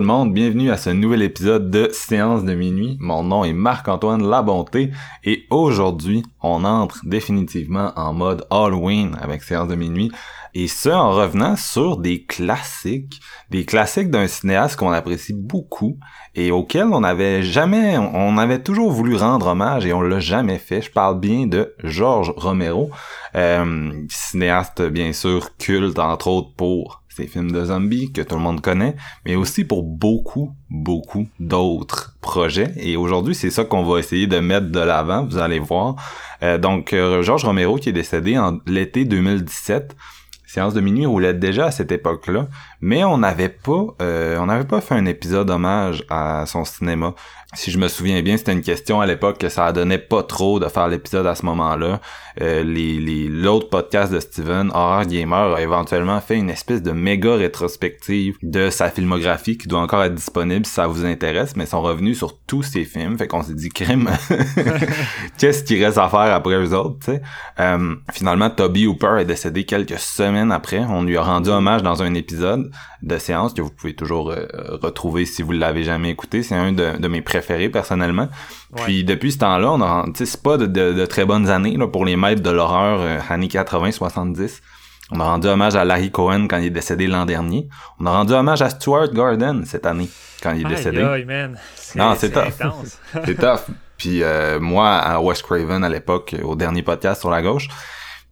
Tout bienvenue à ce nouvel épisode de Séance de minuit. Mon nom est Marc-Antoine Labonté et aujourd'hui, on entre définitivement en mode Halloween avec Séance de minuit et ce en revenant sur des classiques, des classiques d'un cinéaste qu'on apprécie beaucoup et auquel on n'avait jamais, on avait toujours voulu rendre hommage et on l'a jamais fait. Je parle bien de George Romero, euh, cinéaste bien sûr culte entre autres pour ces films de zombies que tout le monde connaît, mais aussi pour beaucoup, beaucoup d'autres projets. Et aujourd'hui, c'est ça qu'on va essayer de mettre de l'avant, vous allez voir. Euh, donc, euh, Georges Romero qui est décédé en l'été 2017. Séance de minuit roulait déjà à cette époque-là, mais on n'avait pas, euh, on n'avait pas fait un épisode hommage à son cinéma. Si je me souviens bien, c'était une question à l'époque que ça donnait pas trop de faire l'épisode à ce moment-là. Euh, les, les, l'autre podcast de Steven, Horror Gamer, a éventuellement fait une espèce de méga rétrospective de sa filmographie qui doit encore être disponible si ça vous intéresse, mais sont revenus sur tous ses films. Fait qu'on s'est dit, crime, qu'est-ce qu'il reste à faire après eux autres, tu sais? Euh, finalement, Toby Hooper est décédé quelques semaines après. On lui a rendu hommage dans un épisode de séance que vous pouvez toujours euh, retrouver si vous l'avez jamais écouté. C'est un de, de mes préférés personnellement. Puis depuis ce temps-là, on a, c'est pas de, de, très bonnes années là, pour les maîtres de l'horreur euh, années 80-70. On a rendu hommage à Larry Cohen quand il est décédé l'an dernier. On a rendu hommage à Stuart Gordon cette année quand il est décédé. Aïe, man. Non, c'est, tough. c'est tough. Puis euh, moi, à Wes Craven à l'époque, au dernier podcast sur la gauche.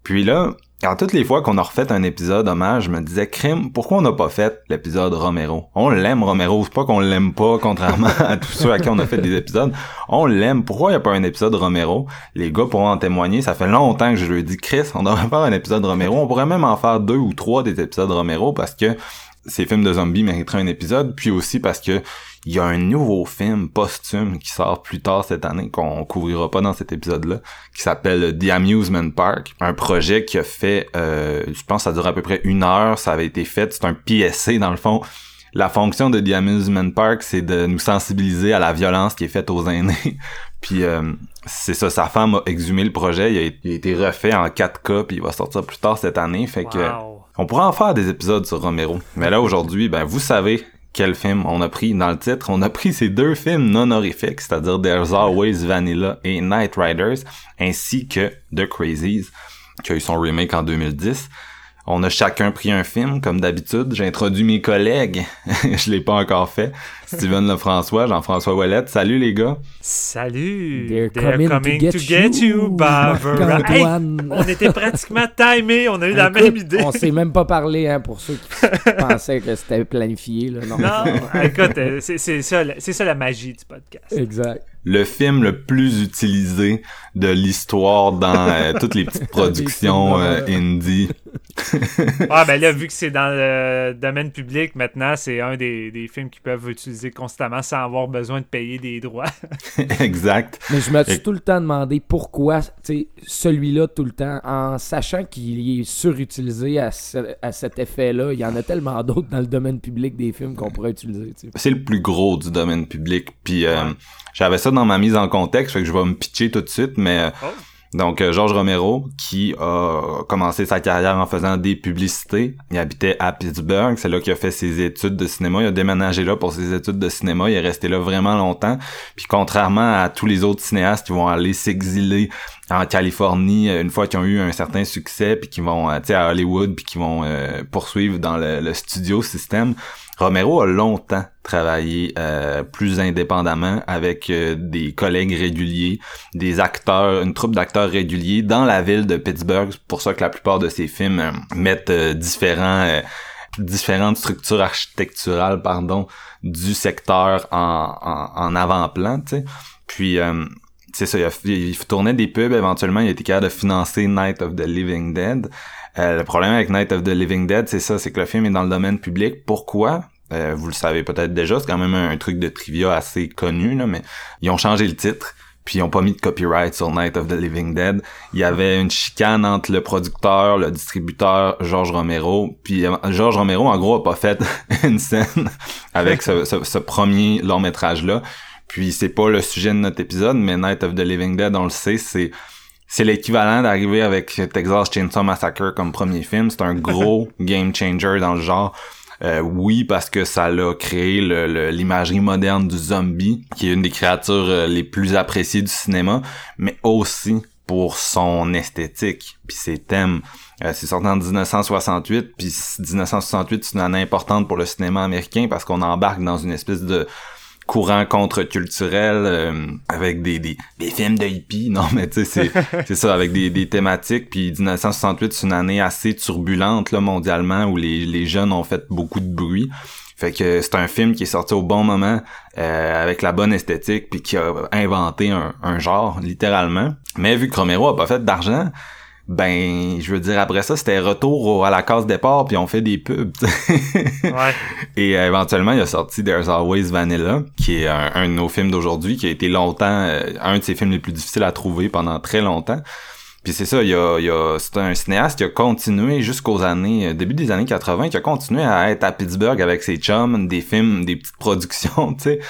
Puis là, alors, toutes les fois qu'on a refait un épisode hommage, je me disais, crime, pourquoi on n'a pas fait l'épisode Romero? On l'aime, Romero. C'est pas qu'on l'aime pas, contrairement à tous ceux à qui on a fait des épisodes. On l'aime. Pourquoi il n'y a pas un épisode Romero? Les gars pourront en témoigner. Ça fait longtemps que je lui ai dit, Chris, on devrait faire un épisode Romero. On pourrait même en faire deux ou trois des épisodes Romero parce que ces films de zombies mériteraient un épisode, puis aussi parce que il y a un nouveau film posthume qui sort plus tard cette année qu'on couvrira pas dans cet épisode-là, qui s'appelle The Amusement Park, un projet qui a fait, euh, je pense, ça dure à peu près une heure, ça avait été fait, c'est un PSC dans le fond. La fonction de The Amusement Park, c'est de nous sensibiliser à la violence qui est faite aux aînés. puis euh, c'est ça, sa femme a exhumé le projet, il a, été refait en 4K, puis il va sortir plus tard cette année, fait que on pourrait en faire des épisodes sur Romero. Mais là aujourd'hui, ben vous savez quel film on a pris dans le titre. On a pris ces deux films non horrifiques, c'est-à-dire There's Always Vanilla et Night Riders, ainsi que The Crazies, qui a eu remake en 2010. On a chacun pris un film, comme d'habitude. J'ai introduit mes collègues. je l'ai pas encore fait. Steven Lefrançois, Jean-François Ouellette. Salut les gars. Salut. They're, coming, to get, you, on était pratiquement timés. On a eu la même idée. On s'est même pas parlé, hein, pour ceux qui pensaient que c'était planifié. Là. Non, non écoute, euh, c'est ça, ça la magie du podcast. Exact le film le plus utilisé de l'histoire dans euh, toutes les petites productions euh, indie. Ah ben là, vu que c'est dans le domaine public, maintenant, c'est un des, des, films qu'ils peuvent utiliser constamment sans avoir besoin de payer des droits. exact. Mais je me suis tout le temps demandé pourquoi celui-là tout le temps, en sachant qu'il est surutilisé à, à cet effet-là, il y en a tellement d'autres dans le domaine public des films qu'on pourrait utiliser. C'est le plus gros du domaine public, puis... Euh, j'avais ça dans ma mise en contexte, fait que je vais me pitcher tout de suite, mais euh, oh. Donc euh, Georges Romero qui a commencé sa carrière en faisant des publicités. Il habitait à Pittsburgh, c'est là qu'il a fait ses études de cinéma. Il a déménagé là pour ses études de cinéma. Il est resté là vraiment longtemps. Puis contrairement à tous les autres cinéastes qui vont aller s'exiler en Californie une fois qu'ils ont eu un certain succès puis qui vont euh, tu à Hollywood puis qui vont poursuivre dans le studio système Romero a longtemps travaillé euh, plus indépendamment avec euh, des collègues réguliers, des acteurs, une troupe d'acteurs réguliers dans la ville de Pittsburgh. C'est pour ça que la plupart de ses films euh, mettent différents différentes structures architecturales pardon du secteur en, en, avant-plan, tu sais. Puis c'est ça, il, il, tournait des pubs, éventuellement il a été capable de financer Night of the Living Dead. Le problème avec Night of the Living Dead, c'est ça, c'est que le film est dans le domaine public. Pourquoi? Euh, vous le savez peut-être déjà, c'est quand même un, truc de trivia assez connu, là, mais ils ont changé le titre, puis ils ont pas mis de copyright sur Night of the Living Dead. Il y avait une chicane entre le producteur, le distributeur, George Romero, puis euh, George Romero, en gros, a pas fait une scène avec ce, ce, premier long métrage-là. Puis c'est pas le sujet de notre épisode, mais Night of the Living Dead, on le sait, c'est c'est l'équivalent d'arriver avec Texas Chainsaw Massacre comme premier film. C'est un gros game changer dans le genre. Euh, oui, parce que ça l'a créé l'imagerie moderne du zombie, qui est une des créatures euh, les plus appréciées du cinéma, mais aussi pour son esthétique, puis ses thèmes. Euh, c'est sorti en 1968, puis 1968 c'est une année importante pour le cinéma américain parce qu'on embarque dans une espèce de courant contre-culturel euh, avec des, des, des, films de hippies. Non mais tu sais c'est c'est ça avec des, des thématiques. Puis 1968 c'est une année assez turbulente là mondialement où les, les jeunes ont fait beaucoup de bruit. Fait que c'est un film qui est sorti au bon moment euh, avec la bonne esthétique puis qui a inventé un, un genre littéralement. Mais vu que Romero a pas fait d'argent ben je veux dire après ça c'était retour à la case départ puis on fait des pubs ouais. et euh, éventuellement il a sorti There's Always Vanilla qui est un, de nos films d'aujourd'hui qui a été longtemps euh, un de ses films les plus difficiles à trouver pendant très longtemps. Puis c'est ça il y a, il a c'est un cinéaste qui a continué jusqu'aux années euh, début des années 80 qui a continué à être à Pittsburgh avec ses chums des films des petites productions tu sais.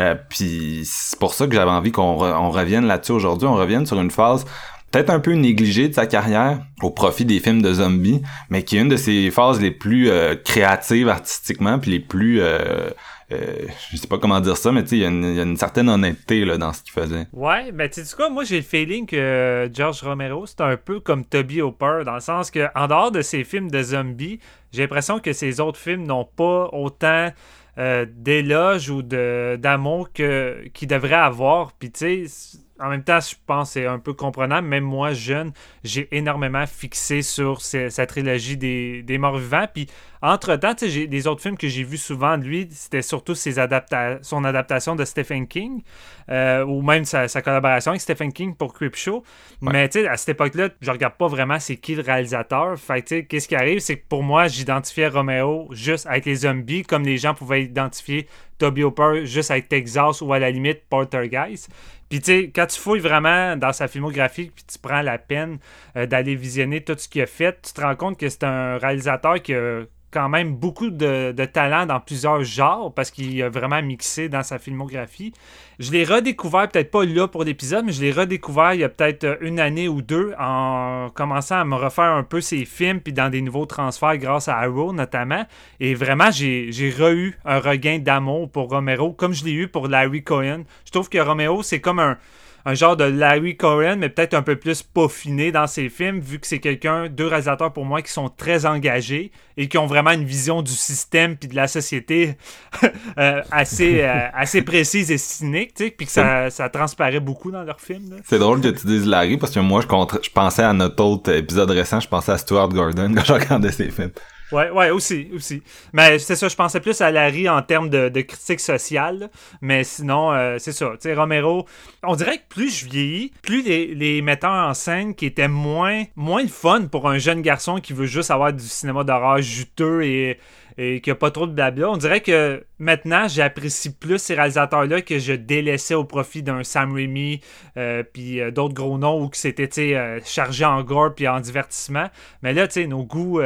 Euh, puis c'est pour ça que j'avais envie qu'on on revienne là-dessus aujourd'hui. On revienne sur une phase peut-être un peu négligé de sa carrière au profit des films de zombies, mais qui est une de ses phases les plus euh, créatives artistiquement, puis les plus... Euh, euh, je sais pas comment dire ça, mais il y, a une certaine honnêteté là, dans ce qu'il faisait. Ouais, mais tu sais quoi, moi j'ai le feeling que George Romero, c'est un peu comme Toby Hopper, dans le sens que en dehors de ses films de zombies, j'ai l'impression que ses autres films n'ont pas autant d'éloges ou d'amour que qu'il devrait avoir. Puis tu sais, en même temps, je pense que c'est un peu comprenable. Même moi, jeune, j'ai énormément fixé sur sa trilogie des, des morts-vivants. Puis entre-temps, des autres films que j'ai vus souvent de lui, c'était surtout ses adapta son adaptation de Stephen King, euh, ou même sa, collaboration avec Stephen King pour Creepshow. Mais à cette époque-là, je regarde pas vraiment c'est qui le réalisateur. Fait qu'est-ce qui arrive, c'est que pour moi, j'identifiais Romeo juste avec les zombies, comme les gens pouvaient identifier Toby Hopper juste avec Texas ou à la limite Poltergeist. Puis tu sais, quand tu fouilles vraiment dans sa filmographie, puis tu prends la peine euh, d'aller visionner tout ce qu'il a fait, tu te rends compte que c'est un réalisateur qui a quand même beaucoup de, talent dans plusieurs genres parce qu'il a vraiment mixé dans sa filmographie. Je l'ai redécouvert, peut-être pas là pour l'épisode, mais je l'ai redécouvert il y a peut-être une année ou deux en commençant à me refaire un peu ses films puis dans des nouveaux transferts grâce à Arrow notamment. Et vraiment, j'ai re-eu un regain d'amour pour Romero comme je l'ai eu pour Larry Cohen. Je trouve que Romero, c'est comme un un genre de Larry Cohen, mais peut-être un peu plus peaufiné dans ses films, vu que c'est quelqu'un, deux réalisateurs pour moi, qui sont très engagés et qui ont vraiment une vision du système puis de la société euh, assez, euh, assez précise et cynique, tu sais, puis que ça, ça, transparaît beaucoup dans leurs films. C'est drôle que tu dises Larry, parce que moi, je, je pensais à notre autre épisode récent, je pensais à Stuart Gordon quand je regardais ses films. Ouais, ouais, aussi, aussi. Mais c'est ça, je pensais plus à Larry en termes de, critique sociale. Mais sinon, euh, c'est ça. Tu sais, Romero, on dirait que plus je vieillis, plus les, les, metteurs en scène qui étaient moins, moins fun pour un jeune garçon qui veut juste avoir du cinéma d'horreur juteux et et qu'il n'y a pas trop de blabla. On dirait que maintenant, j'apprécie plus ces réalisateurs-là que je délaissais au profit d'un Sam Raimi euh, puis euh, d'autres gros noms où c'était euh, chargé en gore puis en divertissement. Mais là, tu sais, nos goûts,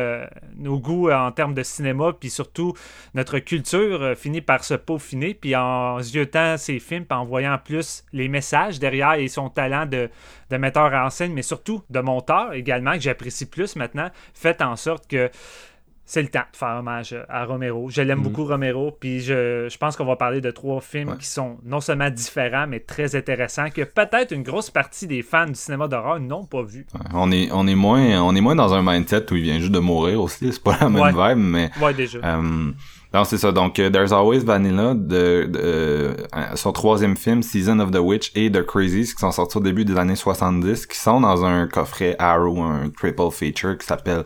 nos goûts en termes de cinéma puis surtout notre culture finit par se peaufiner puis en jetant ces films puis en voyant plus les messages derrière et son talent de, de metteur en scène, mais surtout de monteur également que j'apprécie plus maintenant, fait en sorte que c'est le temps de faire hommage à Romero. Je l'aime mhm. beaucoup, Romero. Puis je, pense qu'on va parler de trois films qui sont non seulement différents, mais très intéressants, que peut-être une grosse partie des fans du cinéma d'horreur n'ont pas vu. on, est, on, est moins, on est moins dans un mindset où il vient juste de mourir aussi. C'est pas la même vibe, mais. Ouais, déjà. Euh, Non, c'est ça. Donc, euh, There's Always Vanilla, de, de, euh, son troisième film, Season of the Witch et The Crazies, qui sont sortis au début des années 70, qui sont dans un coffret Arrow, un triple feature qui s'appelle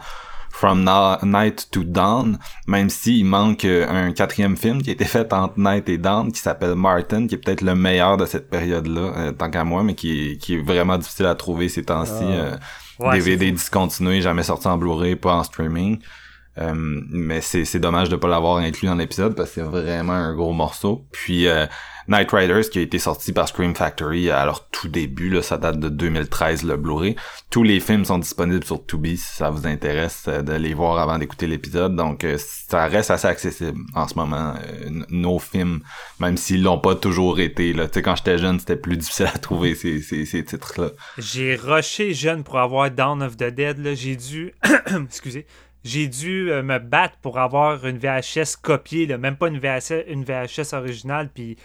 From Night to Dawn, même s'il manque euh, un quatrième film qui a été fait entre Night et Dawn, qui s'appelle Martin, qui est peut-être le meilleur de cette période-là, tant qu'à moi, mais qui est, qui est vraiment difficile à trouver ces temps-ci. Ah. Ouais, DVD c'est discontinué, jamais sorti en Blu-ray, pas en streaming. Euh, mais c'est dommage de pas l'avoir inclus dans l'épisode parce que c'est vraiment un gros morceau. Puis euh, Night Riders qui a été sorti par Scream Factory à leur tout début, là, ça date de 2013 le Blu-ray. Tous les films sont disponibles sur Tubi si ça vous intéresse euh, de les voir avant d'écouter l'épisode. Donc euh, ça reste assez accessible en ce moment nos films, même s'ils l'ont pas toujours été. Là, quand j'étais jeune c'était plus difficile à trouver ces ces, ces titres là. J'ai rushé jeune pour avoir Dawn of the Dead. J'ai dû. Excusez. J'ai dû euh, me battre pour avoir une VHS copiée, même pas une VHS, une VHS originale. Puis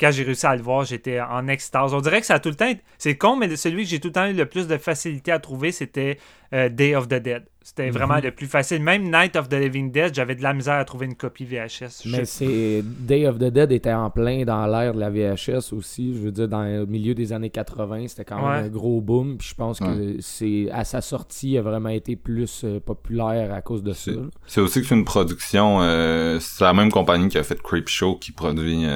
quand j'ai réussi à le voir, j'étais en extase. On dirait que ça a tout le temps. été- C'est con, mais celui que j'ai tout le temps eu le plus de facilité à trouver, c'était euh, Day of the Dead. C'était vraiment le plus facile. Même Night of the Living Dead, j'avais de la misère à trouver une copie VHS. Mais c'est Day of the Dead était en plein dans l'ère de la VHS aussi. Je veux dire, dans le milieu des années 80, c'était quand même Ouais. un gros boom. Puis je pense que c'est à sa sortie, il a vraiment été plus euh, populaire à cause de ça. C'est- aussi que c'est une production, euh, c'est la même compagnie qui a fait Creepshow qui produit,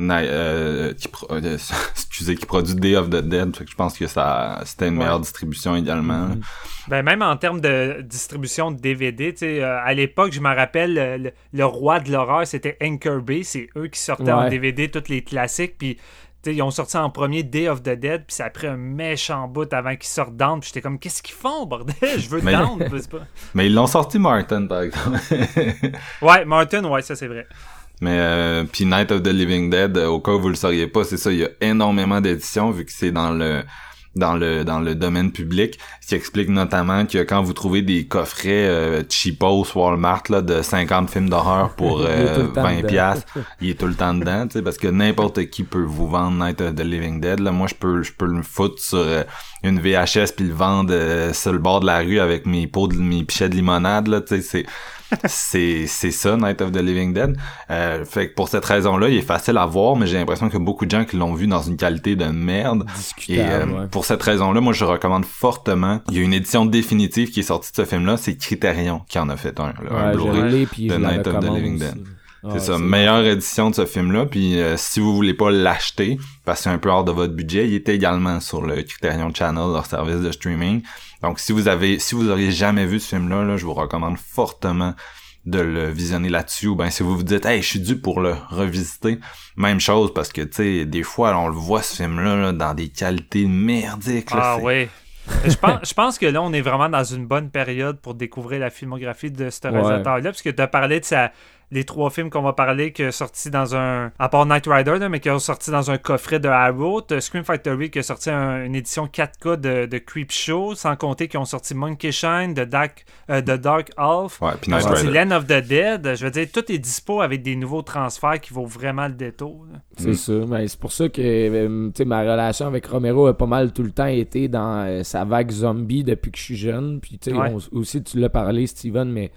euh, qui pro- euh, excusez, qui produit Day of the Dead. Fait que je pense que ça, c'était une Ouais. meilleure distribution également. Mhm. Ben, même en termes de distribution de DVD, tu sais, euh, à l'époque, je me rappelle, le, le- le roi de l'horreur, c'était Anchor Bay. C'est eux qui sortaient en. DVD tous les classiques. Puis, tu sais, ils ont sorti en premier Day of the Dead. Puis, ça a pris un méchant bout avant qu'ils sortent Down. Puis, j'étais comme, qu'est-ce qu'ils font, bordel? Je veux Mais- Down. Pas- Mais ils l'ont sorti Martin par exemple. Ouais, Martin, ouais, ça c'est vrai. Mais euh, puis Night of the Living Dead, euh, au cas où vous le sauriez pas, c'est ça, il y a énormément d'éditions vu que c'est dans le dans le dans le domaine public, ce qui explique notamment que quand vous trouvez des coffrets euh, cheapos Walmart là de 50 films d'horreur pour Il est tout euh, le temps 20 dedans. pièces, il est tout le temps dedans, tu sais parce que n'importe qui peut vous vendre Night of the Living Dead là, moi je peux je peux le foutre sur euh, une VHS puis le vendre euh, sur le bord de la rue avec mes pots de mes pichets de limonade là, tu sais c'est c'est c'est ça Night of the Living Dead euh, fait que pour cette raison-là, il est facile à voir, mais j'ai l'impression que beaucoup de gens qui l'ont vu dans une qualité de merde. Et Discutable, euh, ouais. pour cette raison-là, moi je recommande fortement. Il y a une édition définitive qui est sortie de ce film-là, c'est Criterion qui en a fait un, là, un Ouais, je Blu-ray. de Night of the Living aussi. Dead. Ouais, C'est ça, meilleure édition de ce film-là. Puis euh, si vous voulez pas l'acheter, parce que c'est un peu hors de votre budget, il est également sur le Criterion Channel, leur service de streaming. Donc si vous avez, si vous auriez jamais vu ce film-là, là, je vous recommande fortement de le visionner là-dessus. Ou ben si vous vous dites, hey, je suis dû pour le revisiter, même chose parce que tu sais, des fois on le voit ce film-là là, dans des qualités merdiques. là, Ah oui. je, pense, je pense que là, on est vraiment dans une bonne période pour découvrir la filmographie de ce Ouais. réalisateur-là, parce que tu as parlé de sa, les trois films qu'on va parler qui sont sortis dans un. À part Night Rider, là, mais qui sont sortis dans un coffret de Arrow. T'as Scream Factory qui a sorti un- une édition 4K de, de Creepshow, sans compter qu'ils ont sorti Monkey Shine, The Dark, euh, The Dark Half. Ouais, puis Ils ont Night sorti Rider. Land of the Dead. Je veux dire, tout est dispo avec des nouveaux transferts qui vaut vraiment le détour. là. C'est Mm. ça, mais c'est pour ça que euh, tu sais, ma relation avec Romero a pas mal tout le temps été dans euh, sa vague zombie depuis que je suis jeune. Puis tu sais, Ouais. on- aussi tu l'as parlé, Steven, mais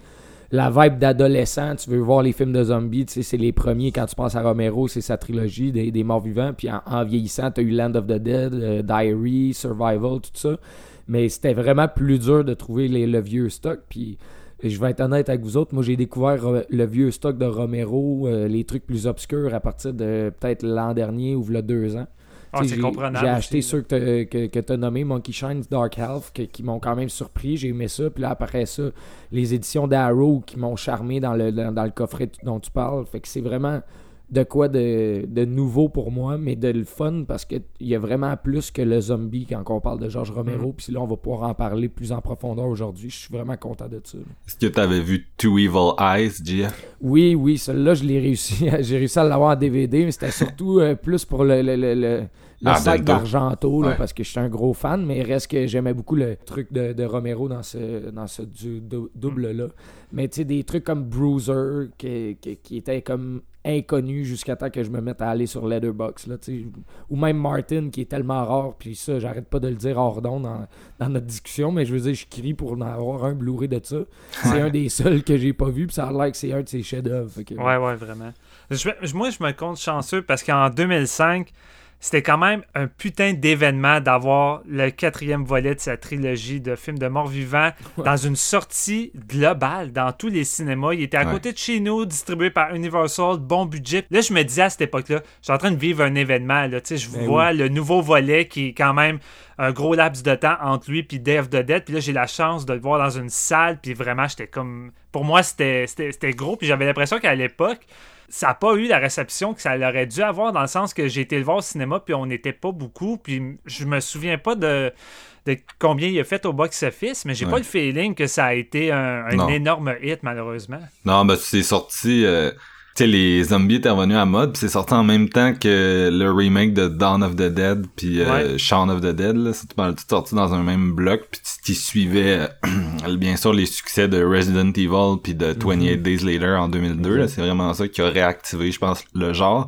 la vibe d'adolescent, tu veux voir les films de zombies, tu sais, c'est les premiers quand tu penses à Romero, c'est sa trilogie des, des morts vivants. Puis en, en vieillissant, tu as eu Land of the Dead, euh, Diary, Survival, tout ça. Mais c'était vraiment plus dur de trouver les- le vieux stock. Puis je vais être honnête avec vous autres, moi j'ai découvert euh, le vieux stock de Romero, euh, les trucs plus obscurs à partir de peut-être l'an dernier ou le deux ans. Ah, Tu c'est j'ai- comprenable. J'ai acheté aussi, ceux que t'as- que, tu as nommés, Monkey Shine, Dark que- qui m'ont quand même surpris. J'ai aimé ça. Puis là, après ça, les éditions d'Arrow qui m'ont charmé dans le, dans, dans le coffret dont tu parles. Fait que c'est vraiment de quoi de, de nouveau pour moi, mais de le fun parce qu'il y a vraiment plus que le zombie quand on parle de George Romero. Mhm. Puis là, on va pouvoir en parler plus en profondeur aujourd'hui. Je suis vraiment content de ça. Est-ce que t'avais vu Two Evil Eyes, JF? Oui, oui, celui-là, je l'ai réussi. J'ai réussi à l'avoir en DVD, mais c'était surtout euh, plus pour le, le, le, le- le Ah, sac d'Argento, Ouais. parce que je suis un gros fan, mais il reste que j'aimais beaucoup le truc de, de Romero dans ce, dans ce du- dou- double-là. Mais tu sais, des trucs comme Bruiser, qui, qui, qui étaient comme inconnus jusqu'à temps que je me mette à aller sur Letterboxd. Là, ou même Martin, qui est tellement rare, puis ça, j'arrête pas de le dire hors d'onde dans, dans notre discussion, mais je veux dire, je crie pour en avoir un Blu-ray de ça. C'est un des seuls que j'ai pas vu, puis ça a l'air que c'est un de ses chefs-d'œuvre. Que- Ouais, ouais, vraiment. Je- moi, je me compte chanceux parce qu'en 2005, c'était quand même un putain d'événement d'avoir le quatrième volet de sa trilogie de films de mort-vivant Ouais. dans une sortie globale dans tous les cinémas. Il était à Ouais. côté de chez nous, distribué par Universal, bon budget. Là, je me disais à cette époque-là, je suis en train de vivre un événement. Là, je Ben vois le nouveau volet qui est quand même un gros laps de temps entre lui et of the Dead. Puis là, j'ai la chance de le voir dans une salle. Puis vraiment, j'étais comme. Pour moi, c'était gros. Puis j'avais l'impression qu'à l'époque, ça n'a pas eu la réception que ça aurait dû avoir dans le sens que j'ai été le voir au cinéma puis on n'était pas beaucoup puis je me souviens pas de, de combien il a fait au box-office mais j'ai Ouais. pas le feeling que ça a été un, énorme hit malheureusement. Non, ben c'est sorti. euh, sais, les zombies étaient revenus à mode, puis c'est sorti en même temps que le remake de Dawn of the Dead, puis euh, Ouais. Shaun of the Dead. Là, c'est tout, tout sorti dans un même bloc, puis qui suivait euh, bien sûr les succès de Resident Evil puis de 28 Days Later en 2002. là. C'est vraiment ça qui a réactivé, je pense, le genre.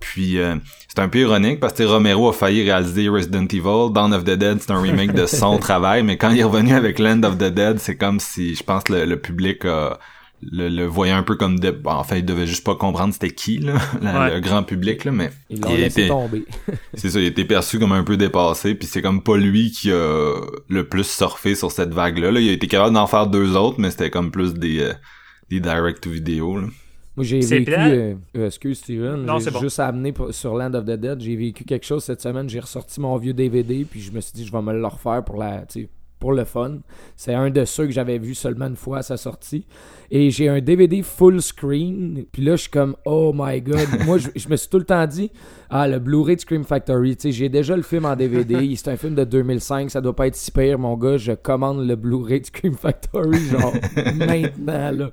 Puis euh, c'est un peu ironique parce que Romero a failli réaliser Resident Evil. Dawn of the Dead, c'est un remake de son travail, mais quand il est revenu avec Land of the Dead, c'est comme si, je pense, le, le public a- le, le voyait un peu comme de... bon, en fait, il devait juste pas comprendre c'était qui, là, la- Ouais. le grand public, là, mais il laissé était- tomber. c'est ça, il était perçu comme un peu dépassé, puis c'est comme pas lui qui a le plus surfé sur cette vague-là. Là, il a été capable d'en faire deux autres, mais c'était comme plus des, euh, des direct-to-vidéo, là. Moi, j'ai vécu. euh, euh, excuse, Steven. Non, bon. juste amené pour- sur Land of the Dead. J'ai vécu quelque chose cette semaine. J'ai ressorti mon vieux DVD. Puis je me suis dit, je vais me le refaire pour, la, pour le fun. C'est un de ceux que j'avais vu seulement une fois à sa sortie. Et j'ai un DVD full screen. Puis là, je suis comme, oh my god. Moi, je, je me suis tout le temps dit, ah, le Blu-ray de Scream Factory. Tu sais, j'ai déjà le film en DVD. C'est un film de 2005. Ça doit pas être si pire, mon gars. Je commande le Blu-ray de Scream Factory, genre, maintenant, là.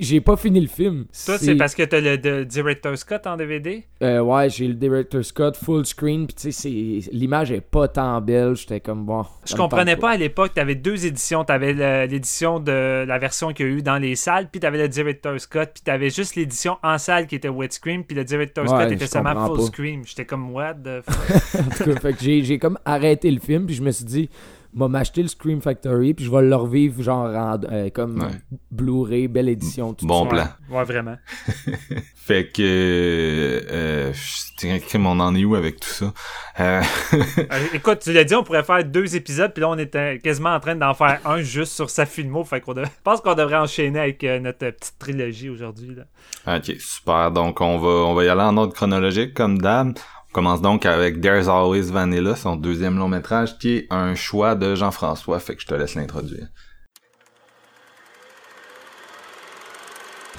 J'ai pas fini le film. Toi, c'est parce que t'as le de Director Scott en DVD Euh, ouais, j'ai le Director Scott full screen, puis tu sais, c'est- l'image est pas tant belle. J'étais comme bon. Je comprenais tente pas à l'époque, t'avais deux éditions, t'avais l'édition de la version qu'il y a eu dans les salles, puis t'avais le Director Scott, puis t'avais juste l'édition en salle qui était wet screen, puis le Director Ouais, Scott était seulement full pas. screen. J'étais comme what the fuck? En tout cas, fait que j'ai, j'ai comme arrêté le film, puis je me suis dit, m'a m'acheter le Scream Factory, puis je vais le revivre genre en- euh, comme Ouais. Blu-ray, belle édition, tout Bon ça. plan. Ouais, ouais, vraiment. Fait que... Euh, je dirais que on en est où avec tout ça? Euh, Euh, écoute, tu l'as dit, on pourrait faire deux épisodes, puis là, on était quasiment en train d'en faire un juste sur sa filmo. Fait qu'on dev- je pense qu'on devrait enchaîner avec euh, notre petite trilogie aujourd'hui. là. Ok, super. Donc, on va, on va y aller en ordre chronologique, comme d'hab. On commence donc avec There's Always Vanilla, son deuxième long métrage, qui est un choix de Jean-François. Fait que je te laisse l'introduire.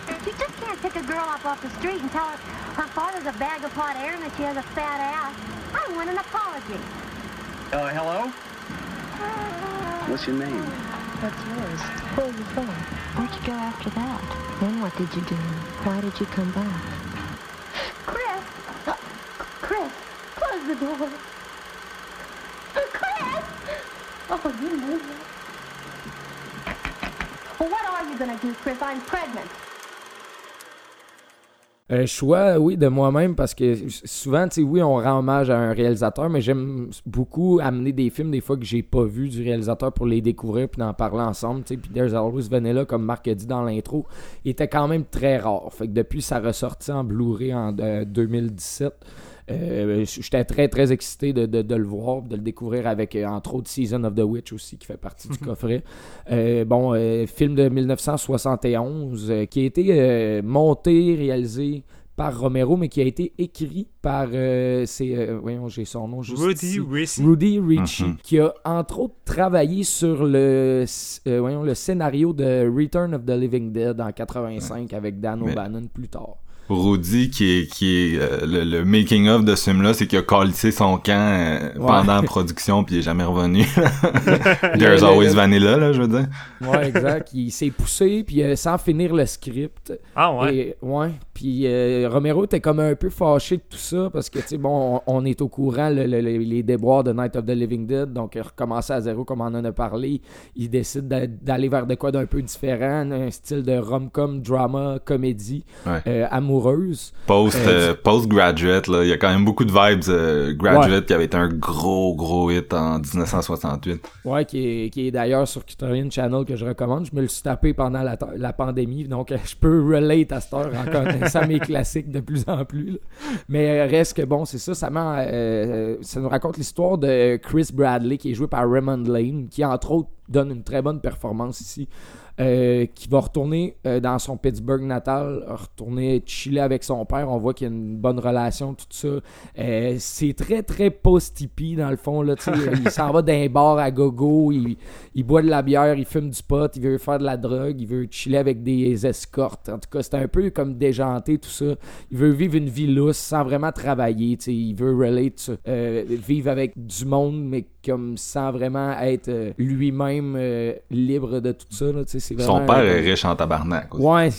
You just can't pick a girl up off the street and tell her her father's a bag of hot air and that she has a fat ass. I want an apology. Uh, hello? What's your name? What's yours? Where are you from? Where'd you go after that? Then what did you do? Why did you come back? Chris! Un choix, oui, de moi-même, parce que souvent, tu sais, oui, on rend hommage à un réalisateur, mais j'aime beaucoup amener des films, des fois, que j'ai pas vu du réalisateur pour les découvrir puis d'en parler ensemble, tu sais. Puis There's Always Vanilla, comme Marc a dit dans l'intro, était quand même très rare. Fait que depuis sa ressortie en Blu-ray en euh, 2017, euh, j'étais très, très excité de, de- de le voir, de le découvrir avec, euh, entre autres, Season of the Witch aussi, qui fait partie du coffret. Euh, bon, euh, film de 1971 euh, qui a été euh, monté, réalisé par Romero, mais qui a été écrit par. euh, c'est, euh, voyons, j'ai son nom juste. Rudy ici. Ricci. Rudy Ricci, Mhm. qui a entre autres travaillé sur le, euh, voyons, le scénario de Return of the Living Dead en 85 avec Dan Mais- O'Bannon plus tard. Rudy, qui est, qui est euh, le, le making-of de ce film-là, c'est qu'il a calissé son camp euh, pendant la production, puis il est jamais revenu. There's always vanilla, là, je veux dire. Ouais, exact. il s'est poussé, puis euh, sans finir le script. Ah ouais. Et, ouais. Puis euh, Romero était comme un peu fâché de tout ça parce que, tu sais, bon, on, on est au courant, le- le- le- les déboires de Night of the Living Dead. Donc, il recommençait à zéro, comme on en a parlé. Il décide d'a- d'aller vers de quoi d'un peu différent, un style de rom-com, drama, comédie, Ouais. euh, amoureuse. Post, Euh, euh, post-graduate, là, il y a quand même beaucoup de vibes euh, graduate qui avait été un gros, gros hit en 1968. Ouais, qui est, qui est d'ailleurs sur Criterion Channel que je recommande. Je me le suis tapé pendant la, la pandémie, donc je peux relate à cette heure en connaissant mes classiques de plus en plus. là. Mais reste que bon, c'est ça, euh, ça nous raconte l'histoire de Chris Bradley qui est joué par Raymond Lane, qui entre autres donne une très bonne performance ici. Euh, qui va retourner euh, dans son Pittsburgh natal, retourner chiller avec son père. On voit qu'il y a une bonne relation, tout ça. Euh, c'est très, très post-hippie, dans le fond. Là, il s'en va d'un bar à gogo, il, boit de la bière, il fume du pot, il veut faire de la drogue, il veut chiller avec des escortes. En tout cas, c'est un peu comme déjanté, tout ça. Il veut vivre une vie lousse sans vraiment travailler. Il veut relate, vivre avec du monde, mais comme sans vraiment être lui-même libre de tout ça. Là, Son père est riche en tabarnak. aussi. Ouais,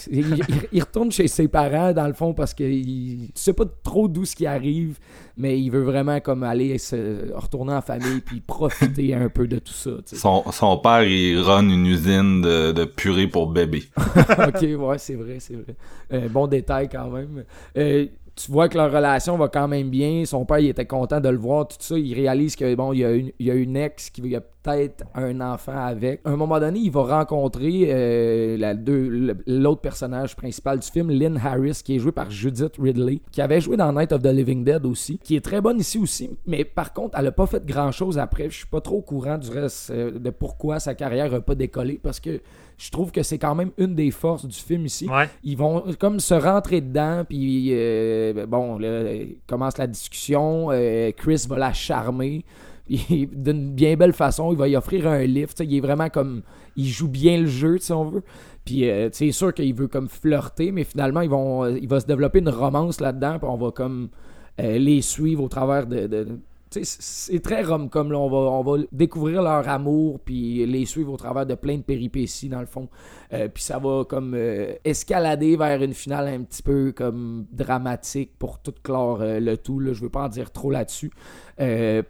il, retourne chez ses parents dans le fond parce que il, tu sais pas trop d'où ce qui arrive, mais il veut vraiment comme aller se retourner en famille puis profiter un peu de tout ça. Son, son père, il run une usine de, de purée pour bébé. ok, ouais, c'est vrai, c'est vrai. Euh, bon détail quand même. Euh, tu vois que leur relation va quand même bien. Son père, il était content de le voir, tout ça. Il réalise que bon, il y a une, il y a une ex qui a peut-être un enfant avec. À un moment donné, il va rencontrer euh, la l'autre personnage principal du film, Lynn Harris, qui est jouée par Judith Ridley, qui avait joué dans Night of the Living Dead aussi, qui est très bonne ici aussi. Mais par contre, elle a pas fait grand chose après. Je suis pas trop au courant du reste euh, de pourquoi sa carrière a pas décollé parce que je trouve que c'est quand même une des forces du film ici. Ouais. Ils vont comme se rentrer dedans, puis euh, bon, là, commence la discussion. euh, Chris va la charmer. Puis D'une bien belle façon, il va y offrir un lift. Il est vraiment comme. Il joue bien le jeu, si on veut. Puis euh, c'est sûr qu'il veut comme flirter, mais finalement, ils vont, il va se développer une romance là-dedans, puis on va comme les suivre au travers de. C'est très rom comme là, on va, découvrir leur amour puis les suivre au travers de plein de péripéties dans le fond. Euh, puis ça va comme euh, escalader vers une finale un petit peu comme dramatique pour tout clore euh, le tout. Là. Je veux pas en dire trop là-dessus.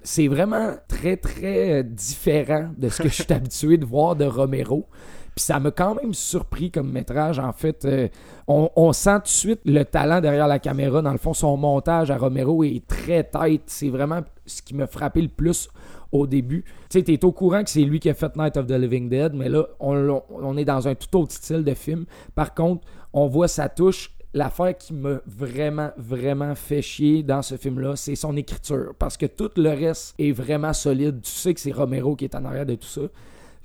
C'est vraiment très très différent de ce que je suis habitué de voir de Romero. Puis ça m'a quand même surpris comme métrage. En fait, on, on sent tout de suite le talent derrière la caméra. Dans le fond, son montage à Romero est très tight. C'est vraiment ce qui m'a frappé le plus au début. Tu sais, au courant que c'est lui qui a fait Night of the Living Dead, mais là, on, on est dans un tout autre style de film. Par contre, on voit sa touche. L'affaire qui m'a vraiment, vraiment fait chier dans ce film-là, c'est son écriture. Parce que tout le reste est vraiment solide. Tu sais que c'est Romero qui est en arrière de tout ça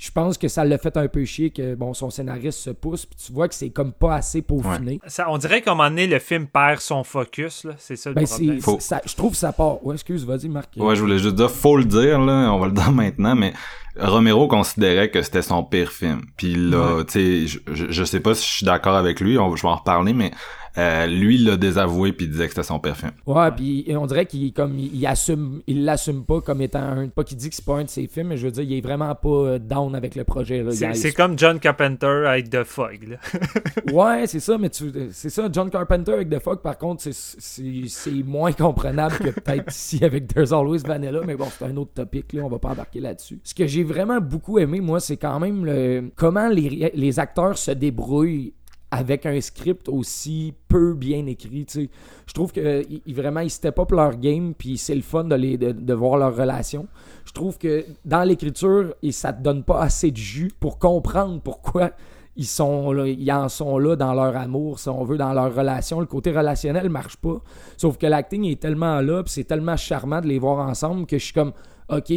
je pense que ça l'a fait un peu chier que bon son scénariste se pousse puis tu vois que c'est comme pas assez peaufiné. Ça, on dirait qu'à un moment donné, le film perd son focus. là. C'est ça le Ben, problème. c'est, Faut- ça- je trouve que ça part. Ouais, excuse, vas-y, Marc. Ouais, je voulais juste dire, faut le dire, là, on va le dire maintenant, mais Romero considérait que c'était son pire film. Puis là, tu sais, je, sais pas si je suis d'accord avec lui, on, je vais en reparler, mais euh, lui, il l'a désavoué puis il disait que c'était son pire film. Ouais, puis on dirait qu'il comme il, il assume, il l'assume pas comme étant un, pas qu'il dit que c'est pas un de ses films, mais je veux dire, il est vraiment pas euh, down avec le projet. Là. C'est comme John Carpenter avec The Fog. là. Ouais, c'est ça, mais tu, c'est ça. John Carpenter avec The Fog, par contre, c'est, c'est, c'est moins comprenable que peut-être ici avec There's Always Vanilla, mais bon, c'est un autre topic, là, on va pas embarquer là-dessus. Ce que j'ai vraiment beaucoup aimé, moi, c'est quand même le, comment les, les acteurs se débrouillent avec un script aussi peu bien écrit. Je trouve que ils- vraiment ils step up leur game puis c'est le fun de les de, de voir leur relation. Je trouve que dans l'écriture, ça te donne pas assez de jus pour comprendre pourquoi ils sont là, ils en sont là dans leur amour, si on veut, dans leur relation. Le côté relationnel marche pas. Sauf que l'acting est tellement là, puis c'est tellement charmant de les voir ensemble que je suis comme, ok,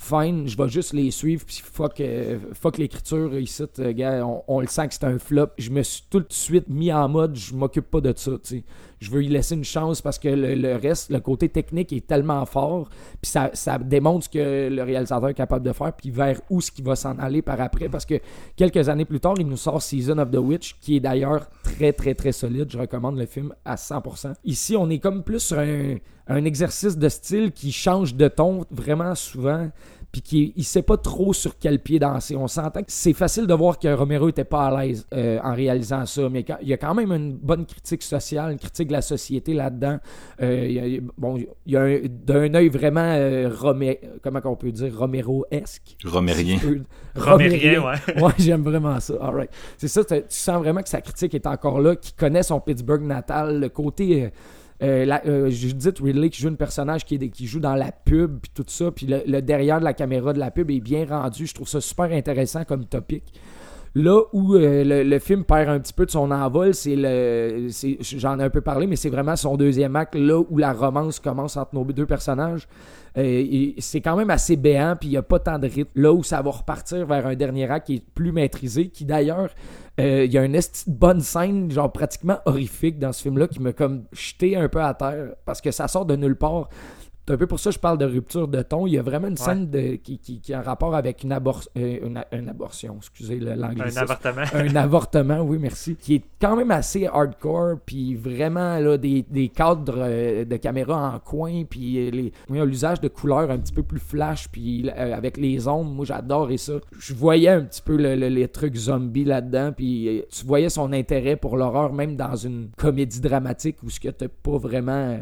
fine, je vais juste les suivre, puis fuck, euh, fuck l'écriture ici, euh, gars, on, on le sent que c'est un flop. Je me suis tout de suite mis en mode, je m'occupe pas de ça, tu sais. Je veux y laisser une chance parce que le, reste, le côté technique est tellement fort, puis ça, ça démontre ce que le réalisateur est capable de faire, puis vers où ce qu'il va s'en aller par après, parce que quelques années plus tard, il nous sort Season of the Witch, qui est d'ailleurs très, très, très solide. Je recommande le film à 100%. Ici, on est comme plus sur un exercice de style qui change de ton vraiment souvent puis qui il sait pas trop sur quel pied danser. On s'entend que c'est facile de voir que Romero était pas à l'aise euh, en réalisant ça, mais quand- il y a quand même une bonne critique sociale, une critique de la société là-dedans. Euh, il y a- bon, il y a un- d'un œil vraiment euh, Romé- comment on peut dire Romero-esque. Romérien. Romérien, ouais. ouais, j'aime vraiment ça. All right. C'est ça, tu sens vraiment que sa critique est encore là, qu'il connaît son Pittsburgh natal, le côté. Euh, euh, Judith Ridley qui joue un personnage qui, joue dans la pub puis tout ça puis le, derrière de la caméra de la pub est bien rendu. Je trouve ça super intéressant comme topic. Là où euh, le, le film perd un petit peu de son envol c'est le j'en ai un peu parlé mais c'est vraiment son deuxième acte là où la romance commence entre nos deux personnages euh, c'est quand même assez béant, puis il n'y a pas tant de rythme. Là où ça va repartir vers un dernier acte qui est plus maîtrisé, qui d'ailleurs, euh, il y a une bonne scène, genre pratiquement horrifique dans ce film-là, qui m'a comme jeté un peu à terre, parce que ça sort de nulle part. C'est un peu pour ça que je parle de rupture de ton. Il y a vraiment une scène de, qui, qui, qui a un rapport avec une, abor- euh, une, une abortion, excusez le- Un avortement. un avortement, oui, merci, qui est quand même assez hardcore, puis vraiment là, des, des cadres euh, de caméra en coin, puis euh, l'usage de couleurs un petit peu plus flash, puis euh, avec les ombres, moi j'adorais ça. Je voyais un petit peu le- le- les trucs zombies là-dedans, puis tu voyais son intérêt pour l'horreur, même dans une comédie dramatique où ce que t'as pas vraiment...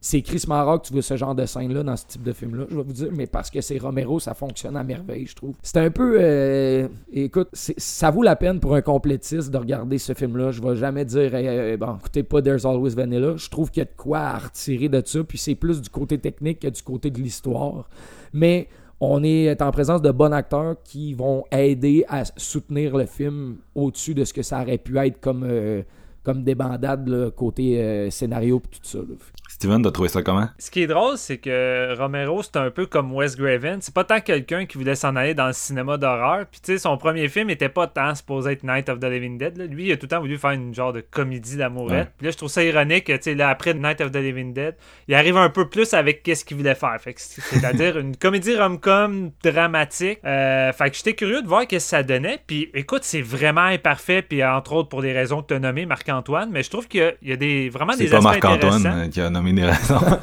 c'est Chris Maroc, tu vois ce genre de scène-là dans ce type de film-là, je vais vous dire, mais parce que c'est Romero, ça fonctionne à merveille, je trouve. C'est un peu. euh, écoute, ça vaut la peine pour un complétiste de regarder ce film-là. Je vais jamais dire, euh, bon, écoutez pas There's Always Vanilla. Je trouve qu'il y a de quoi à retirer de ça, puis c'est plus du côté technique que du côté de l'histoire. Mais. On est en présence de bons acteurs qui vont aider à soutenir le film au-dessus de ce que ça aurait pu être comme, euh, comme débandade, là, côté scénario et tout ça. là. Steven, t'as trouvé ça comment? Ce qui est drôle, c'est que Romero, c'est un peu comme Wes Craven. C'est pas tant quelqu'un qui voulait s'en aller dans le cinéma d'horreur. Puis, tu sais, son premier film était pas tant supposé être Night of the Living Dead. là. Lui, il a tout le temps voulu faire une genre de comédie d'amourette. Ouais. Puis là, je trouve ça ironique, tu sais, là, après Night of the Living Dead, il arrive un peu plus avec qu'est-ce qu'il voulait faire. Fait c'est-à-dire une comédie rom-com dramatique. Euh, fait que j'étais curieux de voir qu'est-ce que ça donnait. Puis, écoute, c'est vraiment imparfait. Puis, entre autres, pour des raisons que tu as nommées, Marc-Antoine. Mais je trouve qu'il y a- il y a des, vraiment C'est des pas aspects Marc-Antoine euh, qui a nommé raisons.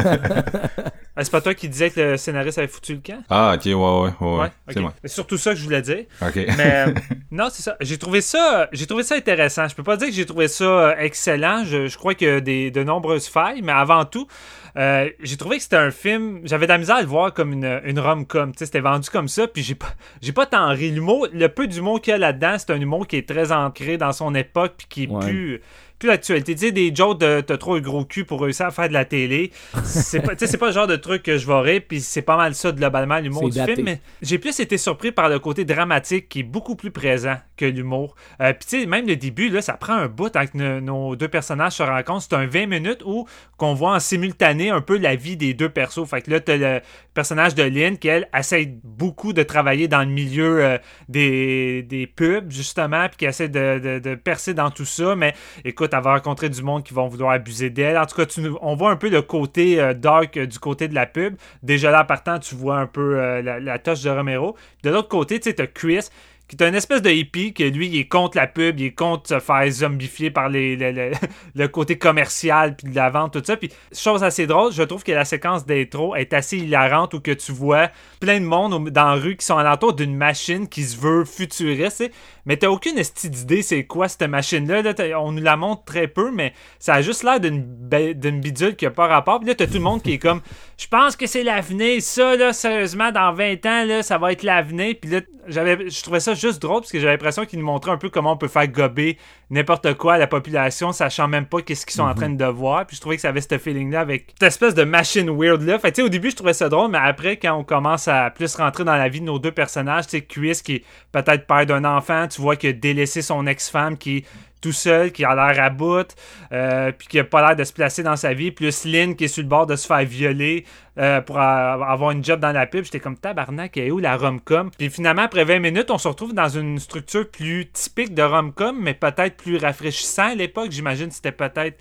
Ah, c'est pas toi qui disais que le scénariste avait foutu le camp? ah, ok, ouais, ouais, ouais. C'est moi. C'est surtout ça que je voulais dire. Ok. Mais euh, non, c'est ça. J'ai trouvé ça, j'ai trouvé ça intéressant. Je peux pas dire que j'ai trouvé ça euh, excellent. Je, je crois qu'il y a des, de nombreuses failles, mais avant tout, euh, j'ai trouvé que c'était un film. J'avais de la misère à le voir comme une, une rom-com. Tu sais, c'était vendu comme ça. Puis j'ai pas, j'ai pas tant ri. L'humour, le peu d'humour qu'il y a là-dedans, c'est un humour qui est très ancré dans son époque, puis qui est Ouais. plus plus l'actualité. Tu sais, des jokes de t'as trop le gros cul pour réussir à faire de la télé. C'est pas, c'est pas le genre de truc que je rire, puis c'est pas mal ça, globalement, l'humour du daté. film. Mais j'ai plus été surpris par le côté dramatique qui est beaucoup plus présent que l'humour. Euh, puis tu sais, même le début, là, ça prend un bout avec nos, nos deux personnages se rencontrent. C'est un 20 minutes où qu'on voit en simultané un peu la vie des deux persos. Fait que là, t'as le personnage de Lynn qui, elle, essaie beaucoup de travailler dans le milieu euh, des, des pubs, justement, puis qui essaie de, de- de percer dans tout ça. Mais écoute, elle va rencontrer du monde qui vont vouloir abuser d'elle. En tout cas, tu on voit un peu le côté euh, dark euh, du côté de la pub. Déjà là, partant, tu vois un peu euh, la, la touche de Romero. De l'autre côté, tu sais, Chris qui est une espèce de hippie que lui, il est contre la pub, il est contre se faire zombifier par le, côté commercial puis de la vente, tout ça. Puis, chose assez drôle, je trouve que la séquence d'intro est assez hilarante où que tu vois plein de monde dans la rue qui sont alentour d'une machine qui se veut futuriste, mais t'as aucune d'idée c'est quoi cette machine-là. là. On nous la montre très peu, mais ça a juste l'air d'une bidule qui a pas rapport. Puis là, t'as tout le monde qui est comme Je pense que c'est l'avenir, ça, là, sérieusement, dans 20 ans, là, ça va être l'avenir. Puis là, j'avais, je trouvais ça juste drôle parce que j'avais l'impression qu'il nous montrait un peu comment on peut faire gober n'importe quoi à la population, sachant même pas qu'est-ce qu'ils sont en train de voir. Puis je trouvais que ça avait ce feeling-là avec cette espèce de machine weird-là. Fait que, tu sais, au début, je trouvais ça drôle, mais après, quand on commence à plus rentrer dans la vie de nos deux personnages, tu sais, Chris qui est peut-être père d'un enfant, tu vois qu'il a délaissé son ex-femme qui tout seul, qui a l'air à bout, euh, puis qui a pas l'air de se placer dans sa vie, plus Lynn qui est sur le bord de se faire violer euh, pour avoir une job dans la pub. J'étais comme tabarnak, est où la rom-com? Puis finalement, après 20 minutes, on se retrouve dans une structure plus typique de rom-com, mais peut-être plus rafraîchissant à l'époque. J'imagine c'était peut-être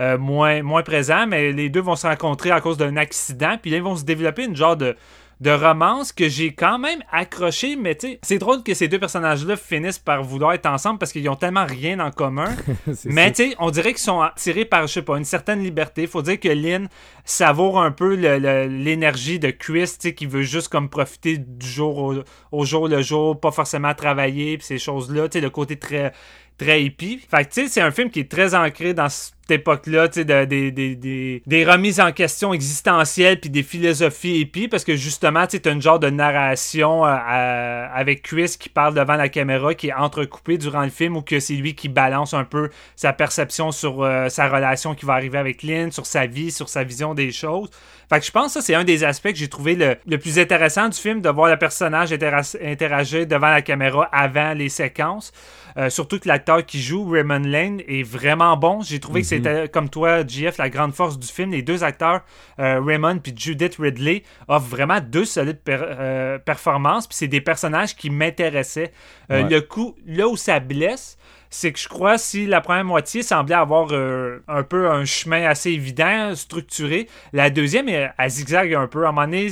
euh, moins, moins présent, mais les deux vont se rencontrer à cause d'un accident, puis là, ils vont se développer une genre de de romance que j'ai quand même accroché, mais tu sais, c'est drôle que ces deux personnages-là finissent par vouloir être ensemble parce qu'ils ont tellement rien en commun. Mais tu sais, on dirait qu'ils sont attirés par, je sais pas, une certaine liberté. Faut dire que Lynn savoure un peu l'énergie de Chris, tu sais, qui veut juste comme profiter du jour au, au jour le jour, pas forcément travailler, puis ces choses-là, tu sais, le côté très très hippie. Fait que tu sais, c'est un film qui est très ancré dans cette époque-là, tu sais, de- des, remises en question existentielles puis des philosophies hippies, parce que justement, tu sais, t'as une genre de narration euh, avec Chris qui parle devant la caméra, qui est entrecoupée durant le film, ou que c'est lui qui balance un peu sa perception sur euh, sa relation qui va arriver avec Lynn, sur sa vie, sur sa vision des choses. Fait que je pense que ça, c'est un des aspects que j'ai trouvé le, le plus intéressant du film, de voir le personnage intera- interagir devant la caméra avant les séquences. Euh, surtout que l'acteur qui joue, Raymond Lane, est vraiment bon. J'ai trouvé que c'était, comme toi, GF, la grande force du film. Les deux acteurs, euh, Raymond puis Judith Ridley, offrent vraiment deux solides per- euh, performances. Puis c'est des personnages qui m'intéressaient. Euh, Ouais. Le coup, là où ça blesse, c'est que je crois si la première moitié semblait avoir euh, un peu un chemin assez évident, structuré, la deuxième, elle, elle zigzague un peu. À un moment donné,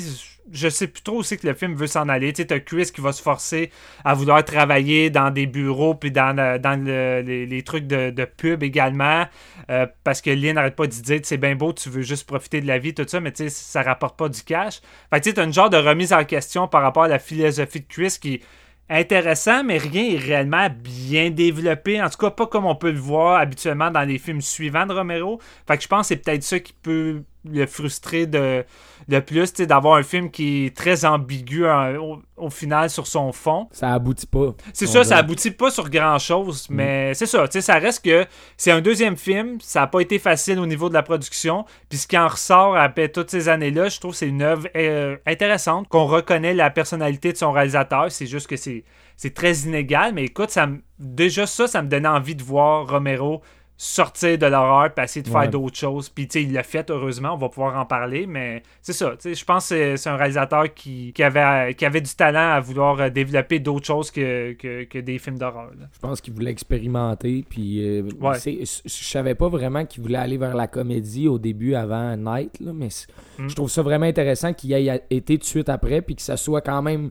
je sais plus trop que le film veut s'en aller. Tu sais, t'as Chris qui va se forcer à vouloir travailler dans des bureaux puis dans, le- dans le- les, trucs de, de pub également. euh, parce que Lynn n'arrête pas de dire c'est bien beau, tu veux juste profiter de la vie, tout ça, mais tu sais, ça rapporte pas du cash. Fait tu sais, t'as une genre de remise en question par rapport à la philosophie de Chris qui intéressant, mais rien est réellement bien développé. En tout cas, pas comme on peut le voir habituellement dans les films suivants de Romero. Fait que je pense que c'est peut-être ça qui peut le frustrer de, de plus, d'avoir un film qui est très ambigu hein, au, au final sur son fond. Ça aboutit pas. C'est ça, ça aboutit pas sur grand chose, mais c'est ça, ça reste que c'est un deuxième film, ça a pas été facile au niveau de la production, puis ce qui en ressort après toutes ces années-là, je trouve que c'est une œuvre euh, intéressante, qu'on reconnaît la personnalité de son réalisateur, c'est juste que c'est très inégal, mais écoute, ça déjà ça, ça me donnait envie de voir Romero sortir de l'horreur puis essayer de faire Ouais. d'autres choses. Puis, tu sais, il l'a fait, heureusement, on va pouvoir en parler, mais c'est ça, tu sais, je pense que c'est- un réalisateur qui, qui, avait, qui avait du talent à vouloir euh, développer d'autres choses que, que, que des films d'horreur. Je pense qu'il voulait expérimenter. Puis, euh, Ouais. je savais pas vraiment qu'il voulait aller vers la comédie au début avant Night, là, mais c'est- Mm. je trouve ça vraiment intéressant qu'il ait été tout de suite après, puis que ça soit quand même.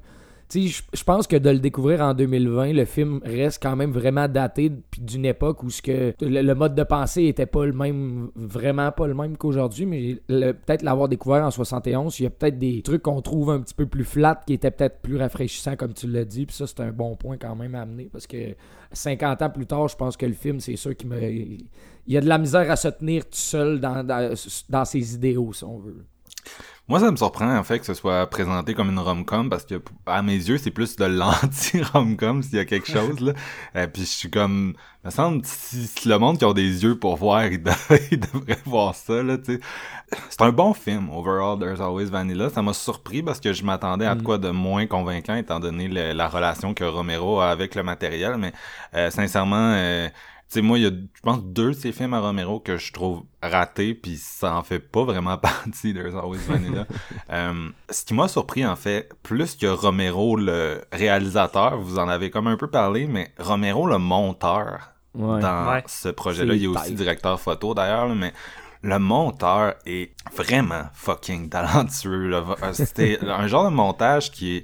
Je- pense que de le découvrir en 2020, le film reste quand même vraiment daté d'une époque où que le, mode de pensée était pas le même, vraiment pas le même qu'aujourd'hui, mais peut-être l'avoir découvert en 71, il y a peut-être des trucs qu'on trouve un petit peu plus flat qui étaient peut-être plus rafraîchissants comme tu l'as dit, puis ça c'est un bon point quand même à amener parce que 50 ans plus tard, je pense que le film, c'est sûr qu'il me il y a de la misère à se tenir tout seul dans, dans, dans ses idéaux, si on veut. Moi, ça me surprend en fait que ce soit présenté comme une rom-com parce que à mes yeux, c'est plus de l'anti-rom-com s'il y a quelque chose là. Euh, puis je suis comme, me semble si, si le monde qui a des yeux pour voir, il, dev- il devrait voir ça là. Tu sais, c'est un bon film. Overall, There's Always Vanilla. Ça m'a surpris parce que je m'attendais à de quoi de moins convaincant étant donné le- la relation que Romero a avec le matériel. Mais euh, sincèrement. euh, sais, moi, il y a, je pense, deux de ces films à Romero que je trouve ratés, puis ça en fait pas vraiment partie There's Always Vanilla. Euh, ce qui m'a surpris, en fait, plus que Romero, le réalisateur, vous en avez comme un peu parlé, mais Romero, le monteur, Ouais. dans Ouais. ce projet-là, il est aussi directeur photo, d'ailleurs, mais le monteur est vraiment fucking talentueux. là. Euh, C'était un genre de montage qui est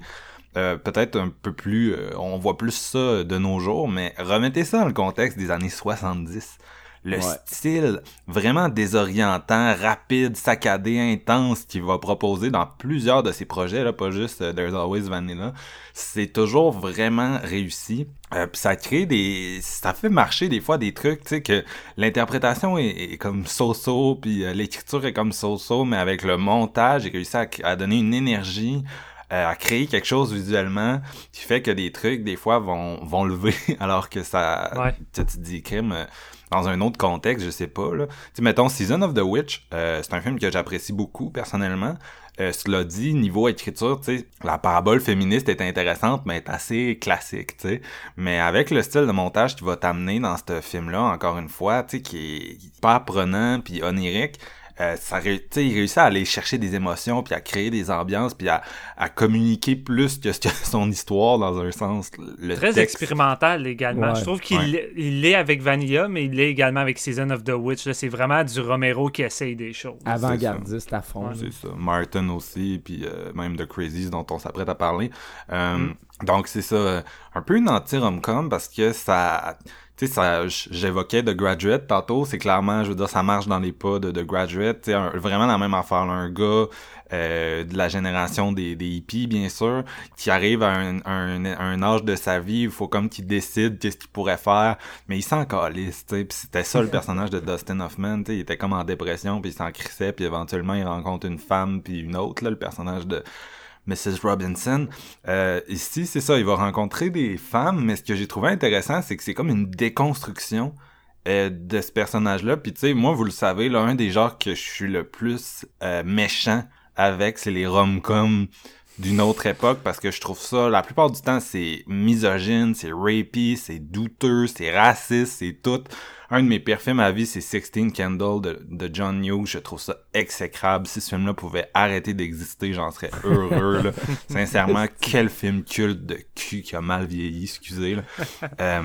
euh, peut-être un peu plus... euh, on voit plus ça de nos jours, mais remettez ça dans le contexte des années 70. Le Ouais. style vraiment désorientant, rapide, saccadé, intense qu'il va proposer dans plusieurs de ses projets, là, pas juste euh, There's Always Vanilla, c'est toujours vraiment réussi. Euh, puis ça crée des... ça fait marcher des fois des trucs, tu sais, que l'interprétation est, est comme so-so, puis euh, l'écriture est comme so-so, mais avec le montage, j'ai réussi à, à donner une énergie à créer quelque chose visuellement qui fait que des trucs des fois vont vont lever alors que ça Ouais. tu te dis crime euh, dans un autre contexte, je sais pas là. Tu sais mettons Season of the Witch, euh, c'est un film que j'apprécie beaucoup personnellement. Euh, cela dit, niveau écriture, tu sais, la parabole féministe est intéressante, mais est assez classique, tu sais. Mais avec le style de montage qui va t'amener dans ce film-là, encore une fois, tu sais, qui est hyper prenant puis onirique, euh, ça, ré- tu sais, il réussit à aller chercher des émotions puis à créer des ambiances puis à, à communiquer plus que son histoire dans un sens. Le Très texte, expérimental également. Ouais. Je trouve qu'il Ouais. l'est- il l'est avec Vanilla, mais il l'est également avec Season of the Witch. là. C'est vraiment du Romero qui essaye des choses. Avant-gardiste à fond. Ouais. C'est ça. Martin aussi, puis euh, même The Crazies dont on s'apprête à parler. Euh, Mm. Donc c'est ça, un peu une anti-rom-com parce que ça, tu sais, j'évoquais The Graduate tantôt, c'est clairement, je veux dire, ça marche dans les pas de The Graduate, tu sais, vraiment la même affaire, là, un gars euh, de la génération des, des hippies, bien sûr, qui arrive à un, un, un âge de sa vie, il faut comme qu'il décide qu'est-ce qu'il pourrait faire, mais il s'en calisse, tu sais, puis c'était ça le personnage de Dustin Hoffman, tu sais, il était comme en dépression, puis il s'en crissait, puis éventuellement il rencontre une femme, puis une autre, là, le personnage de Mrs. Robinson. Euh, ici, c'est ça, il va rencontrer des femmes, mais ce que j'ai trouvé intéressant, c'est que c'est comme une déconstruction euh, de ce personnage-là. Puis tu sais, moi, vous le savez, là, un des genres que je suis le plus euh, méchant avec, c'est les rom-coms d'une autre époque, parce que je trouve ça, la plupart du temps, c'est misogyne, c'est rapey, c'est douteux, c'est raciste, c'est tout. Un de mes pires films à vie, c'est Sixteen Candles de, de John Hughes. Je trouve ça exécrable. Si ce film-là pouvait arrêter d'exister, j'en serais heureux. là. Sincèrement, quel film culte de cul qui a mal vieilli, excusez. Là. Euh,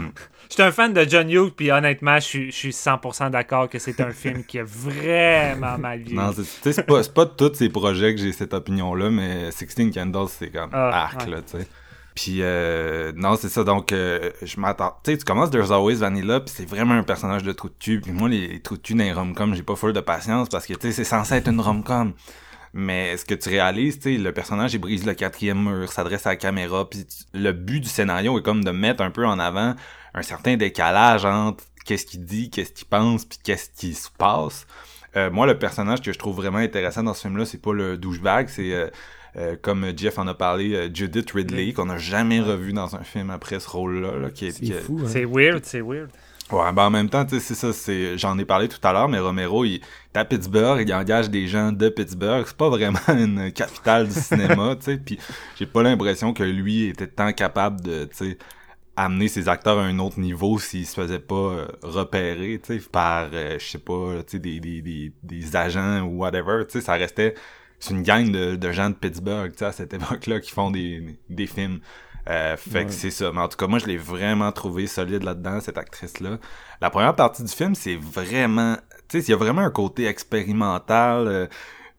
Je suis un fan de John Hughes, puis honnêtement, je suis, je suis 100% d'accord que c'est un film qui a vraiment mal vieilli. non, c'est- pas, de tous ces projets que j'ai cette opinion-là, mais Sixteen Candles, c'est comme Ah, arc, ouais. là, tu sais. Puis, euh, non, c'est ça, donc, euh, je m'attends... Tu sais, tu commences There's Always Vanilla, puis c'est vraiment un personnage de trou de cul. Puis moi, les, les trous de cul dans les rom-coms, j'ai pas full de patience, parce que, tu sais, c'est censé être une rom-com. Mais ce que tu réalises, tu sais, le personnage, il brise le quatrième mur, s'adresse à la caméra, puis le but du scénario est comme de mettre un peu en avant un certain décalage entre qu'est-ce qu'il dit, qu'est-ce qu'il pense, puis qu'est-ce qui se passe. Euh, moi, le personnage que je trouve vraiment intéressant dans ce film-là, c'est pas le douchebag, c'est euh, euh, comme Jeff en a parlé, euh, Judith Ridley, qu'on n'a jamais revu dans un film après ce rôle-là. là, qui est, C'est qui est- fou. hein. C'est weird, c'est weird. Ouais, ben en même temps, tu sais, c'est ça, c'est, j'en ai parlé tout à l'heure, mais Romero, il est à Pittsburgh, il engage des gens de Pittsburgh, c'est pas vraiment une capitale du cinéma, tu sais, puis j'ai pas l'impression que lui était tant capable de, tu sais, amener ses acteurs à un autre niveau s'il se faisait pas euh, repérer, tu sais, par, euh, je sais pas, tu sais, des, des, des, des agents ou whatever, tu sais, ça restait, c'est une gang de, de gens de Pittsburgh, tu sais, à cette époque-là, qui font des, des films. Euh, fait que c'est ça. Mais en tout cas, moi, je l'ai vraiment trouvé solide là-dedans, cette actrice-là. La première partie du film, c'est vraiment... Tu sais, il y a vraiment un côté expérimental. euh,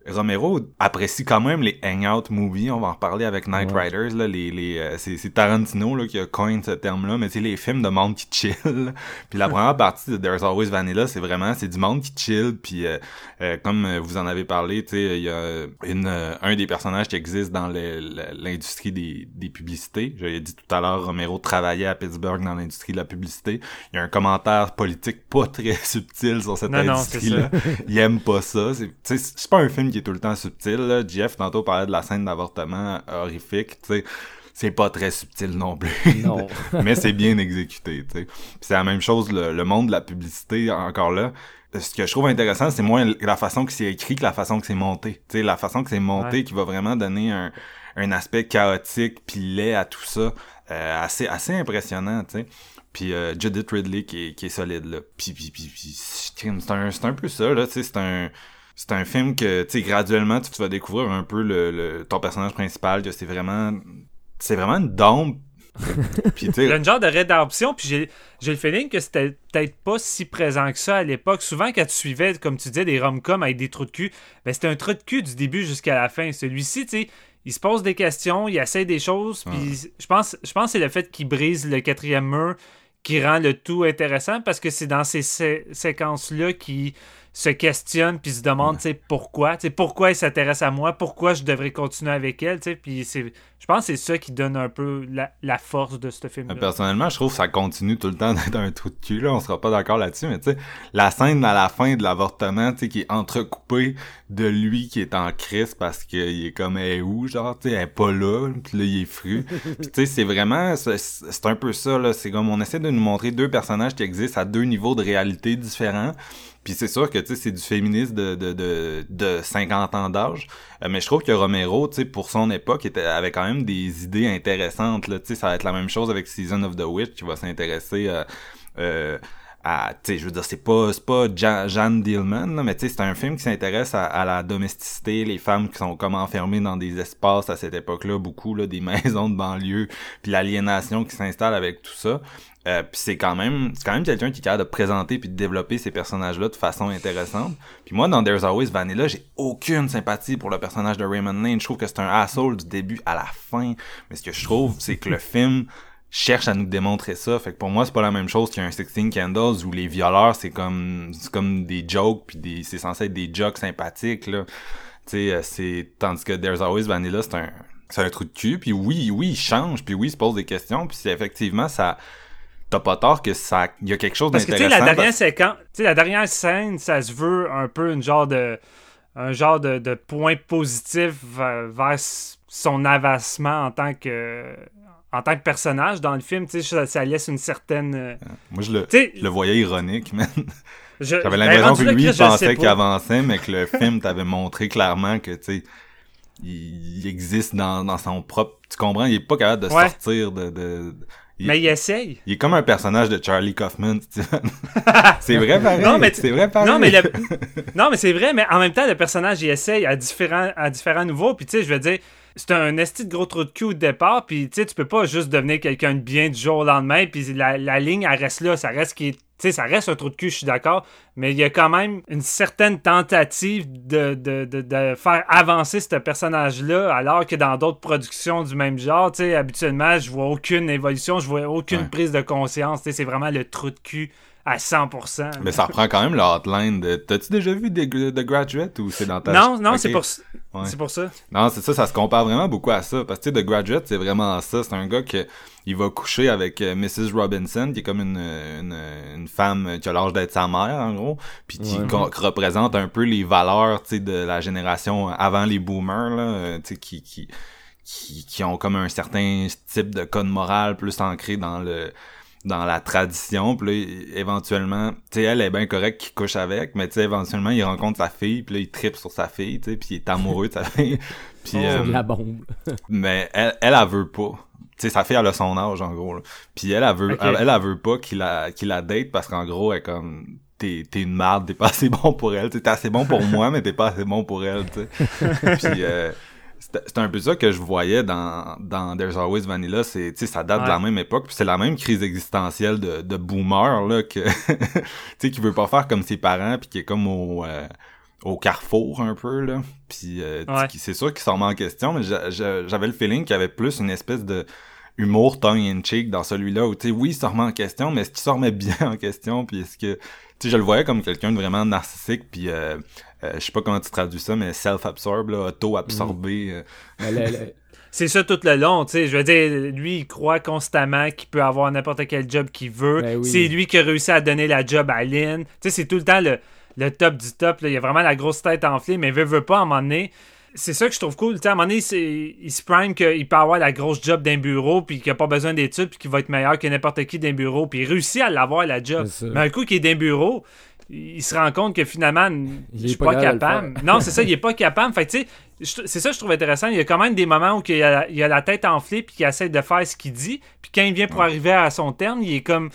Romero apprécie quand même les hangout movies. On va en reparler avec Night Ouais. Riders. Là, les, les, euh, c'est, c'est Tarantino là, qui a coin ce terme-là, mais c'est les films de monde qui chill. puis la première partie de There's Always Vanilla, c'est vraiment c'est du monde qui chill. Puis euh, euh, comme euh, vous en avez parlé, tu sais, il y a une, euh, un des personnages qui existe dans l'industrie des, des publicités. J'avais dit tout à l'heure, Romero travaillait à Pittsburgh dans l'industrie de la publicité. Il y a un commentaire politique pas très subtil sur cette industrie-là. il aime pas ça. C'est, c'est pas un film qui est tout le temps subtil. Là. Jeff, tantôt, parlait de la scène d'avortement horrifique. Tu sais, c'est pas très subtil non plus. Non. mais c'est bien exécuté. c'est la même chose, le, le monde de la publicité, encore là. Ce que je trouve intéressant, c'est moins la façon que c'est écrit que la façon que c'est monté. Tu sais, la façon que c'est monté Ouais. qui va vraiment donner un, un aspect chaotique puis laid à tout ça. Euh, assez, assez impressionnant, tu sais. Puis euh, Judith Ridley qui est, qui est solide, là. Puis, puis, puis, puis c'est un, c'est un peu ça, là, tu sais, c'est un... C'est un film que, tu sais, graduellement, tu, vas découvrir un peu le, le- ton personnage principal, que c'est vraiment... C'est vraiment une dompe. puis, tu Il y a sais... une genre de rédemption, puis j'ai, j'ai le feeling que c'était peut-être pas si présent que ça à l'époque. Souvent, quand tu suivais, comme tu disais, des rom-coms avec des trous de cul, ben c'était un trou de cul du début jusqu'à la fin. Celui-ci, tu sais, il se pose des questions, il essaie des choses, puis je pense, je pense que c'est le fait qu'il brise le quatrième mur qui rend le tout intéressant parce que c'est dans ces sé- séquences-là qui se questionne puis se demande tu sais, pourquoi, tu sais, pourquoi il s'intéresse à moi, pourquoi je devrais continuer avec elle, tu sais, puis c'est je pense que c'est ça qui donne un peu la, la force de ce film Mais Personnellement, je trouve que ça continue tout le temps d'être un trou de cul, là. On sera pas d'accord là-dessus, mais tu sais, la scène à la fin de l'avortement, tu sais, qui est entrecoupée de lui qui est en crise parce qu'il est comme, elle est où, genre, tu sais, elle est pas là, puis là, il est fru. Puis tu sais, c'est vraiment, c'est c'est un peu ça, là. C'est comme, on essaie de nous montrer deux personnages qui existent à deux niveaux de réalité différents. Puis c'est sûr que c'est du féminisme de, de, de, de 50 ans d'âge, Euh, mais je trouve que Romero, pour son époque, était avait quand même des idées intéressantes là, ça va être la même chose avec Season of the Witch qui va s'intéresser euh, euh, je veux dire c'est pas pas Jeanne Dillman mais c'est un film qui s'intéresse à, la domesticité, les femmes qui sont comme enfermées dans des espaces à cette époque-là, beaucoup des maisons de banlieue, puis l'aliénation qui s'installe avec tout ça. Euh, puis c'est quand même c'est quand même quelqu'un qui est capable de présenter puis de développer ces personnages là de façon intéressante. Puis moi dans There's Always Vanilla, j'ai aucune sympathie pour le personnage de Raymond Lane. Je trouve que c'est un asshole du début à la fin. Mais ce que je trouve, c'est que le film cherche à nous démontrer ça. Fait que pour moi, c'est pas la même chose qu'un 16 Candles où les violeurs, c'est comme c'est comme des jokes puis des c'est censé être des jokes sympathiques là. Tu sais, euh, c'est tandis que There's Always Vanilla, c'est un c'est un trou de cul. Puis oui, oui, il change. Puis oui, il se pose des questions. Puis c'est effectivement ça t'as pas tort que ça il y a quelque chose Parce que tu sais, d'intéressant la dernière parce- séquence, tu sais, la dernière scène, ça se veut un peu une genre de un genre de, de point positif vers, son avancement en tant que en tant que personnage dans le film, tu sais, ça, ça laisse une certaine euh, moi je le je le voyais ironique man j'avais ben, l'impression que lui il pensait qu'il avançait mais que le film t'avait montré clairement que tu sais il, il existe dans, dans son propre tu comprends? Il est pas capable de Ouais. sortir de, de il, Mais il essaye. il est comme un personnage de Charlie Kaufman c'est vrai pareil Non, mais c'est vrai pareil Non, mais le- non, mais c'est vrai, mais en même temps, le personnage, il essaye à différents, à différents niveaux. Puis, tu sais, je veux dire, c'est un esti de gros trou de cul au départ. Puis, tu sais, tu peux pas juste devenir quelqu'un de bien du jour au lendemain. Puis, la, la ligne, elle reste là. Ça reste qui est- Tu sais, ça reste un trou de cul, je suis d'accord. Mais il y a quand même une certaine tentative de, de, de, de faire avancer ce personnage-là, alors que dans d'autres productions du même genre, tu sais, habituellement, je vois aucune évolution, je vois aucune Ouais. prise de conscience. Tu sais, c'est vraiment le trou de cul à 100%. mais ça reprend quand même le hotline de t'as-tu déjà vu des- The Graduate ou c'est dans ta Non, non, c'est pour, Ouais. c'est pour ça. Non, c'est ça, ça se compare vraiment beaucoup à ça. Parce que, tu sais, The Graduate, c'est vraiment ça. C'est un gars que il va coucher avec euh, Mrs. Robinson, qui est comme une, une, une femme qui a l'âge d'être sa mère, en gros, puis qui Ouais. représente un peu les valeurs, tu sais, de la génération avant les boomers, là, tu sais, qui, qui, qui, qui ont comme un certain type de code moral plus ancré dans le dans la tradition, puis là, éventuellement, tu sais, elle est bien correcte qu'il couche avec, mais tu sais, éventuellement, il rencontre sa fille, puis là, il tripe sur sa fille, tu sais, puis il est amoureux de sa fille, puis... Sur euh, la bombe. mais elle, elle, elle veut pas. Tu sais, sa fille, elle a son âge, en gros. là. Puis elle, elle veut, elle, elle, elle veut pas qu'il la, qu'il la date parce qu'en gros, elle est comme, t'es, t'es une marde, t'es pas assez bon pour elle. T'es assez bon pour moi, mais t'es pas assez bon pour elle, tu sais. Puis, euh, c'était un peu ça que je voyais dans, dans There's Always Vanilla. C'est, tu sais, ça date de la même époque. Puis c'est la même crise existentielle de, de boomer, là, que, tu sais, qui veut pas faire comme ses parents, puis qui est comme au, euh, au carrefour un peu, là. Puis euh, Ouais. c'est sûr qu'il s'en met en question, mais j'a- j'a- j'avais le feeling qu'il y avait plus une espèce de humour tongue-in-cheek dans celui-là, où, tu sais, oui, il se remet en question, mais est-ce qu'il se remet bien en question, puis est-ce que... Tu sais, je le voyais comme quelqu'un de vraiment narcissique, puis euh, euh, je sais pas comment tu traduis ça, mais self-absorbed, là, auto-absorbé. euh, Mais le- le- C'est ça tout le long, tu sais. Je veux dire, lui, il croit constamment qu'il peut avoir n'importe quel job qu'il veut. Ben oui. C'est lui qui a réussi à donner la job à Lynn. Tu sais, c'est tout le temps le, le top du top. là. Il y a vraiment la grosse tête enflée, mais veut, veut pas, à un moment donné. C'est ça que je trouve cool. Tu sais, à un moment donné, il se prime qu'il peut avoir la grosse job d'un bureau, puis qu'il a pas besoin d'études, puis qu'il va être meilleur que n'importe qui d'un bureau, puis il réussit à l'avoir, la job. Mais un coup qu'il est d'un bureau, il se rend compte que finalement, Il je suis pas pas capable. Non, c'est ça, il est pas capable. Fait tu sais, c'est ça que je trouve intéressant. Il y a quand même des moments où il a, il a la tête enflée puis qu'il essaie de faire ce qu'il dit. Puis quand il vient pour arriver à son terme, il est comme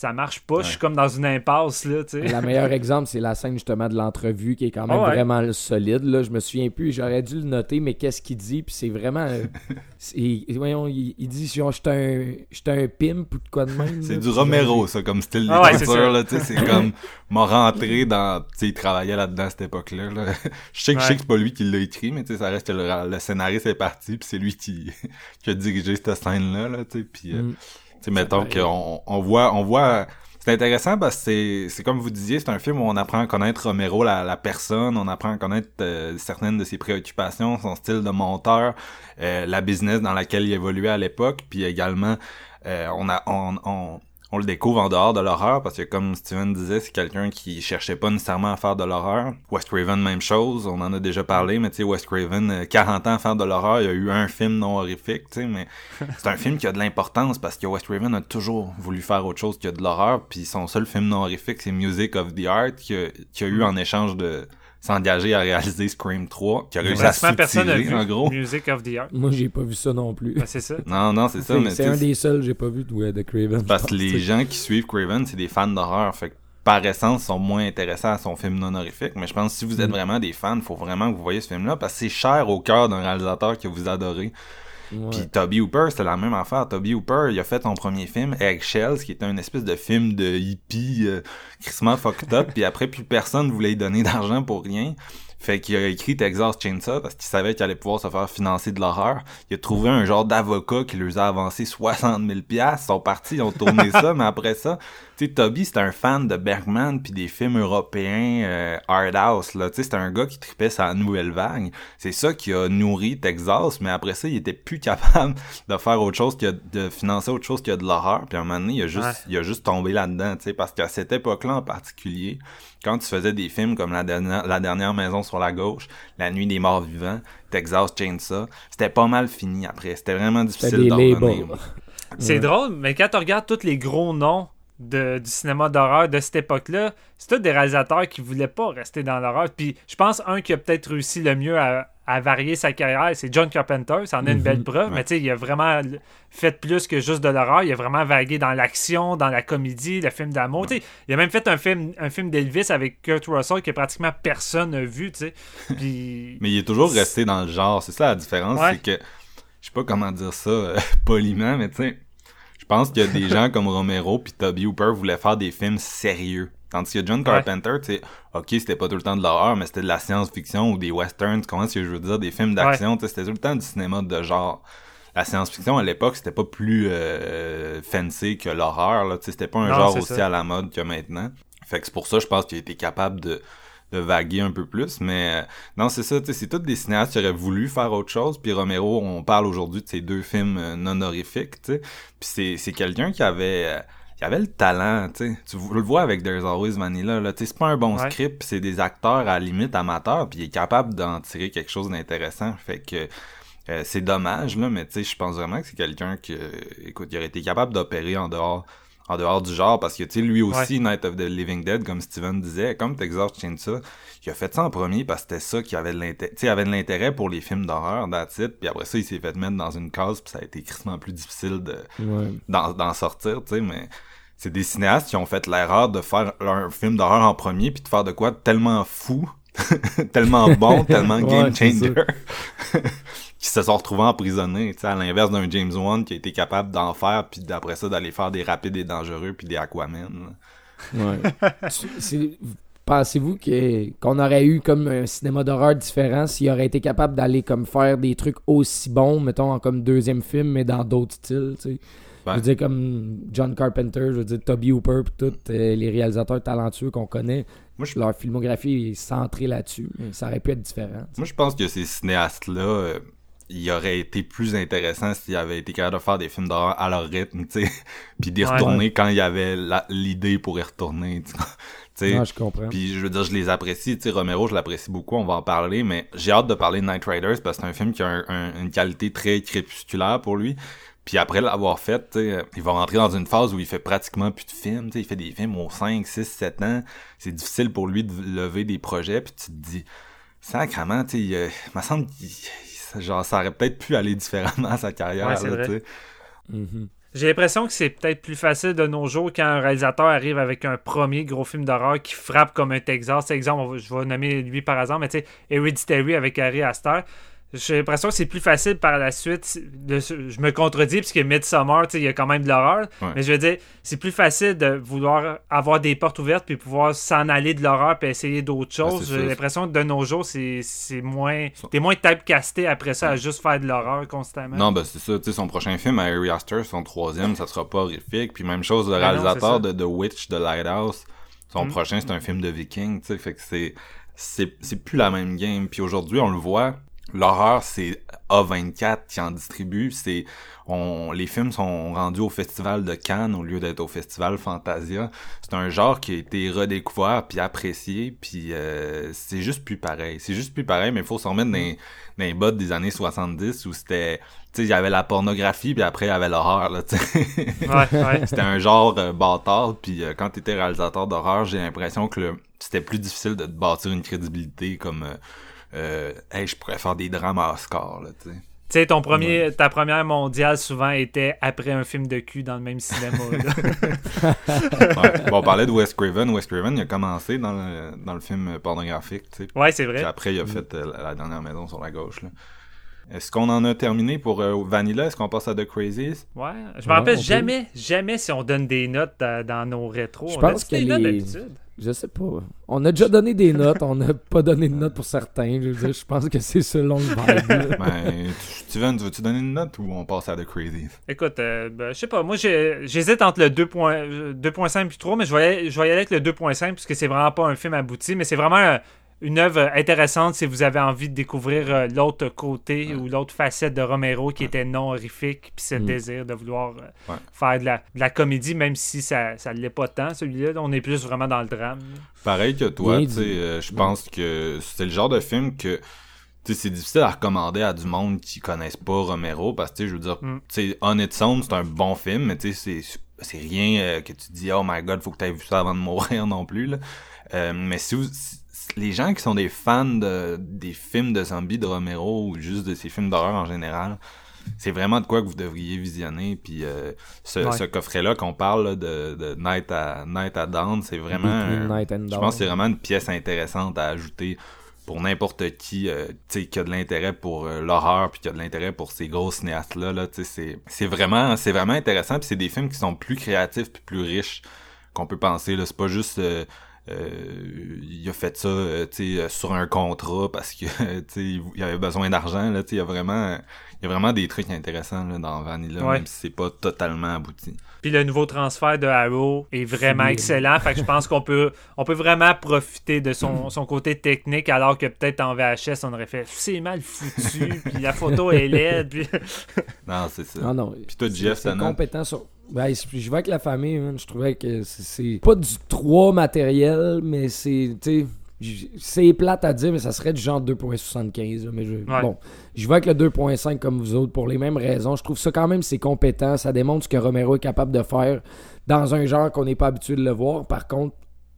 ça marche pas, je suis comme dans une impasse là, tu sais. Le meilleur exemple, c'est la scène justement de l'entrevue qui est quand même Ah ouais. vraiment solide. Là. Je me souviens plus, j'aurais dû le noter, mais qu'est-ce qu'il dit? Puis c'est vraiment. euh, c'est- voyons, il, il dit genre, j'étais un, j'étais un pimp ou de quoi de même. C'est là. du Romero, ça, comme style Ah ouais, c'est d'écriture, ça. là, tu sais, c'est comme, m'a rentré dans, tu sais, il travaillait là-dedans à cette époque-là, là. Je sais que, je sais Ouais. que c'est pas lui qui l'a écrit, mais tu sais, ça reste le, le scénariste est parti, puis c'est lui qui, qui a dirigé cette scène-là, là, tu sais, puis, euh, Mm. Sais, mettons qu'on on voit, on voit, C'est intéressant parce que c'est, c'est comme vous disiez, c'est un film où on apprend à connaître Romero, la, la personne, on apprend à connaître euh, certaines de ses préoccupations, son style de monteur, euh, la business dans laquelle il évoluait à l'époque, puis également euh, on a on, on, on le découvre en dehors de l'horreur parce que comme Steven disait, c'est quelqu'un qui cherchait pas nécessairement à faire de l'horreur. Wes Craven, même chose, on en a déjà parlé, mais tu sais, Wes Craven, euh, 40 ans à faire de l'horreur, il y a eu un film non horrifique, tu sais, mais c'est un film qui a de l'importance parce que Wes Craven a toujours voulu faire autre chose que de l'horreur, puis son seul film non horrifique, c'est Music of the Art, qui a, qui a eu en échange de s'engager à réaliser Scream 3, qui a réussi à personne soutirer, vu en gros. Music of the Art. Moi, j'ai pas vu ça non plus. Ben, c'est ça. Non, non, c'est ça, mais C'est un des seuls que j'ai pas vu de, ouais, de Craven. Parce que les gens qui suivent Craven, c'est des fans d'horreur. Fait que par essence, sont moins intéressants à son film non horrifique. Mais je pense que si vous êtes Mm. vraiment des fans, faut vraiment que vous voyez ce film-là parce que c'est cher au cœur d'un réalisateur que vous adorez. Ouais. Puis Toby Hooper, c'était la même affaire. Toby Hooper, il a fait son premier film, Eggshells, qui était une espèce de film de hippie euh, crissement fucked up. puis après, plus personne voulait lui donner d'argent pour rien. Fait qu'il a écrit Texas Chainsaw parce qu'il savait qu'il allait pouvoir se faire financer de l'horreur. Il a trouvé un genre d'avocat qui lui a avancé 60 000 piastres. Ils sont partis, ils ont tourné ça, mais après ça, tu sais, Toby, c'était un fan de Bergman puis des films européens euh, art house, là. Tu sais, c'était un gars qui tripait sa nouvelle vague. C'est ça qui a nourri Texas, mais après ça, il était plus capable de faire autre chose que de financer autre chose que de l'horreur. Puis à un moment donné, il a juste, Ouais. il a juste tombé là-dedans, tu sais, parce qu'à cette époque-là en particulier, quand tu faisais des films comme la dernière, la dernière maison sur la gauche, La nuit des morts vivants, Texas Chainsaw, c'était pas mal fini après. C'était vraiment difficile d'en revenir. C'est Ouais. drôle, mais quand tu regardes tous les gros noms de, du cinéma d'horreur de cette époque-là, c'est tous des réalisateurs qui voulaient pas rester dans l'horreur. Puis je pense un qui a peut-être réussi le mieux à, à varier sa carrière, c'est John Carpenter. Ça en est une belle preuve, Ouais. mais tu sais, il a vraiment fait plus que juste de l'horreur. Il a vraiment vagué dans l'action, dans la comédie, le film d'amour. Tu sais, Il a même fait un film, un film d'Elvis avec Kurt Russell que pratiquement personne n'a vu. tu sais. Puis Mais il est toujours resté dans le genre. C'est ça la différence, Ouais. c'est que je sais pas comment dire ça euh, poliment, mais tu sais, je pense qu'il y a des gens comme Romero puis Toby Hooper voulaient faire des films sérieux. Tandis que John Carpenter, tu sais, ok, c'était pas tout le temps de l'horreur, mais c'était de la science-fiction ou des westerns, tu comprends ce que je veux dire, des films d'action, tu sais, c'était tout le temps du cinéma de genre. La science-fiction à l'époque, c'était pas plus euh, fancy que l'horreur, là, tu sais, c'était pas un Non, genre aussi ça. à la mode que maintenant. Fait que c'est pour ça, je pense qu'il a été capable de, de vaguer un peu plus, mais euh, non, c'est ça, c'est tous des cinéastes qui auraient voulu faire autre chose, puis Romero, on parle aujourd'hui de ces deux films euh, non horrifiques, tu sais, puis c'est, c'est quelqu'un qui avait... euh, qui avait le talent, tu sais. Tu le vois avec There's Always Vanilla, là, tu sais, c'est pas un bon Ouais. script, c'est des acteurs à la limite amateurs, puis il est capable d'en tirer quelque chose d'intéressant, fait que euh, c'est dommage, là, mais tu sais, je pense vraiment que c'est quelqu'un qui, euh, écoute, il aurait été capable d'opérer en dehors en dehors du genre, parce que, tu sais, lui aussi, Night of the Living Dead, comme Steven disait, comme Texas Chainsaw, il a fait ça en premier parce que c'était ça qui avait de l'intérêt, tu sais, avait de l'intérêt pour les films d'horreur, that's it, puis après ça, il s'est fait mettre dans une case, puis ça a été crissement plus difficile de, Ouais. d'en, d'en sortir, tu sais, mais c'est des cinéastes qui ont fait l'erreur de faire un film d'horreur en premier, puis de faire de quoi tellement fou, tellement bon, tellement Ouais, game changer, qui se sont retrouvés emprisonnés, tu sais, à l'inverse d'un James Wan qui a été capable d'en faire, puis d'après ça, d'aller faire des rapides et dangereux, puis des Aquaman. Ouais. Pensez-vous qu'on aurait eu comme un cinéma d'horreur différent s'il aurait été capable d'aller comme faire des trucs aussi bons, mettons, en comme deuxième film, mais dans d'autres styles, tu sais? Ouais. Je veux dire, comme John Carpenter, je veux dire, Toby Hooper, puis tous euh, les réalisateurs talentueux qu'on connaît, Moi, je leur filmographie est centrée là-dessus. mais Ça aurait pu être différent. Moi, je pense que ces cinéastes-là, euh, il aurait été plus intéressant s'ils avaient été capables de faire des films d'horreur à leur rythme, tu sais, puis d'y Ouais. retourner quand il y avait l'idée pour y retourner, tu sais. Ah, je comprends. Puis je veux dire, je les apprécie, tu sais, Romero, je l'apprécie beaucoup, on va en parler, mais j'ai hâte de parler de Night Riders parce que c'est un film qui a un- un- une qualité très crépusculaire pour lui. Puis après l'avoir fait, sais, il va rentrer dans une phase où il fait pratiquement plus de films, il fait des films aux 5, 6, 7 ans. C'est difficile pour lui de lever des projets, puis tu te dis, sacrement, tu sais, il, euh, il me semble genre ça aurait peut-être pu aller différemment à sa carrière, Ouais. Mhm. J'ai l'impression que c'est peut-être plus facile de nos jours quand un réalisateur arrive avec un premier gros film d'horreur qui frappe comme un Texas. Exemple, je vais nommer lui par exemple, mais tu sais, Hereditary avec Harry Astor. J'ai l'impression que c'est plus facile par la suite. de- je me contredis, puisque Midsommar, il y a quand même de l'horreur. Ouais. Mais je veux dire, c'est plus facile de vouloir avoir des portes ouvertes puis pouvoir s'en aller de l'horreur puis essayer d'autres Ah, choses. j'ai l'impression que de nos jours, c'est moins. T'es moins typecasté après ça à juste faire de l'horreur constamment. Non, ben c'est ça. Tu sais, son prochain film, Harry Astor, son troisième, ça sera pas horrifique. Puis même chose, le Ben non, réalisateur de The Witch, de Lighthouse, son Mm. prochain, c'est un film de viking, tu sais. Fait que c'est, c'est plus la même game. Puis aujourd'hui, on le voit, l'horreur, c'est A24 qui en distribue. C'est, on, les films sont rendus au festival de Cannes au lieu d'être au festival Fantasia. C'est un genre qui a été redécouvert puis apprécié. Puis euh, c'est juste plus pareil. C'est juste plus pareil, mais il faut se remettre dans, les- dans les bottes des années 70 où c'était tu sais, il y avait la pornographie, puis après, il y avait l'horreur, là. Ouais, ouais. C'était un genre euh, bâtard, puis euh, quand t'étais réalisateur d'horreur, j'ai l'impression que c'était plus difficile de te bâtir une crédibilité comme... Euh, euh, hey, je pourrais faire des drames à Oscar, là, tu sais. Tu sais, ton premier, ta première mondiale souvent était après un film de cul dans le même cinéma. là. Ouais. Bon, on parlait de Wes Craven. Wes Craven, il a commencé dans le, dans le film pornographique, tu sais. ouais, c'est Puis vrai. après, il a fait euh, la, dernière maison sur la gauche, là. Est-ce qu'on en a terminé pour euh, Vanilla? Est-ce qu'on passe à The Crazies? Ouais. Je me Ouais, rappelle peut. jamais, jamais si on donne des notes dans, dans nos rétros. Je On pense que notes les- d'habitude. Je sais pas. On a déjà donné des notes, on n'a pas donné de notes pour certains. Je veux dire, je pense que c'est selon le vibe. Ben, Steven, tu veux-tu donner une note ou on passe à The Crazies? Écoute, euh, ben, je sais pas, moi j'hésite entre le 2.5 euh, 2.5 puis 3, mais je vais, y- je vais y aller avec le 2.5 puisque c'est vraiment pas un film abouti, mais c'est vraiment une œuvre intéressante si vous avez envie de découvrir euh, l'autre côté ou l'autre facette de Romero qui était non horrifique, puis le Mm. désir de vouloir euh, Ouais. faire de la, de la comédie, même si ça ça l'est pas tant celui-là. On est plus vraiment dans le drame. Pareil que toi, tu euh, je pense que c'est le genre de film que c'est difficile à recommander à du monde qui connaissent pas Romero parce que je veux dire, Mm. Its Own, c'est un bon film, mais tu sais, c'est c'est rien euh, que tu dis oh my god, faut que tu aies vu ça avant de mourir non plus là. Euh, mais si, vous, si- les gens qui sont des fans de des films de zombies de Romero ou juste de ses films d'horreur en général, c'est vraiment de quoi que vous devriez visionner. Puis euh, ce, Ouais. ce coffret là qu'on parle là, de, de Night à Night à Dawn, c'est vraiment un- Night je pense que c'est vraiment une pièce intéressante à ajouter pour n'importe qui euh, qui a de l'intérêt pour euh, l'horreur puis qui a de l'intérêt pour ces gros cinéastes là là c'est c'est vraiment c'est vraiment intéressant puis c'est des films qui sont plus créatifs puis plus riches qu'on peut penser là. C'est pas juste euh, il a fait ça euh, tu sais, euh, sur un contrat parce que tu sais, il avait besoin d'argent là tu sais, il a vraiment y a vraiment des trucs intéressants là, dans Vanilla Ouais. même si c'est pas totalement abouti Puis le nouveau transfert de Arrow est vraiment excellent. Fait que je pense qu'on peut, on peut vraiment profiter de son, son côté technique, alors que peut-être en VHS, on aurait fait c'est mal foutu, puis la photo est laide. Puis... non c'est ça Ah non. Puis toi, Jeff, c'est compétent sur. Ben, je vais avec la famille, man. je trouvais que c'est- pas du 3 matériel, mais c'est, c'est plate à dire, mais ça serait du genre 2.75. là, Mais je, Ouais. bon, je vais avec le 2.5 comme vous autres pour les mêmes raisons. Je trouve ça quand même c'est compétent, ça démontre ce que Romero est capable de faire dans un genre qu'on n'est pas habitué de le voir. Par contre,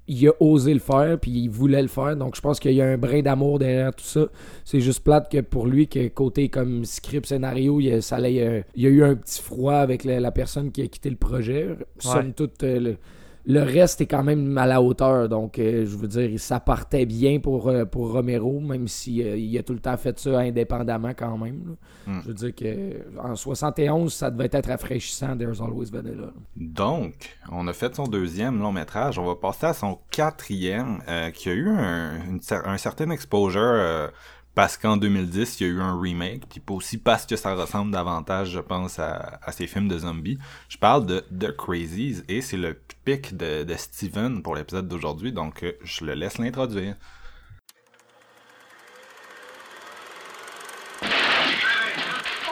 il a osé le faire, puis il voulait le faire. Donc, je pense qu'il y a un brin d'amour derrière tout ça. C'est juste plate que pour lui, que côté comme script, scénario, il y a, ça euh, il y a eu un petit froid avec la, la personne qui a quitté le projet. Somme toute, euh, le, le reste est quand même à la hauteur. Donc, euh, je veux dire, ça partait bien pour, euh, pour Romero, même si euh, il a tout le temps fait ça indépendamment quand même. là. Mm. Je veux dire que en 71, ça devait être rafraîchissant, There's Always Vanilla. Donc, on a fait son deuxième long métrage. On va passer à son quatrième, qui a eu un, une un certain exposure parce qu'en 2010, il y a eu un remake, puis pas aussi parce que ça ressemble davantage, je pense, à, à ces films de zombies. Je parle de The Crazies, et c'est le pic de, de Steven pour l'épisode d'aujourd'hui, donc euh, je le laisse l'introduire.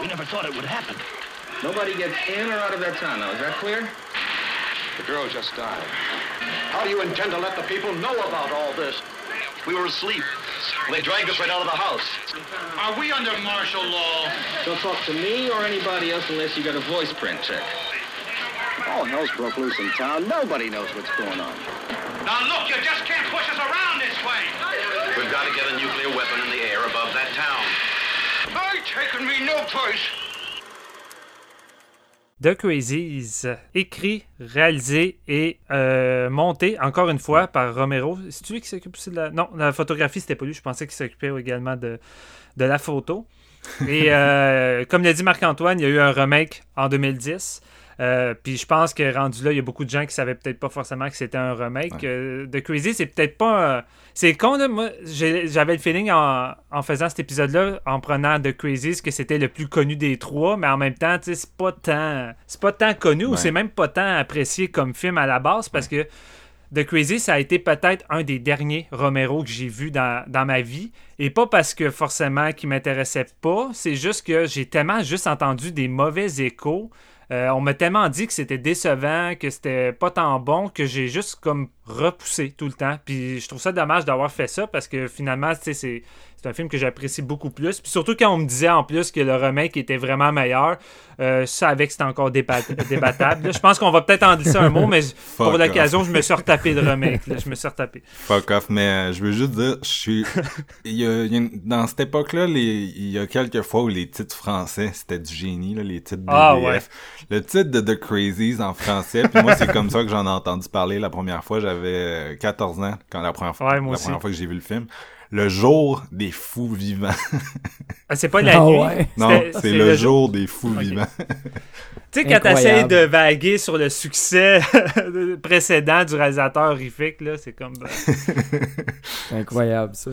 We never thought it would happen. Nobody gets in or out of that town now. Is that clear? The girl just died. How do you intend to let the people know about all this? We were asleep. They dragged us right out of the house. Are we under martial law? Don't talk to me or anybody else unless you got a voice print check. All hell's broke loose in town. Nobody knows what's going on. Now look, you just can't push us around this way. We've got to get a nuclear weapon in the air above that town. I taking me no place. The Crazies, écrit, réalisé et euh, monté, encore une fois, par Romero. C'est lui qui s'occupe aussi de la... Non, la photographie, c'était pas lui. Je pensais qu'il s'occupait également de, de la photo. Et euh, comme l'a dit Marc-Antoine, il y a eu un remake en 2010. Euh, puis je pense que rendu là, il y a beaucoup de gens qui savaient peut-être pas forcément que c'était un remake. Euh, de Crazy, c'est peut-être pas. euh, c'est con, là. Moi, j'avais le feeling en, en faisant cet épisode-là, en prenant The Crazies, que c'était le plus connu des trois, mais en même temps, tu sais, c'est pas tant. C'est pas tant connu ou c'est même pas tant apprécié comme film à la base parce que. The Crazy, ça a été peut-être un des derniers Romero que j'ai vu dans, dans ma vie. Et pas parce que forcément qu'il m'intéressait pas, c'est juste que j'ai tellement juste entendu des mauvais échos. Euh, on m'a tellement dit que c'était décevant, que c'était pas tant bon, que j'ai juste comme repoussé tout le temps. Puis je trouve ça dommage d'avoir fait ça parce que finalement, tu sais, c'est c'est un film que j'apprécie beaucoup plus. Puis surtout quand on me disait en plus que le remake était vraiment meilleur, euh, je savais que c'était encore débat- débattable. Là, je pense qu'on va peut-être en glisser un mot, mais pour l'occasion, je me suis retapé le remake. là. Je me suis retapé. Fuck off, mais euh, je veux juste dire, je suis. il y a- il y a une- Dans cette époque-là, les... il y a quelques fois où les titres français, c'était du génie, là, les titres BVF. Ah, ouais. Le titre de The Crazies en français, puis moi, c'est comme ça que j'en ai entendu parler la première fois. J'avais euh, 14 ans quand la première fois, Ouais, la première fois que j'ai vu le film. Le jour des fous vivants. Ah, C'est pas la Ah nuit? ouais. non, c'est le, jour des fous vivants. Tu sais, quand t'essayes de vaguer sur le succès précédent du réalisateur horrifique, là, c'est comme. C'est incroyable, ça.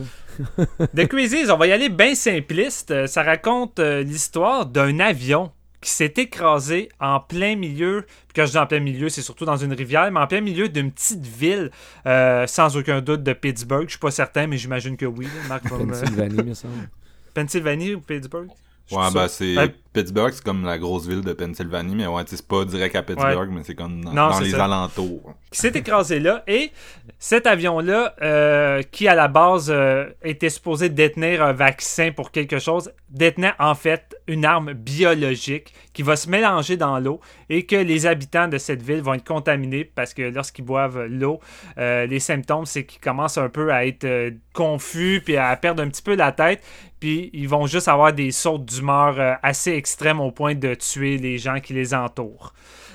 The Crazies, on va y aller bien simpliste. Euh, Ça raconte euh, l'histoire d'un avion qui s'est écrasé en plein milieu. Puis quand je dis en plein milieu, c'est surtout dans une rivière, mais en plein milieu d'une petite ville, euh, sans aucun doute de Pittsburgh. Je suis pas certain, mais j'imagine que oui. Marc Pennsylvanie, me semble. Pennsylvanie ou Pittsburgh? Ouais, ben c'est Ouais. Pittsburgh, c'est comme la grosse ville de Pennsylvanie, mais ouais, c'est pas direct à Pittsburgh, mais c'est comme dans, Non, dans c'est les ça. alentours. qui s'est écrasé là. Et cet avion-là, euh, qui à la base euh, était supposé détenir un vaccin pour quelque chose, détenait en fait une arme biologique qui va se mélanger dans l'eau et que les habitants de cette ville vont être contaminés parce que lorsqu'ils boivent l'eau, euh, les symptômes, c'est qu'ils commencent un peu à être confus puis à perdre un petit peu la tête. Puis ils vont juste avoir des sautes d'humeur euh, assez extrêmes au point de tuer les gens qui les entourent.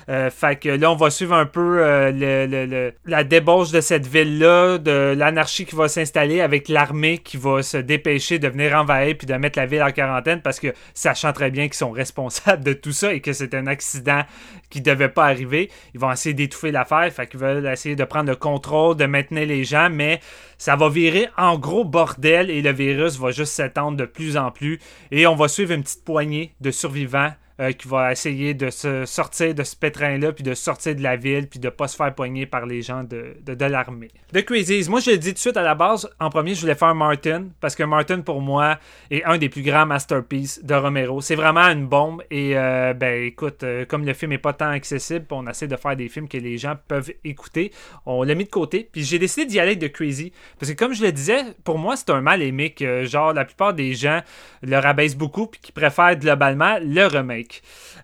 Euh, fait que là, on va suivre un peu euh, la débauche de cette ville-là, de l'anarchie qui va s'installer avec l'armée qui va se dépêcher de venir envahir puis de mettre la ville en quarantaine parce que sachant très bien qu'ils sont responsables de tout ça et que c'est un accident qui devait pas arriver, ils vont essayer d'étouffer l'affaire, fait qu'ils veulent essayer de prendre le contrôle, de maintenir les gens, mais ça va virer en gros bordel et le virus va juste s'étendre de plus en plus. Et on va suivre une petite poignée de survivants euh, qui va essayer de se sortir de ce pétrin-là, puis de sortir de la ville, puis de pas se faire poigner par les gens de, de, de l'armée. The Crazies, moi je le dis tout de suite à la base, en premier je voulais faire Martin, parce que Martin pour moi est un des plus grands masterpieces de Romero. C'est vraiment une bombe, et euh, ben écoute, euh, comme le film est pas tant accessible, on essaie de faire des films que les gens peuvent écouter, on l'a mis de côté, puis j'ai décidé d'y aller avec The Crazy, parce que comme je le disais, pour moi c'est un mal aimé que genre la plupart des gens le rabaissent beaucoup, puis qui préfèrent globalement le remake.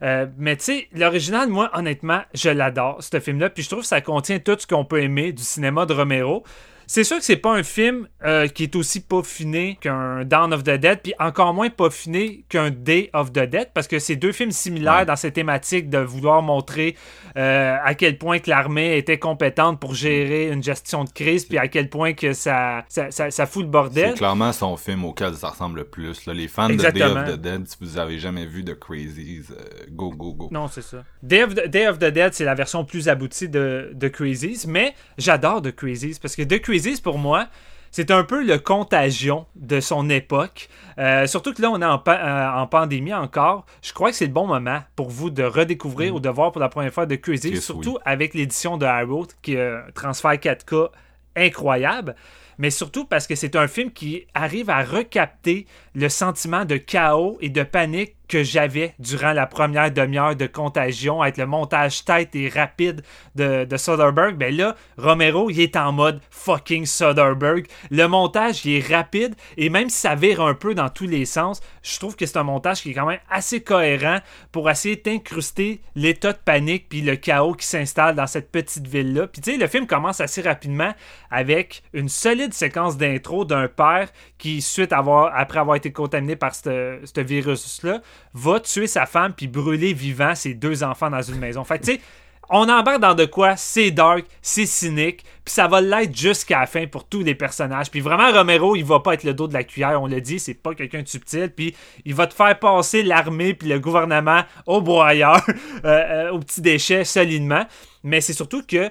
Euh, mais tu sais, l'original, moi, honnêtement, je l'adore, ce film-là. Puis je trouve que ça contient tout ce qu'on peut aimer du cinéma de Romero. C'est sûr que c'est pas un film euh, qui est aussi peaufiné qu'un Dawn of the Dead, puis encore moins peaufiné qu'un Day of the Dead, parce que c'est deux films similaires Ouais. dans cette thématique de vouloir montrer euh, à quel point que l'armée était compétente pour gérer une gestion de crise, puis à quel point que ça, ça, ça, ça fout le bordel. C'est clairement son film auquel ça ressemble le plus. Là. Les fans Exactement. de Day of the Dead, si vous avez jamais vu The Crazies, euh, go, go, go. Non, c'est ça. Day of, the, Day of the Dead, c'est la version plus aboutie de, de Crazies, mais j'adore The Crazies parce que The Crazies, pour moi, c'est un peu le contagion de son époque. Euh, surtout que là, on est en, pa- euh, en pandémie encore. Je crois que c'est le bon moment pour vous de redécouvrir ou de voir pour la première fois The Crazies, Yes, surtout avec l'édition de Arrow, qui est un transfert 4K incroyable. Mais surtout parce que c'est un film qui arrive à recapter le sentiment de chaos et de panique que j'avais durant la première demi-heure de Contagion avec le montage tête et rapide de, de Soderbergh. Ben là, Romero, il est en mode fucking Soderbergh. Le montage, il est rapide et même si ça vire un peu dans tous les sens, je trouve que c'est un montage qui est quand même assez cohérent pour essayer d'incruster l'état de panique puis le chaos qui s'installe dans cette petite ville-là. Puis tu sais, le film commence assez rapidement avec une solide séquence d'intro d'un père qui, suite à avoir, après avoir été contaminé par ce ce virus-là, va tuer sa femme puis brûler vivant ses deux enfants dans une maison. Fait tu sais, on embarque dans de quoi? C'est dark, c'est cynique, puis ça va l'être jusqu'à la fin pour tous les personnages. Puis vraiment, Romero, il va pas être le dos de la cuillère, on l'a dit, c'est pas quelqu'un de subtil, puis il va te faire passer l'armée puis le gouvernement au broyeur, euh, euh, au petit déchet solidement. Mais c'est surtout que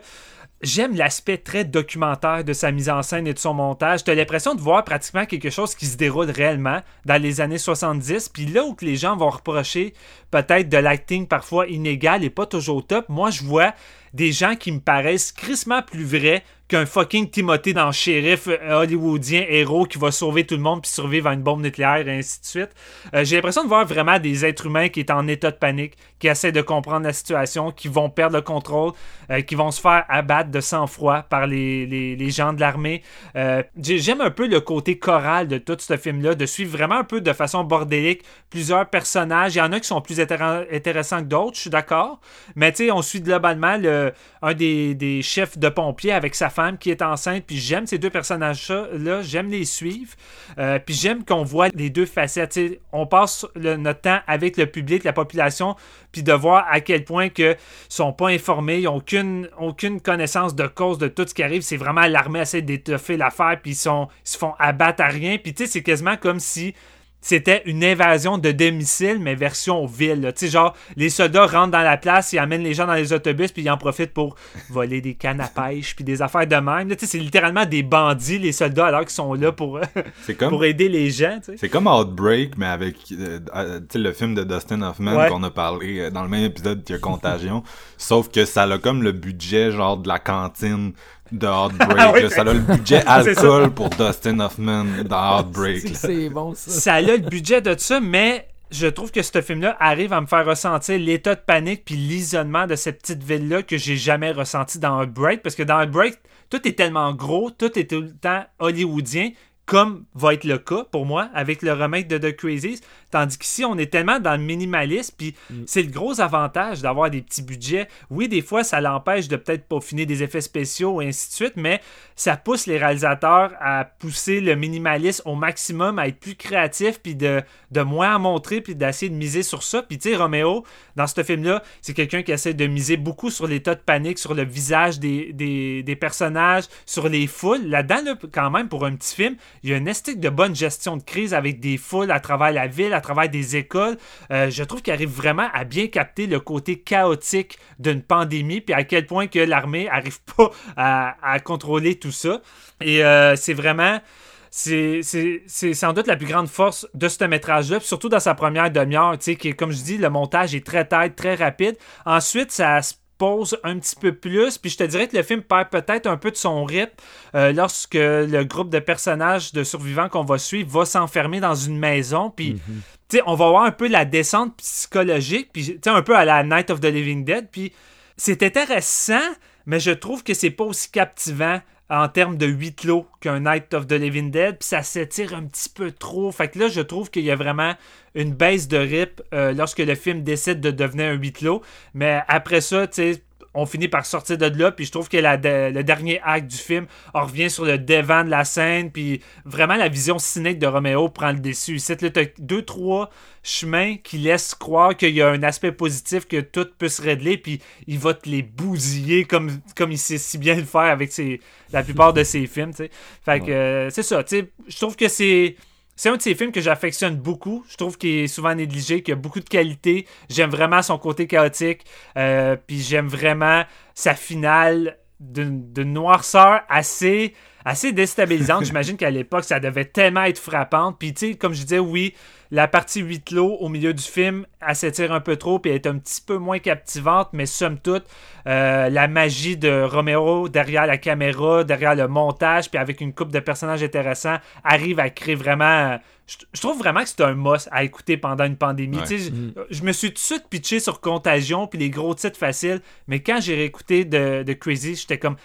J'aime l'aspect très documentaire de sa mise en scène et de son montage. T'as l'impression de voir pratiquement quelque chose qui se déroule réellement dans les années 70. Puis là où les gens vont reprocher peut-être de l'acting parfois inégal et pas toujours top, moi je vois des gens qui me paraissent crissement plus vrais qu'un fucking Timothée dans Sheriff euh, hollywoodien héros qui va sauver tout le monde puis survivre à une bombe nucléaire et ainsi de suite. Euh, j'ai l'impression de voir vraiment des êtres humains qui sont en état de panique, qui essaient de comprendre la situation, qui vont perdre le contrôle, euh, qui vont se faire abattre de sang-froid par les, les, les, gens de l'armée. J'aime un peu le côté choral de tout ce film-là, de suivre vraiment un peu de façon bordélique plusieurs personnages. Il y en a qui sont plus intéressants que d'autres, je suis d'accord. Mais tu sais, on suit globalement le, un des, des chefs de pompiers avec sa qui est enceinte. Puis j'aime ces deux personnages-là, j'aime les suivre. Euh, puis j'aime qu'on voit les deux facettes. on passe notre temps avec le public, la population, puis de voir à quel point que sont pas informés, ils n'ont aucune, aucune connaissance de cause de tout ce qui arrive. C'est vraiment l'armée essaie d'étoffer l'affaire, puis ils, ils se font abattre à rien. Puis tu sais, c'est quasiment comme si c'était une invasion de domicile, mais version ville. Tu sais, genre, les soldats rentrent dans la place, ils amènent les gens dans les autobus, puis ils en profitent pour voler des cannes à pêche, puis des affaires de même. Tu sais, c'est littéralement des bandits, les soldats, alors qu'ils sont là pour, pour aider les gens. Tu sais. C'est comme Outbreak, mais avec euh, euh, le film de Dustin Hoffman qu'on a parlé euh, dans le même épisode a Contagion. Sauf que ça a comme le budget, genre, de la cantine de Heartbreak. Ah ça a le budget alcool pour Dustin Hoffman dans Heartbreak. C'est bon ça. Ça a le budget de ça, mais je trouve que ce film-là arrive à me faire ressentir l'état de panique puis l'isolement de cette petite ville-là que j'ai jamais ressenti dans Heartbreak. Parce que dans Heartbreak, tout est tellement gros, tout est tout le temps hollywoodien comme va être le cas pour moi avec le remake de The Crazies. Tandis qu'ici, on est tellement dans le minimalisme, puis mm. c'est le gros avantage d'avoir des petits budgets. Oui, des fois, ça l'empêche de peut-être peaufiner des effets spéciaux et ainsi de suite, mais ça pousse les réalisateurs à pousser le minimalisme au maximum, à être plus créatifs, puis de, de moins à montrer, puis d'essayer de miser sur ça. Puis tu sais, Roméo, dans ce film-là, c'est quelqu'un qui essaie de miser beaucoup sur l'état de panique, sur le visage des, des, personnages, sur les foules. Là-dedans, quand même, pour un petit film, il y a une esthétique de bonne gestion de crise avec des foules à travers la ville, à travers des écoles. Euh, je trouve qu'il arrive vraiment à bien capter le côté chaotique d'une pandémie, puis à quel point que l'armée arrive pas à, contrôler tout ça. Et euh, c'est vraiment c'est sans doute la plus grande force de ce métrage-là, surtout dans sa première demi-heure, qui comme je dis, le montage est très tête, très rapide. Ensuite, ça se pose un petit peu plus. Puis je te dirais que le film perd peut-être un peu de son rythme euh, lorsque le groupe de personnages de survivants qu'on va suivre va s'enfermer dans une maison. Puis, mhm. on va voir un peu la descente psychologique, puis, un peu à la Night of the Living Dead. Puis, c'est intéressant, mais je trouve que c'est pas aussi captivant en termes de huit clos qu'un Night of the Living Dead, puis ça s'étire un petit peu trop. Fait que là, je trouve qu'il y a vraiment une baisse de rip euh, lorsque le film décide de devenir un huit clos. Mais après ça, tu sais, on finit par sortir de là, puis je trouve que le dernier acte du film on revient sur le devant de la scène, puis vraiment la vision cynique de Roméo prend le dessus. Ici, là, as deux, trois chemins qui laissent croire qu'il y a un aspect positif, que tout peut se régler, puis il va te les bousiller comme, comme il sait si bien le faire avec ses, la plupart de ses films, Fait que, euh, c'est ça, je trouve que c'est c'est un de ces films que j'affectionne beaucoup. Je trouve qu'il est souvent négligé, qu'il a beaucoup de qualité. J'aime vraiment son côté chaotique. Euh, puis j'aime vraiment sa finale de noirceur assez assez déstabilisante. J'imagine qu'à l'époque, ça devait tellement être frappant. Puis, tu sais, comme je disais, oui, la partie huit clos au milieu du film, elle s'étire un peu trop elle est un petit peu moins captivante, mais somme toute, euh, la magie de Romero derrière la caméra, derrière le montage, puis avec une coupe de personnages intéressants, arrive à créer vraiment. Je, trouve vraiment que c'est un must à écouter pendant une pandémie. Je, je, me suis tout de suite pitché sur Contagion puis les gros titres faciles, mais quand j'ai réécouté de, de Crazy, j'étais comme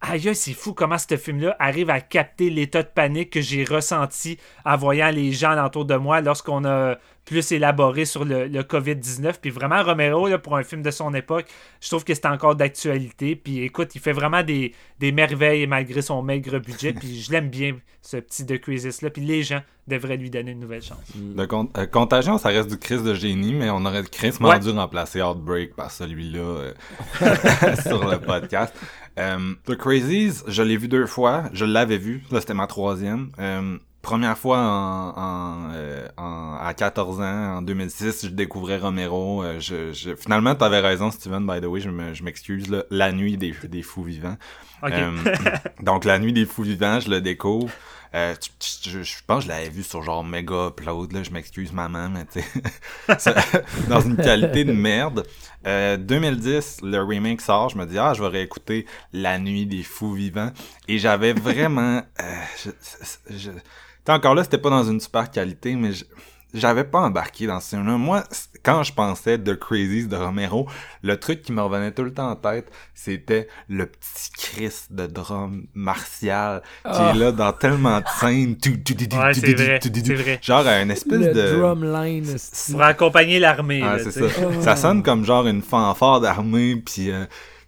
aïe, c'est fou comment ce film-là arrive à capter l'état de panique que j'ai ressenti en voyant les gens autour de moi lorsqu'on a plus élaboré sur le, le COVID-19. Puis vraiment, Romero, là, pour un film de son époque, je trouve que c'est encore d'actualité. Puis écoute, il fait vraiment des, des merveilles malgré son maigre budget. Puis je l'aime bien, ce petit de Crisis-là. Puis les gens devraient lui donner une nouvelle chance. Le con- euh, Contagion, ça reste du Chris de génie, mais on aurait Chris Ouais. dû remplacer Outbreak par celui-là euh, sur le podcast. Euh, The Crazies, je l'ai vu deux fois. Je l'avais vu. Là, c'était ma troisième. Euh, première fois en, en, euh, en- à 14 ans, en 2006, je découvrais Romero. Euh, je, je, finalement, t'avais raison, Steven, by the way, je me- m'excuse. là. La nuit des, des fous vivants. Ok. Euh, donc, La Nuit des Fous Vivants, je le découvre. Euh, je, je pense je l'avais vu sur genre Mega Upload, là, je m'excuse maman, mais tu dans une qualité de merde. Euh, 2010, le remake sort, je me dis, ah, je vais réécouter La Nuit des Fous Vivants. Et j'avais vraiment... Euh, je, je- encore là, c'était pas dans une super qualité, mais j'avais pas embarqué dans ce film-là. Moi, quand je pensais de Crazies de Romero, le truc qui me revenait tout le temps en tête, c'était le petit Chris de drum martial qui Ah. est là dans tellement de scènes. Ouais, c'est vrai, vrai. Genre une espèce Le de... drumline. Pour accompagner l'armée. Ah, c'est ça. Ça sonne comme genre une fanfare d'armée, puis euh,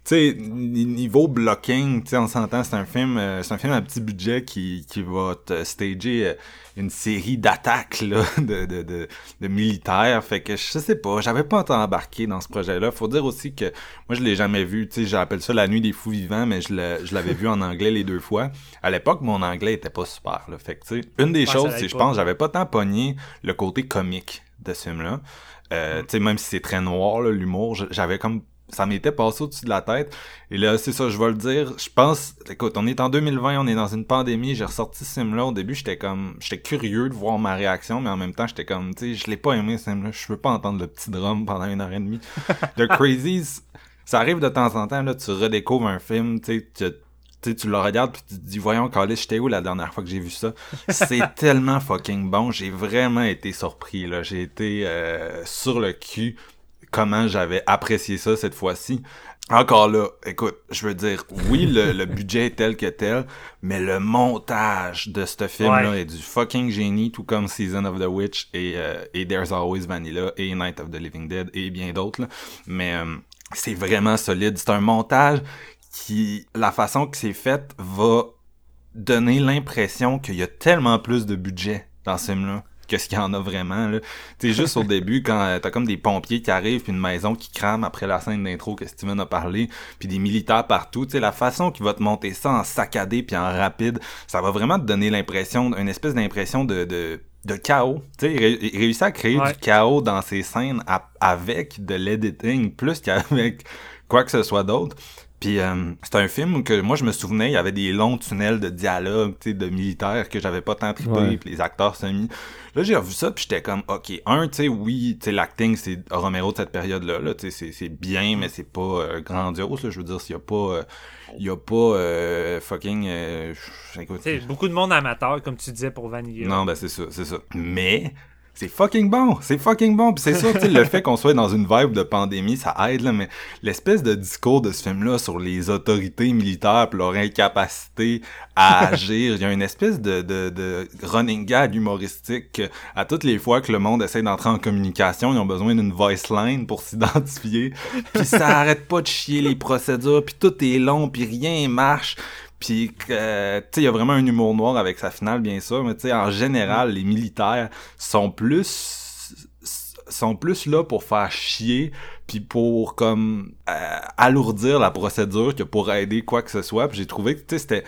sais ni- niveau blocking, tu sais on s'entend, c'est un film, euh, c'est un film à petit budget qui qui va te stager euh, une série d'attaques là de, de, de, de militaires, fait que je sais pas, j'avais pas tant embarqué dans ce projet-là. Faut dire aussi que moi je l'ai jamais vu, tu sais j'appelle ça la nuit des fous vivants, mais je l'avais vu en anglais les deux fois. À l'époque mon anglais était pas super là, fait que tu sais une des choses c'est je pense j'avais pas tant pogné le côté comique de ce film-là. Euh, tu sais, même si c'est très noir, l'humour, j'avais comme ça m'était passé au-dessus de la tête. Et là, c'est ça, je vais le dire. Je pense, écoute, on est en 2020, on est dans une pandémie. J'ai ressorti ce film-là. Au début, j'étais comme, j'étais curieux de voir ma réaction, mais en même temps, j'étais comme, tu sais, je l'ai pas aimé ce film-là. Je veux pas entendre le petit drum pendant une heure et demie. The Crazies, ça arrive de temps en temps, là, tu redécouvres un film, tu sais, tu- tu le regardes puis tu te dis voyons Carlis j'étais où la dernière fois que j'ai vu ça? C'est tellement fucking bon j'ai vraiment été surpris là j'ai été euh, sur le cul comment j'avais apprécié ça cette fois-ci. Encore là écoute je veux dire oui le, le budget est tel que tel mais le montage de ce film là Ouais. est du fucking génie tout comme Season of the Witch et, euh, et There's Always Vanilla et Night of the Living Dead et bien d'autres mais euh, c'est vraiment solide. C'est un montage qui la façon que c'est fait va donner l'impression qu'il y a tellement plus de budget dans ce film-là que ce qu'il y en a vraiment là. Tu sais juste au début quand euh, t'as comme des pompiers qui arrivent puis une maison qui crame après la scène d'intro que Steven a parlé puis des militaires partout, tu sais la façon qu'il va te monter ça en saccadé puis en rapide, ça va vraiment te donner l'impression une espèce d'impression de, de de chaos, tu sais, il ré- il réussit à créer Ouais. du chaos dans ses scènes à- avec de l'editing plus qu'avec quoi que ce soit d'autre. Puis euh, c'est un film que moi je me souvenais, il y avait des longs tunnels de dialogue, tu sais, de militaires que j'avais pas tant trippé, Ouais. puis les acteurs semi. Là j'ai revu ça puis j'étais comme OK, un tu sais oui, tu sais l'acting c'est Romero de cette période-là, là, tu sais c'est c'est bien mais c'est pas euh, grandiose là, je veux dire s'il y a pas euh, il y a pas euh, fucking euh, écoute, Tu sais, beaucoup de monde amateur, comme tu disais pour Vanilla. non, ben c'est ça, c'est ça. Mais c'est fucking bon, c'est fucking bon. Puis c'est sûr, le fait qu'on soit dans une vibe de pandémie, ça aide là. Mais l'espèce de discours de ce film-là sur les autorités militaires, pis leur incapacité à agir, il y a une espèce de, de, de running gag humoristique que, à toutes les fois que le monde essaie d'entrer en communication, ils ont besoin d'une voice line pour s'identifier. Puis ça arrête pas de chier les procédures, puis tout est long, puis rien marche. Puis, euh, tu sais, il y a vraiment un humour noir avec sa finale, bien sûr, mais tu sais, en général, les militaires sont plus sont plus là pour faire chier puis pour comme euh, alourdir la procédure que pour aider quoi que ce soit. Puis j'ai trouvé que tu sais c'était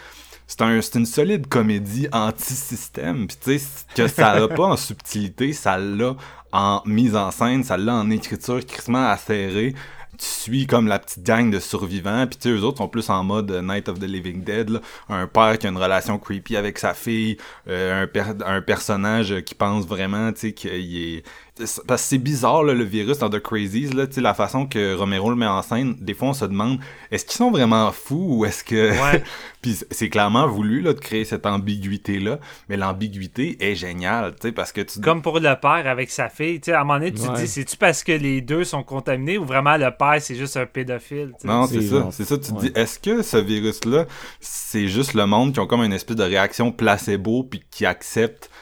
c'est un c'est une solide comédie anti-système. Puis tu sais que ça l'a pas en subtilité ça l'a en mise en scène ça l'a en écriture crissement acérée tu suis comme la petite gang de survivants puis tu sais eux autres sont plus en mode euh, Night of the Living Dead là. un père qui a une relation creepy avec sa fille euh, un un personnage qui pense vraiment tu sais qu'il est parce que c'est bizarre là, le virus dans The Crazies là, tu sais la façon que Romero le met en scène, des fois on se demande est-ce qu'ils sont vraiment fous ou est-ce que Ouais. puis c'est clairement voulu là de créer cette ambiguïté là, mais l'ambiguïté est géniale, tu sais parce que tu Comme pour le père avec sa fille, tu sais, à un moment donné, tu te dis, c'est-tu parce que les deux sont contaminés ou vraiment le père, c'est juste un pédophile? tu sais? Non, c'est ça, c'est ça. Tu te ouais. dis, est-ce que ce virus-là, c'est juste le monde qui ont comme une espèce de réaction placebo puis qui acceptent, tu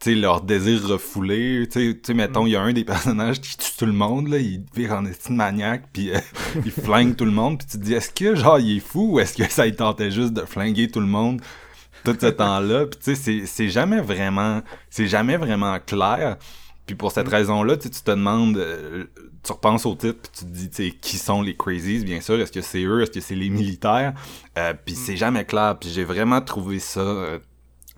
sais, leur désir refoulé. Tu sais, mettons, il y a un des personnages qui tue tout le monde, là, il vire en estime maniaque puis euh, il flingue tout le monde. Puis tu te dis, est-ce que genre il est fou ou est-ce que ça il tentait juste de flinguer tout le monde tout ce temps-là? Puis tu sais, c'est- c'est jamais vraiment, c'est jamais vraiment clair. Puis pour cette raison-là, tu te demandes, euh, tu repenses au titre, puis tu te dis, tu sais, qui sont les Crazies, bien sûr, est-ce que c'est eux, est-ce que c'est les militaires, euh, puis c'est jamais clair, puis j'ai vraiment trouvé ça...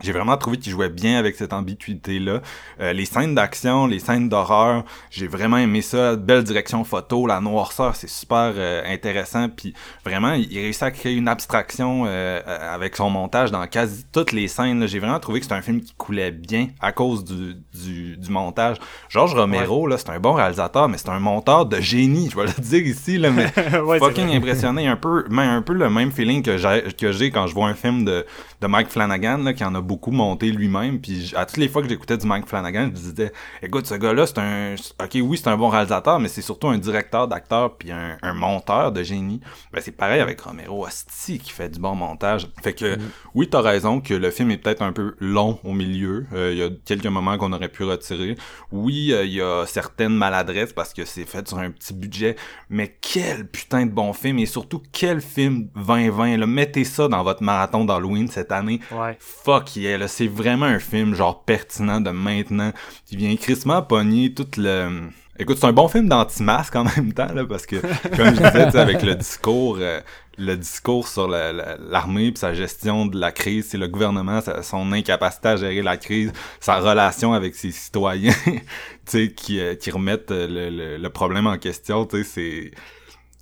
j'ai vraiment trouvé qu'ils jouaient bien avec cette ambiguïté-là. Euh, les scènes d'action, les scènes d'horreur, j'ai vraiment aimé ça. Belle direction photo, la noirceur, c'est super euh, intéressant. Puis vraiment, il il réussit à créer une abstraction euh, avec son montage dans quasi toutes les scènes. J'ai vraiment trouvé que c'était un film qui coulait bien à cause du, du, du montage. Georges Romero, là, c'est un bon réalisateur, mais c'est un monteur de génie. Je vais le dire ici, là, mais Ouais, c'est fucking impressionné. Un peu, mais un peu le même feeling que j'ai que j'ai quand je vois un film de, de Mike Flanagan, là, qui en a beaucoup monté lui-même. Puis à toutes les fois que j'écoutais du Mike Flanagan, je me disais, écoute, ce gars-là, c'est un, ok, oui, c'est un bon réalisateur, mais c'est surtout un directeur d'acteur puis un, un monteur de génie. Ben, c'est pareil avec Romero Asti qui fait du bon montage. Fait que, oui, t'as raison que le film est peut-être un peu long au milieu. Euh, Il y a quelques moments qu'on aurait pu retirer. Oui, euh, il y a certaines maladresses parce que c'est fait sur un petit budget, mais quel putain de bon film et surtout quel film 2020 là. Mettez ça dans votre marathon d'Halloween cette année. Ouais. Fuck yeah, là, c'est vraiment un film genre pertinent de maintenant qui vient crissement pogner tout le Écoute, c'est un bon film d'anti-masque en même temps, là, parce que, comme je disais, avec le discours, euh, le discours sur la- la- l'armée puis sa gestion de la crise, c'est le gouvernement, son incapacité à gérer la crise, sa relation avec ses citoyens, tu qui, euh, qui remettent euh, le, problème en question, tu sais, c'est,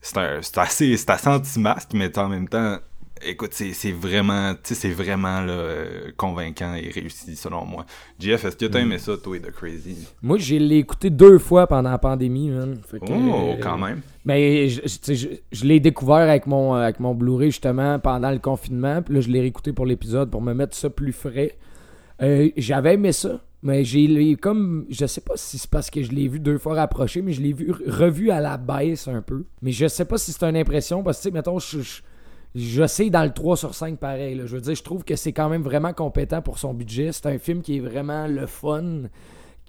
c'est un- c'est assez, c'est assez anti-masque, mais en même temps, écoute, c'est, vraiment, c'est vraiment, là, euh, convaincant et réussi, selon moi. Jeff, est-ce que t'as aimé ça, toi, The Crazy? Moi, j'ai l'ai écouté deux fois pendant la pandémie, man. Fait que, Oh, euh, quand même. Mais je, je- je- je l'ai découvert avec mon, euh, avec mon Blu-ray justement pendant le confinement. Puis là, je l'ai réécouté pour l'épisode pour me mettre ça plus frais. Euh, J'avais aimé ça. Mais j'ai comme. Je sais pas si c'est parce que je l'ai vu deux fois rapproché, mais je l'ai vu revu à la baisse un peu. Mais je sais pas si c'est une impression parce que, tu sais, mettons, je. je je sais dans le 3 sur 5 pareil. là. Je veux dire, je trouve que c'est quand même vraiment compétent pour son budget. C'est un film qui est vraiment le fun,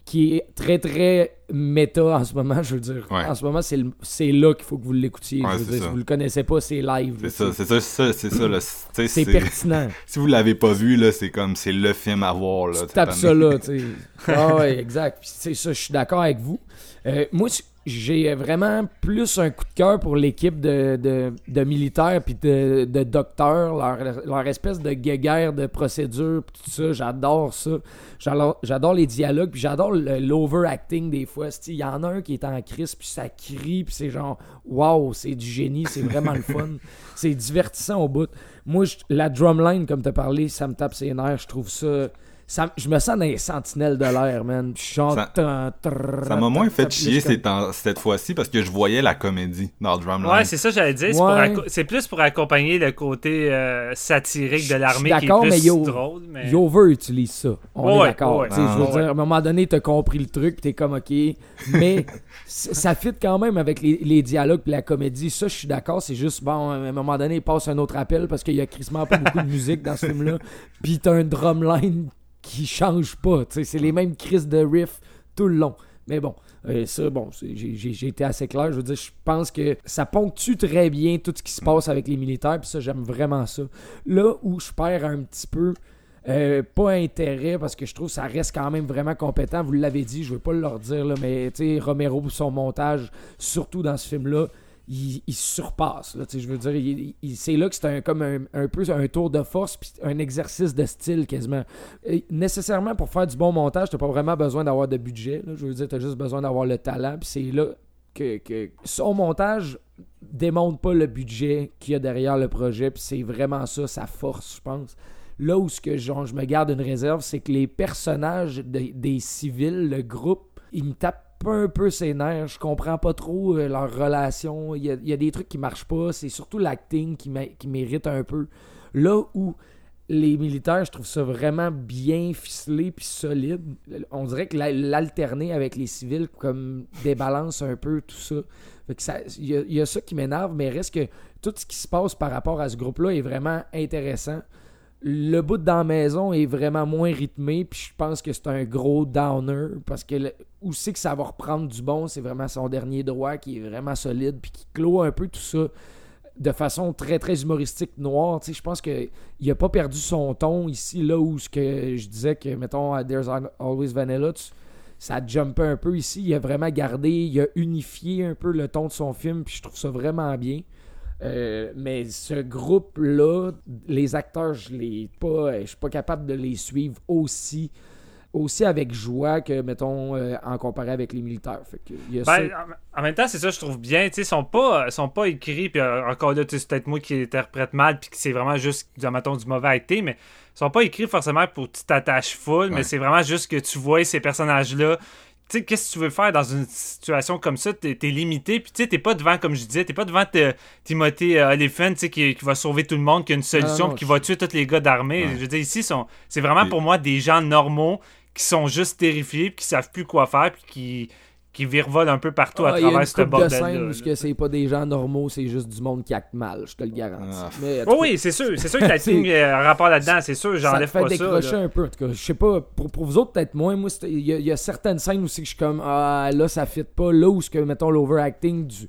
qui est très très méta en ce moment. Je veux dire, Ouais. en ce moment, c'est là qu'il faut que vous l'écoutiez. Ouais, si vous le connaissez pas, c'est live. C'est ça, c'est ça, c'est ça, c'est pertinent. Si vous l'avez pas vu, là, c'est comme, c'est le film à voir, là. tu tapes ça là, tu sais. Ah ouais, exact. C'est ça, je suis d'accord avec vous. Euh, moi, j'ai vraiment plus un coup de cœur pour l'équipe de, de, de militaires puis de, de docteurs, leur, leur espèce de guéguerre de procédure, tout ça. J'adore ça. J'adore les dialogues, puis j'adore l'overacting des fois. Il y en a un qui est en crise, puis ça crie, puis c'est genre, waouh, c'est du génie, c'est vraiment le fun. C'est divertissant au bout. Moi, la drumline, comme tu as parlé, ça me tape ses nerfs. Je trouve ça. Ça- je me sens dans les sentinelles de l'air, man. Je chante. Ça- m'a moins fait chier cette fois-ci parce que je voyais la comédie dans le drumline. Ouais, c'est ça, j'allais dire. C'est, plus pour accompagner le côté euh, satirique de l'armée qui est d'accord, plus mais yo- drôle. Mais... Il over-utilise ça. On Ouais, est ouais, d'accord. je veux Ah, dire, à un moment donné, t'as compris le truc, puis t'es comme OK. Mais ça fit quand même avec les, les dialogues puis la comédie. Ça, je suis d'accord. C'est juste, bon, à un moment donné, il passe un autre appel parce qu'il y a crissement pas beaucoup de musique dans ce film-là. Puis t'as un drumline qui change pas. C'est les mêmes crises de riff tout le long. Mais bon, euh, ça, bon, j'ai été assez clair. Je veux dire, je pense que ça ponctue très bien tout ce qui se passe avec les militaires, puis ça, j'aime vraiment ça. Là où je perds un petit peu, euh, pas intérêt, parce que je trouve que ça reste quand même vraiment compétent. Vous l'avez dit, je veux pas leur dire, là, mais Romero, son montage, surtout dans ce film-là, il, surpasse. Là, tu je veux dire, il- c'est là que c'est un, comme un, un peu un tour de force, puis un exercice de style quasiment. Nécessairement, pour faire du bon montage, t'as pas vraiment besoin d'avoir de budget. là. Je veux dire, t'as juste besoin d'avoir le talent, puis c'est là que, que son montage démontre pas le budget qu'il y a derrière le projet, puis c'est vraiment ça, sa force, je pense. Là où ce que je me garde une réserve, c'est que les personnages de- des civils, le groupe, ils me tapent un peu ses nerfs. Je comprends pas trop euh, leur relation. Il y, a, des trucs qui marchent pas. C'est surtout l'acting qui, qui mérite un peu. Là où les militaires, je trouve ça vraiment bien ficelé puis solide. On dirait que la- l'alterner avec les civils comme débalance un peu tout ça. Il y, y a ça qui m'énerve, mais reste que tout ce qui se passe par rapport à ce groupe-là est vraiment intéressant. Le bout dans la maison est vraiment moins rythmé, puis je pense que c'est un gros downer, parce que où c'est que ça va reprendre du bon, c'est vraiment son dernier droit qui est vraiment solide, puis qui clôt un peu tout ça de façon très très humoristique noire. Je pense qu'il n'a pas perdu son ton ici, là où ce que je disais que, mettons, à There's Always Vanilla, tu- ça jumpait un peu ici. Il a vraiment gardé, il a unifié un peu le ton de son film, puis je trouve ça vraiment bien. Euh, mais ce groupe-là, les acteurs, je les pas, je suis pas capable de les suivre aussi, aussi avec joie que, mettons, euh, en comparé avec les militaires. Fait que, il y a ça. Ben, en, en même temps, c'est ça, je trouve bien. Tu sais, ils sont pas, ils sont pas écrits, puis euh, encore là, tu sais, c'est peut-être moi qui interprète mal, puis que c'est vraiment juste, mettons, du mauvais acting, mais ils sont pas écrits forcément pour que tu t'attaches full, mais c'est vraiment juste que tu vois ces personnages-là. Sais, qu'est-ce que tu veux faire dans une situation comme ça? T'es es limité, puis tu sais, t'es pas devant, comme je disais, t'es pas devant Timothée euh, tu sais, qui, qui va sauver tout le monde, qui a une solution, non, puis qui va tuer tous les gars d'armée. Ouais. Je veux dire, ici, c'est vraiment pour moi des gens normaux qui sont juste terrifiés, puis qui savent plus quoi faire, puis qui, qui virevolent un peu partout Ah, à il y a travers une ce couple de bordel-là. scènes où là. ce que c'est pas des gens normaux, c'est juste du monde qui acte mal, je te le garantis. Ah. Mais, Oh oui, c'est sûr. C'est sûr que a un rapport là-dedans, c'est sûr. ça J'enlève fait pas ça. décrocher là. un peu, en tout cas. Je sais pas, pour, pour vous autres, peut-être moins. Moi, il y, a- il y a certaines scènes où c'est que je suis comme, ah, là, ça fit pas. Là où, ce que, mettons, l'overacting du,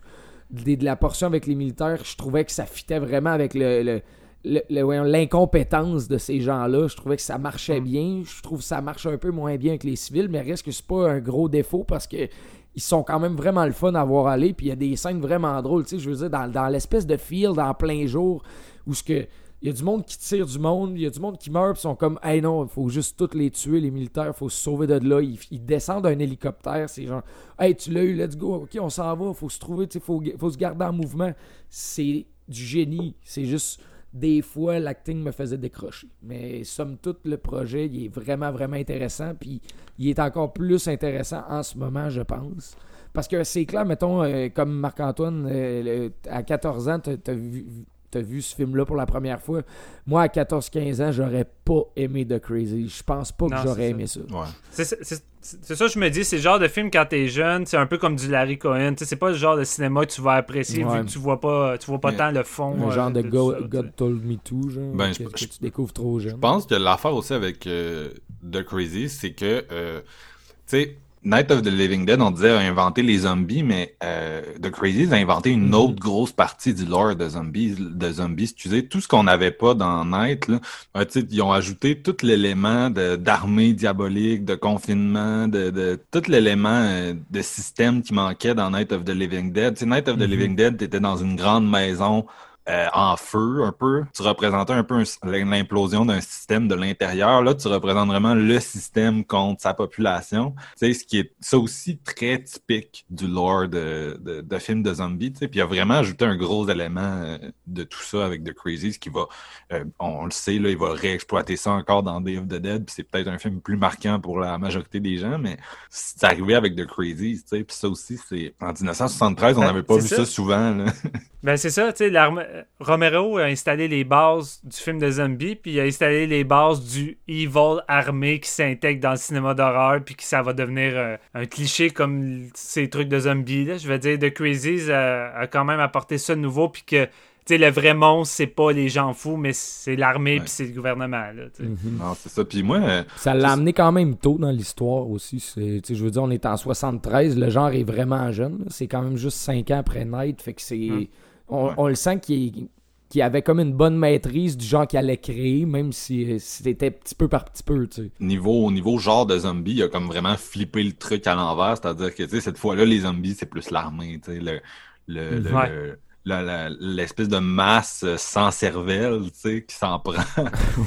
de la portion avec les militaires, je trouvais que ça fitait vraiment avec le. le- le- le- voyons, l'incompétence de ces gens-là, je trouvais que ça marchait bien. Je trouve que ça marche un peu moins bien avec les civils, mais reste que c'est pas un gros défaut parce que ils sont quand même vraiment le fun à voir aller. Puis il y a des scènes vraiment drôles, tu sais, je veux dire, dans, dans l'espèce de field en plein jour où ce que. Il y a du monde qui tire du monde, il y a du monde qui meurt, puis ils sont comme, hey non, il faut juste tous les tuer, les militaires, il faut se sauver de là. Ils, ils descendent d'un hélicoptère, c'est genre, hey, tu l'as eu, let's go, ok, on s'en va, faut se trouver, il faut, faut se garder en mouvement. C'est du génie, c'est juste, des fois, l'acting me faisait décrocher. Mais somme toute, le projet, il est vraiment, vraiment intéressant, puis il est encore plus intéressant en ce moment, je pense. Parce que c'est clair, mettons, euh, comme Marc-Antoine, euh, à 14 ans, t'as t'as vu, t'as vu ce film-là pour la première fois. Moi, à 14-15 ans, j'aurais pas aimé The Crazy. Je pense pas que j'aurais aimé ça. Ouais. C'est ça, je me dis, c'est le genre de film quand t'es jeune, c'est un peu comme du Larry Cohen. Tu sais, C'est pas le genre de cinéma que tu vas apprécier Ouais. vu que tu vois pas, tu vois pas tant le fond. Un euh, genre de Go- ça. God Told Me Too, genre, Ben, que, je- que je- tu découvres trop jeune. Je pense que l'affaire aussi avec euh, The Crazy, c'est que, euh, tu sais, Night of the Living Dead, on disait a inventé les zombies, mais euh, The Crazy a inventé une Mhm. autre grosse partie du lore de zombies, de zombies. Excusez, tout ce qu'on n'avait pas dans Night, là, euh, tu ils ont ajouté tout l'élément de- d'armée diabolique, de confinement, de, de tout l'élément euh, de système qui manquait dans Night of the Living Dead. Tu sais, Night of the Mhm. Living Dead, t'étais dans une grande maison euh, en feu un peu. Tu représentais un peu l'implosion d'un système de l'intérieur. Là, tu représentes vraiment le système contre sa population. Tu sais, ce qui est ça aussi très typique du lore de, de, de films de zombies. Tu sais, puis il a vraiment ajouté un gros élément euh, de tout ça avec The Crazy, ce qui va, euh, on, le sait, là, il va réexploiter ça encore dans Day of the Dead. Puis c'est peut-être un film plus marquant pour la majorité des gens, mais c'est arrivé avec The Crazy. Tu sais, puis ça aussi, c'est en 1973, on Ben, n'avait pas vu ça. ça souvent. Là. Ben c'est ça, tu sais, l'arme- Romero a installé les bases du film de zombie, puis il a installé les bases du evil armé qui s'intègre dans le cinéma d'horreur, puis que ça va devenir euh, un cliché comme ces trucs de zombies. Là. Je veux dire, The Crazies a, a quand même apporté ça de nouveau, puis que tu sais, le vrai monstre, c'est pas les gens fous, mais c'est l'armée, Ouais. puis c'est le gouvernement. Là. Mhm. non, c'est ça. Puis moi, euh, Ça l'a amené quand même tôt dans l'histoire aussi. C'est- tu sais, Je veux dire, on est en 73, le genre est vraiment jeune. C'est quand même juste 5 ans après Night. Fait que c'est. Hum. On, Ouais. on le sent qu'il avait comme une bonne maîtrise du genre qu'il allait créer, même si euh, c'était petit peu par petit peu, tu sais. niveau niveau genre de zombie, il a comme vraiment flippé le truc à l'envers, c'est-à-dire que tu sais cette fois-là les zombies c'est plus l'armée, tu sais le le, le- Ouais. le- la- la- l'espèce de masse euh, sans cervelle, tu sais qui s'en prend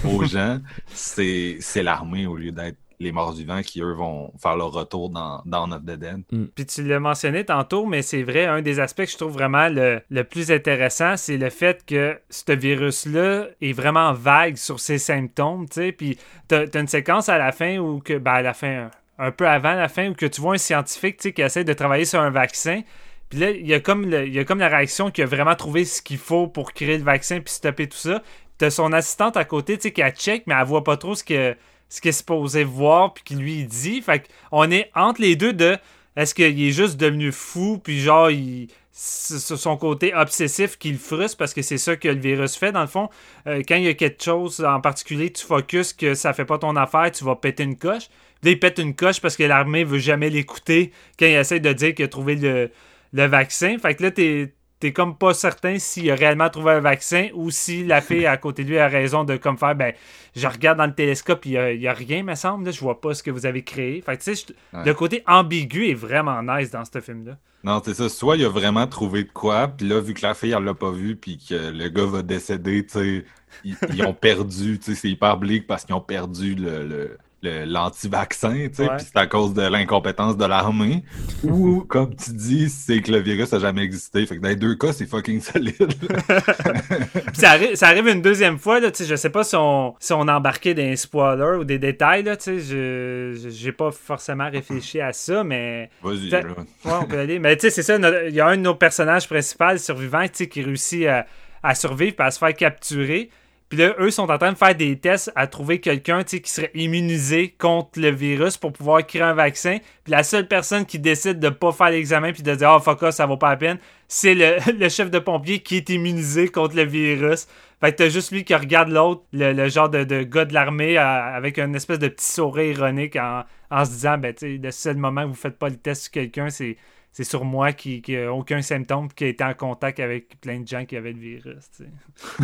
aux gens, c'est c'est l'armée au lieu d'être les morts vivants qui eux vont faire leur retour dans dans notre Dead. Puis tu l'as mentionné tantôt, mais c'est vrai, un des aspects que je trouve vraiment le, le plus intéressant, c'est le fait que ce virus-là est vraiment vague sur ses symptômes, tu sais. Puis t'as as une séquence à la fin où, que, ben à la fin, un, un peu avant la fin, où que tu vois un scientifique qui essaie de travailler sur un vaccin. Puis là, il y, a comme le- il y a comme la réaction qui a vraiment trouvé ce qu'il faut pour créer le vaccin puis stopper tout ça. T'as son assistante à côté, tu sais, qui a check, mais elle voit pas trop ce que ce qu'elle est supposée voir puis qui lui dit. Fait qu'on est entre les deux de est-ce qu'il est juste devenu fou puis genre il son côté obsessif qui le frustre parce que c'est ça que le virus fait dans le fond. Euh, quand il y a quelque chose en particulier, tu focuses que ça fait pas ton affaire, tu vas péter une coche. Puis là, il pète une coche parce que l'armée veut jamais l'écouter quand il essaie de dire qu'il a trouvé le, le vaccin. Fait que là, t'es t'es comme pas certain s'il a réellement trouvé un vaccin ou si la fille à côté de lui a raison de comme faire ben je regarde dans le télescope il y a, il y a rien me semble là, je vois pas ce que vous avez créé fait tu sais Ouais. le côté ambigu est vraiment nice dans ce film là Non, c'est ça. Soit il a vraiment trouvé de quoi, puis là, vu que la fille, elle l'a pas vu, puis que le gars va décéder, tu sais, ils, ils ont perdu, tu sais, c'est hyper bleak parce qu'ils ont perdu le- l'anti-vaccin, tu sais, Ouais. puis c'est à cause de l'incompétence de l'armée. Ou, comme tu dis, c'est que le virus a jamais existé. Fait que dans les deux cas, c'est fucking solide. Ça, arrive, ça arrive une deuxième fois, là, tu sais, je sais pas si on, si on embarquait des spoilers ou des détails, là, tu sais, je, j'ai pas forcément réfléchi à ça, mais... Vas-y, là. Ouais, on peut aller. Mais tu sais, c'est ça, il y a un de nos personnages principaux survivants, tu sais, qui réussit à, à survivre et à se faire capturer. Puis là, eux sont en train de faire des tests à trouver quelqu'un qui serait immunisé contre le virus pour pouvoir créer un vaccin. Puis la seule personne qui décide de pas faire l'examen puis de dire « Ah, fuck off, ça vaut pas la peine », c'est le, le chef de pompier qui est immunisé contre le virus. Fait que t'as juste lui qui regarde l'autre, le, le genre de, gars de l'armée, euh, avec une espèce de petit sourire ironique en, se disant, ben, tu sais, le seul moment où vous faites pas le test sur quelqu'un, c'est, c'est sur moi qui, qui a aucun symptôme, qui a été en contact avec plein de gens qui avaient le virus,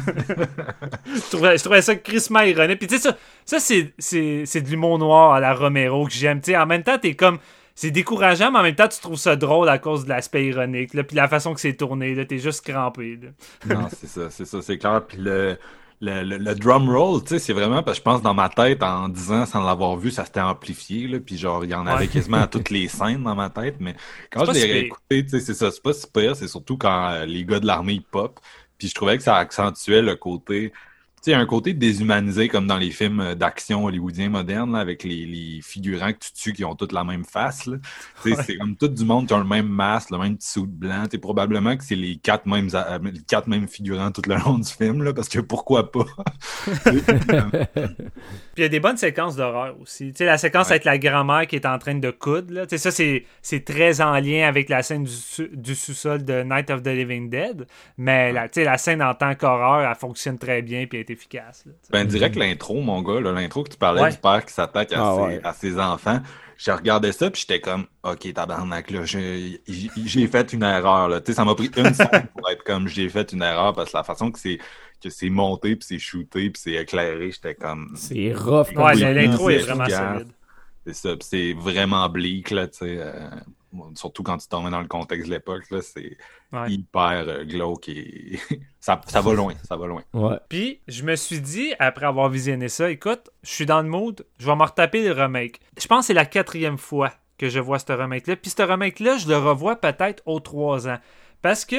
je, trouvais, je ça crissement ironique. Puis tu sais, ça, ça c'est, c'est, c'est de l'humour noir à la Romero que j'aime. En même temps, t'es comme. C'est décourageant, mais en même temps, tu trouves ça drôle à cause de l'aspect ironique. Là, puis la façon que c'est tourné, là, t'es juste crampé. Là. Non, c'est ça, c'est ça, c'est clair. Puis le, le, le, le drum roll, tu sais, c'est vraiment parce que je pense dans ma tête, en 10 ans, sans l'avoir vu, ça s'était amplifié, là. Puis genre, il y en avait Ouais. quasiment à toutes les scènes dans ma tête. Mais quand je si l'ai réécouté, tu sais, c'est ça, c'est pas si pire, c'est surtout quand euh, les gars de l'armée ils pop. Puis je trouvais que ça accentuait le côté. Tu sais, un côté déshumanisé comme dans les films euh, d'action hollywoodiens modernes, là, avec les, les figurants que tu tues qui ont toutes la même face. C'est comme tout du monde qui ont le même masque, le même petit suit blanc. Tu sais, probablement que c'est les quatre mêmes, a- les quatre mêmes figurants tout le long du film, là, parce que pourquoi pas? Puis il y a des bonnes séquences d'horreur aussi. Tu sais, la séquence Ouais. avec la grand-mère qui est en train de coudre, là. Ça, c'est, c'est très en lien avec la scène du, sous- du sous-sol de Night of the Living Dead. Mais la, scène en tant qu'horreur, elle fonctionne très bien puis elle est efficace. là. Ben, direct l'intro, mon gars, l'intro que tu parlais Ouais. du père qui s'attaque à, Ah ouais. à ses enfants. Je regardais ça, puis j'étais comme, OK, tabarnak, là, j'ai fait une erreur, là. Tu sais, ça m'a pris une seconde pour être comme, j'ai fait une erreur, parce que la façon que c'est que c'est monté, puis c'est shooté, puis c'est éclairé, j'étais comme, C'est rough. Ouais, l'intro est c'est vraiment solide. c'est ça, puis c'est vraiment bleak, là, tu sais. euh, surtout quand tu tombes dans le contexte de l'époque, là, c'est Ouais. hyper euh, glauque et ça, ça va loin, ça va loin. Ouais. Puis, je me suis dit, après avoir visionné ça, écoute, je suis dans le mood, je vais me retaper le remake. Je pense que c'est la quatrième fois que je vois ce remake-là. Puis, ce remake-là, je le revois peut-être aux trois ans. Parce que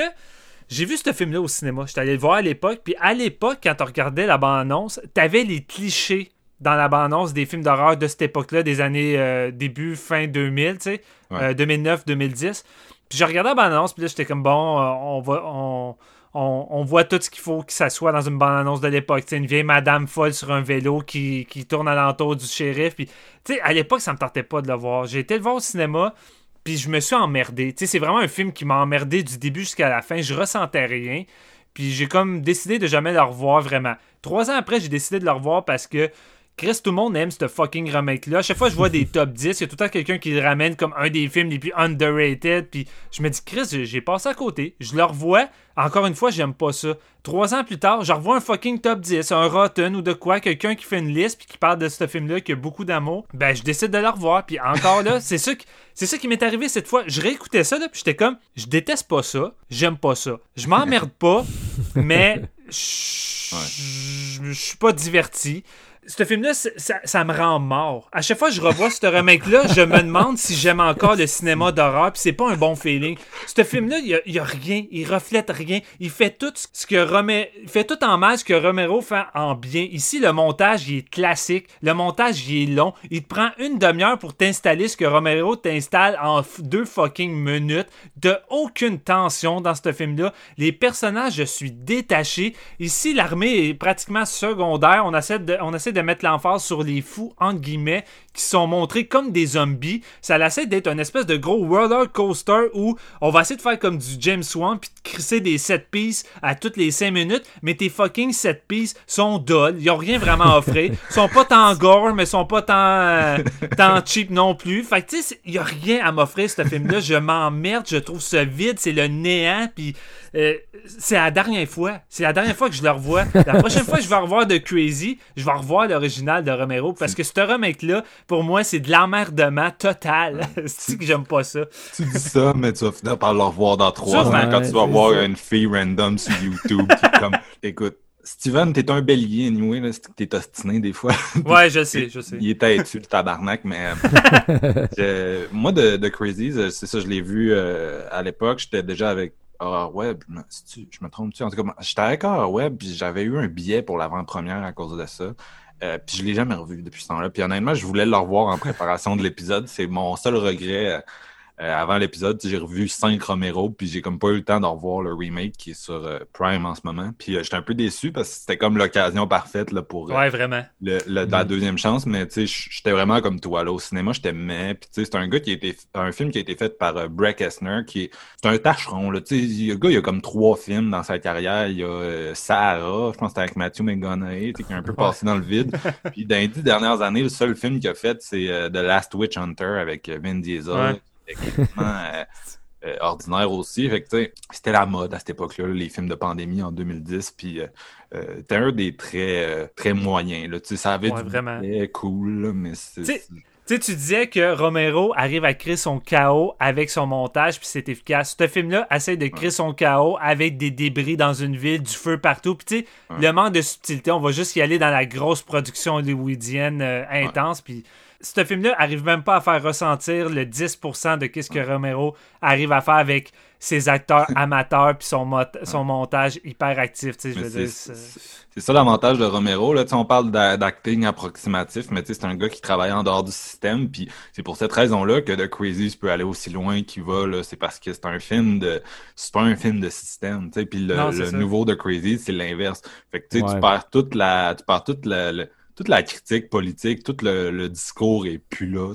j'ai vu ce film-là au cinéma. J'étais allé le voir à l'époque. Puis, à l'époque, quand tu regardais la bande-annonce, t'avais les clichés dans la bande-annonce des films d'horreur de cette époque-là, des années euh, début, fin 2000, tu sais, Ouais. euh, 2009, 2010. Puis je regardais la bande-annonce, puis là, j'étais comme, bon, euh, on va... On, on, on voit tout ce qu'il faut que ça soit dans une bande-annonce de l'époque. Tu sais, une vieille madame folle sur un vélo qui, qui tourne alentour du shérif. Puis, tu sais, à l'époque, ça me tentait pas de le voir. J'ai été le voir au cinéma, puis je me suis emmerdé. Tu sais, c'est vraiment un film qui m'a emmerdé du début jusqu'à la fin. Je ressentais rien. Puis j'ai comme décidé de jamais le revoir vraiment. Trois ans après, j'ai décidé de le revoir parce que Chris, tout le monde aime ce fucking remake-là. À chaque fois que je vois des top 10, il y a tout le temps quelqu'un qui le ramène comme un des films les plus underrated. Puis je me dis, Chris, j'ai- passé à côté. Je le revois. Encore une fois, j'aime pas ça. Trois ans plus tard, je revois un fucking top 10, un Rotten ou de quoi, quelqu'un qui fait une liste puis qui parle de ce film-là qui a beaucoup d'amour. Ben, je décide de le revoir. Puis encore là, c'est ça qui, c'est ça qui m'est arrivé cette fois. Je réécoutais ça, là, puis j'étais comme, je déteste pas ça, j'aime pas ça. Je m'emmerde pas, mais je je- je suis pas diverti. Ce film-là, ça, me rend mort. À chaque fois que je revois ce remake-là, je me demande si j'aime encore le cinéma d'horreur, puis c'est pas un bon feeling. Ce film-là, il y a, rien, il reflète rien, il fait tout ce que Romero, fait tout en mal ce que Romero fait en bien. Ici, le montage, il est classique, le montage, il est long, il te prend une demi-heure pour t'installer ce que Romero t'installe en deux fucking minutes, de aucune tension dans ce film-là. Les personnages, je suis détaché. Ici, l'armée est pratiquement secondaire. On essaie de, de mettre l'emphase sur les fous, entre guillemets, qui sont montrés comme des zombies. Ça essaie d'être une espèce de gros roller coaster où on va essayer de faire comme du James Wan puis de crisser des set pieces à toutes les 5 minutes, mais tes fucking set pieces sont dulls. Ils ont rien vraiment à offrir. Ils sont pas tant gore, mais ils sont pas tant, euh, tant cheap non plus. Fait que tu sais, il y a rien à m'offrir ce film-là. Je m'emmerde, je trouve ça vide, c'est le néant, puis euh, c'est la dernière fois. C'est la dernière fois que je le revois. La prochaine fois que je vais revoir de Crazy, je vais revoir l'original de Romero parce que ce remake-là, pour moi, c'est de l'emmerdement total. c'est que j'aime pas ça? Tu dis ça, mais tu vas finir par le revoir dans trois ans quand tu vas voir une fille random sur YouTube qui est comme, écoute, Steven, t'es un bélier, anyway, là, c'est que t'es ostiné des fois. Ouais, je sais, je sais. Il est têtu, le tabarnak, mais euh, je- moi, de, de Crazy, c'est ça, je l'ai vu euh, à l'époque, j'étais déjà avec Horror Web, je me- c'est-tu- je me trompe-tu? En tout cas, j'étais avec Horror Web, puis j'avais eu un billet pour l'avant-première à cause de ça. Euh, puis je l'ai jamais revu depuis ce temps-là. Puis honnêtement, je voulais le revoir en préparation de l'épisode. C'est mon seul regret. Euh, avant l'épisode, j'ai revu 5 Romero, puis j'ai comme pas eu le temps de revoir le remake qui est sur euh, Prime en ce moment. Puis euh, j'étais un peu déçu parce que c'était comme l'occasion parfaite là, pour euh, Ouais, vraiment. le, le- la deuxième chance, mais tu sais, j'étais vraiment comme toi. Là, au cinéma, j'étais mais Puis tu sais, c'est un gars qui a été un film qui a été fait par euh, Breck Esner, qui est c'est un tâcheron. Là, tu sais, le gars, il a comme trois films dans sa carrière. Il y a Sahara, je pense que c'était avec Matthew McConaughey, tu sais, qui a un peu passé dans le vide. Puis dans les dix dernières années, le seul film qu'il a fait, c'est euh, The Last Witch Hunter avec Vin Diesel, Ouais. euh, euh, ordinaire aussi. Fait que, c'était la mode à cette époque-là, les films de pandémie en 2010. Puis, euh, euh, c'était un des très, très moyens. Là. Ça avait Ouais, du vraiment. cool, là, mais c'est. Tu sais, Tu sais, tu disais que Romero arrive à créer son chaos avec son montage, puis c'est efficace. Ce film-là essaie de créer son chaos avec des débris dans une ville, du feu partout. Puis tu sais, Ouais. le manque de subtilité, on va juste y aller dans la grosse production hollywoodienne euh, intense. Puis ce film-là arrive même pas à faire ressentir le 10% de qu'est-ce que Romero arrive à faire avec ses acteurs amateurs puis son, mot- son montage hyper actif. Tu sais, je Mais veux dire, c'est- ça l'avantage de Romero. Là, Tu sais, on parle d'a- d'acting approximatif, mais tu sais, c'est un gars qui travaille en dehors du système. Puis c'est pour cette raison-là que The Crazy peut aller aussi loin qu'il va. là. C'est parce que c'est un film de. C'est pas un film de système. tu sais. Puis le, Non, le nouveau de Crazy, c'est l'inverse. Fait que tu sais, Ouais. tu perds toute la. Tu perds toute la. le- toute la critique politique, tout le, discours est plus là.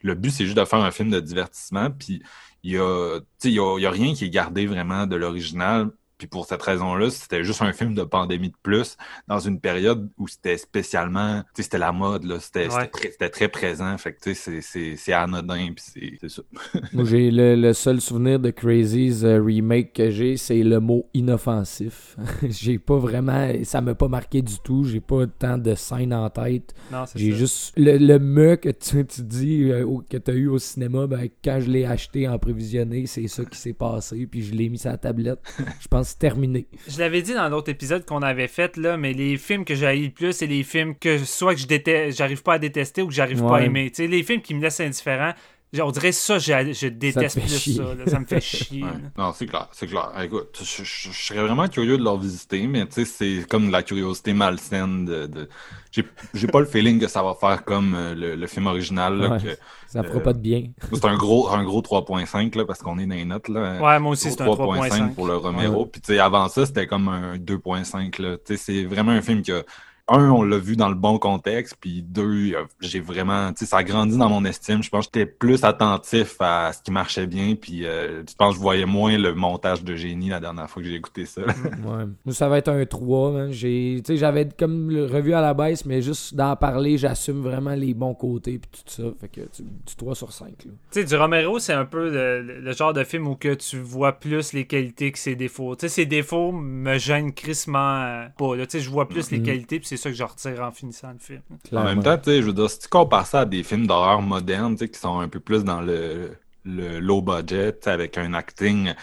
Le but, c'est juste de faire un film de divertissement. Puis il y a, a rien qui est gardé vraiment de l'original. Puis pour cette raison-là, c'était juste un film de pandémie de plus dans une période où c'était spécialement, tu sais, c'était la mode, là, c'était Ouais. c'était très, c'était très présent. Fait que tu sais, c'est- c'est c'est anodin, puis c'est- c'est ça. Moi, j'ai le, le seul souvenir de Crazy's euh, remake que j'ai, c'est le mot inoffensif. j'ai pas vraiment. Ça m'a pas marqué du tout. J'ai pas tant de scènes en tête. non, c'est J'ai ça. juste. Le, le me que tu, tu dis euh, que t'as eu au cinéma, ben, quand je l'ai acheté en prévisionné, c'est ça qui s'est passé. Puis je l'ai mis sur la tablette. Je pense terminé. Je l'avais dit dans l'autre épisode qu'on avait fait, là, mais les films que j'ai le plus, c'est les films que soit que je déteste, j'arrive pas à détester ou que j'arrive pas à aimer. Tu sais, les films qui me laissent indifférent, on dirait ça, je, je déteste plus chier. ça. là. ça me fait chier. Ouais. Non, c'est clair, c'est clair. Écoute, je, je- je serais vraiment curieux de leur visiter, mais tu sais, c'est comme de la curiosité malsaine de. de... J'ai j'ai pas le feeling que ça va faire comme euh, le, le film original. là, Ouais. que- Ça fera Euh, pas de bien. C'est un gros, un gros 3.5 là, parce qu'on est dans les notes. Là. Ouais, moi aussi, Gros c'est un 3.5. pour le Romero. Ouais. Puis tu sais, avant ça, c'était comme un 2.5. là. Tu sais, C'est vraiment un film que, un, on l'a vu dans le bon contexte, puis deux, j'ai vraiment, tu sais, ça a grandi dans mon estime. Je pense que j'étais plus attentif à ce qui marchait bien, puis euh, je pense que je voyais moins le montage de génie la dernière fois que j'ai écouté ça. Ouais. Moi, ça va être un 3. hein. J'ai, tu sais, j'avais comme le revu à la baisse, mais juste d'en parler, j'assume vraiment les bons côtés puis tout ça. Fait que tu, du 3 sur 5. Là. Tu sais, du Romero, c'est un peu le, le genre de film où que tu vois plus les qualités que ses défauts. Tu sais, ses défauts me gênent crissement euh, pas. là. Tu sais, je vois plus les qualités, puis c'est ça que je retire en finissant le film. En même temps, tu sais, je veux dire, si tu compares ça à des films d'horreur modernes, tu sais, qui sont un peu plus dans le, le low budget, tu sais, avec un acting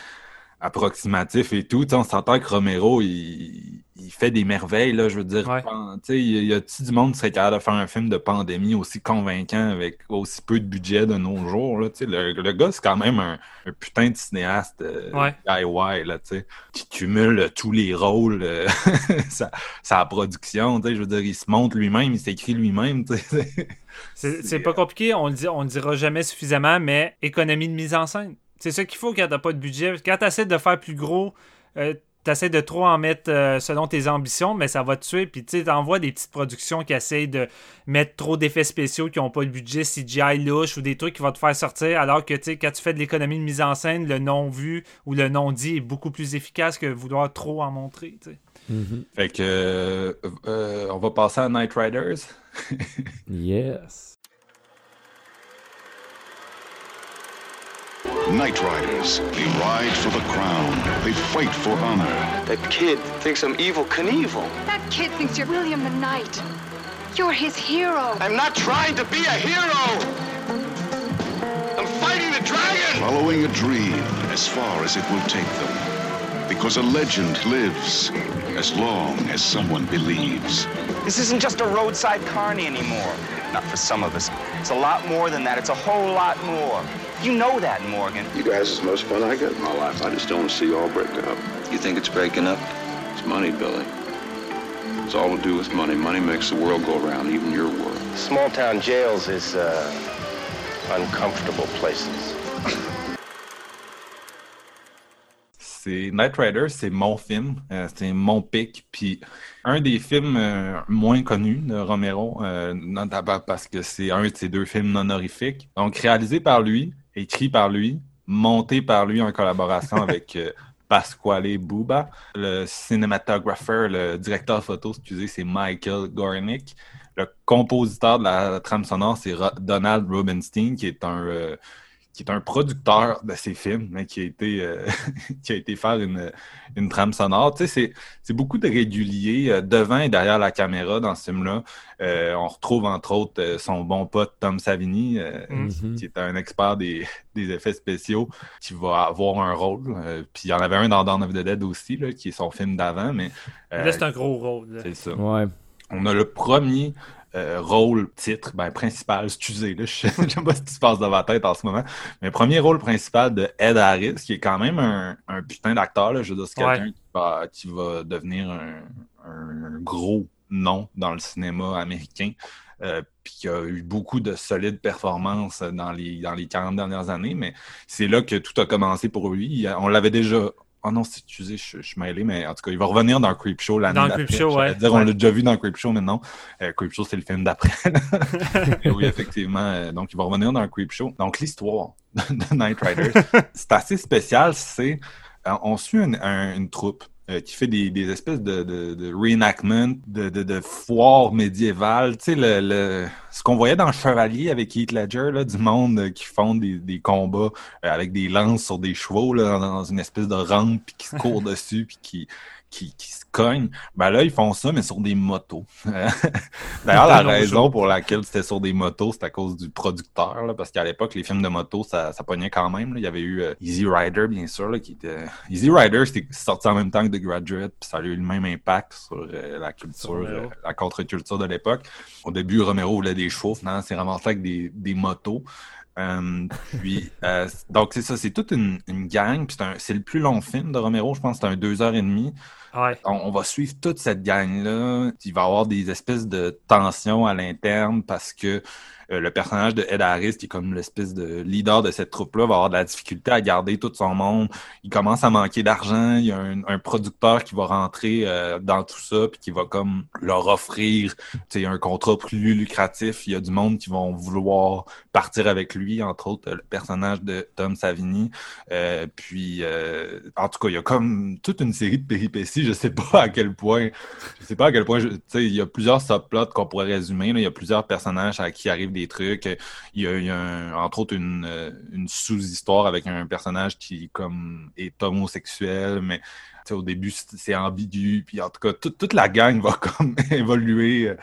approximatif et tout. On s'entend que Romero, il, il fait des merveilles, là, je veux dire. Ouais. Il y a-tu du monde qui serait capable de faire un film de pandémie aussi convaincant avec aussi peu de budget de nos jours, là. Le, le gars, c'est quand même un, un putain de cinéaste euh, Ouais. DIY, là, qui cumule tous les rôles, euh, sa, sa production, je veux dire, il se monte lui-même, il s'écrit lui-même. C'est c'est pas compliqué, on le, dit, on le dira jamais suffisamment, mais économie de mise en scène. C'est ça qu'il faut quand t'as pas de budget. Quand t'essaies de faire plus gros, euh, t'essaies de trop en mettre euh, selon tes ambitions, mais ça va te tuer. Puis tu sais, t'envoies des petites productions qui essayent de mettre trop d'effets spéciaux qui ont pas le budget CGI louche ou des trucs qui vont te faire sortir, alors que tu sais, quand tu fais de l'économie de mise en scène, le non-vu ou le non-dit est beaucoup plus efficace que vouloir trop en montrer. Mhm. Fait que, euh, euh, on va passer à Night Riders. Yes. Night Riders. They ride for the crown. They fight for honor. That kid thinks I'm evil Knievel. That kid thinks you're William the Knight. You're his hero. I'm not trying to be a hero. I'm fighting the dragon. Following a dream as far as it will take them. Because a legend lives as long as someone believes. This isn't just a roadside carny anymore. Not for some of us. It's a lot more than that. It's a whole lot more. You know that, Morgan. You guys is the most fun I got in my life. I just don't want to see you all breaking up. You think it's breaking up? It's money, Billy. It's all to do with money. Money makes the world go around, even your world. Small town jails is uh, uncomfortable places. C'est Night Rider, c'est mon film, euh, c'est mon pic, puis un des films euh, moins connus de Romero, euh, notamment parce que c'est un de ses deux films non honorifiques. Donc réalisé par lui, écrit par lui, monté par lui en collaboration avec euh, Pasquale Buba. Le cinématographeur, le directeur photo, excusez, c'est Michael Gornick. Le compositeur de la trame sonore, c'est Donald Rubenstein, qui est un euh, qui est un producteur de ces films, mais qui a été euh, qui a été faire une, une trame sonore. Tu sais, c'est, c'est beaucoup de réguliers euh, devant et derrière la caméra dans ce film-là. Euh, on retrouve entre autres euh, son bon pote Tom Savini, euh, Mhm. qui est un expert des, des effets spéciaux, qui va avoir un rôle. Euh, puis il y en avait un dans Dawn of the Dead aussi, là, qui est son film d'avant, mais euh, Là, c'est un gros rôle. c'est ça. Ouais. On a le premier euh, rôle titre, ben principal, excusez, là, je sais je sais pas ce qui se passe dans ma tête en ce moment, mais premier rôle principal de Ed Harris, qui est quand même un, un putain d'acteur, là, je veux dire, c'est Ouais. quelqu'un qui va, qui va devenir un, un gros nom dans le cinéma américain, euh, puis qui a eu beaucoup de solides performances dans les, dans les 40 dernières années, mais c'est là que tout a commencé pour lui. On l'avait déjà... Oh non, c'est- excusez, je, je suis mêlé, mais en tout cas, il va revenir dans Creepshow l'année Dans d'après. Creepshow, J'allais ouais. dire, on l'a déjà vu dans Creepshow, mais non. Euh, Creepshow, c'est le film d'après. Oui, effectivement. euh, donc, il va revenir dans Creepshow. Donc, l'histoire de Night Riders, c'est assez spécial. C'est, euh, on suit une, un- une troupe euh, qui fait des, des espèces de, de, de reenactment, de, de, de foires médiévales. Tu sais, le, le- ce qu'on voyait dans Chevalier avec Heath Ledger, là, du monde euh, qui font des, des combats euh, avec des lances sur des chevaux là, dans, dans une espèce de rampe, puis qui se courent dessus, puis qui, qui, qui cognent. Ben là, ils font ça, mais sur des motos. D'ailleurs, la raison pour laquelle c'était sur des motos, c'est à cause du producteur, là, parce qu'à l'époque, les films de moto, ça, ça pognait quand même. là. Il y avait eu euh, Easy Rider, bien sûr, là, qui était... Easy Rider, c'était sorti en même temps que The Graduate, puis ça a eu le même impact sur euh, la culture, euh, la contre-culture de l'époque. Au début, Romero voulait des chevaux, finalement, c'est ramassé avec des, des motos. Euh, puis, euh, donc c'est ça, c'est toute une, une gang. Puis c'est un- c'est le plus long film de Romero, je pense, que c'est un deux heures et demie. Ouais. On, on va suivre toute cette gang-là. Il va y avoir des espèces de tensions à l'interne parce que euh, le personnage de Ed Harris, qui est comme l'espèce de leader de cette troupe-là, va avoir de la difficulté à garder tout son monde. Il commence à manquer d'argent. Il y a un, un producteur qui va rentrer euh, dans tout ça puis qui va comme leur offrir un contrat plus lucratif. Il y a du monde qui vont vouloir partir avec lui, entre autres le personnage de Tom Savini. Euh, puis, euh, en tout cas, il y a comme toute une série de péripéties. Je sais pas à quel point, je sais pas à quel point, tu sais, il y a plusieurs subplots qu'on pourrait résumer. là. Il y a plusieurs personnages à qui arrivent des trucs. Il y a, entre autres une, euh, une sous-histoire avec un personnage qui comme est homosexuel, mais au début c'est ambigu. Puis en tout cas, toute- la gang va comme évoluer.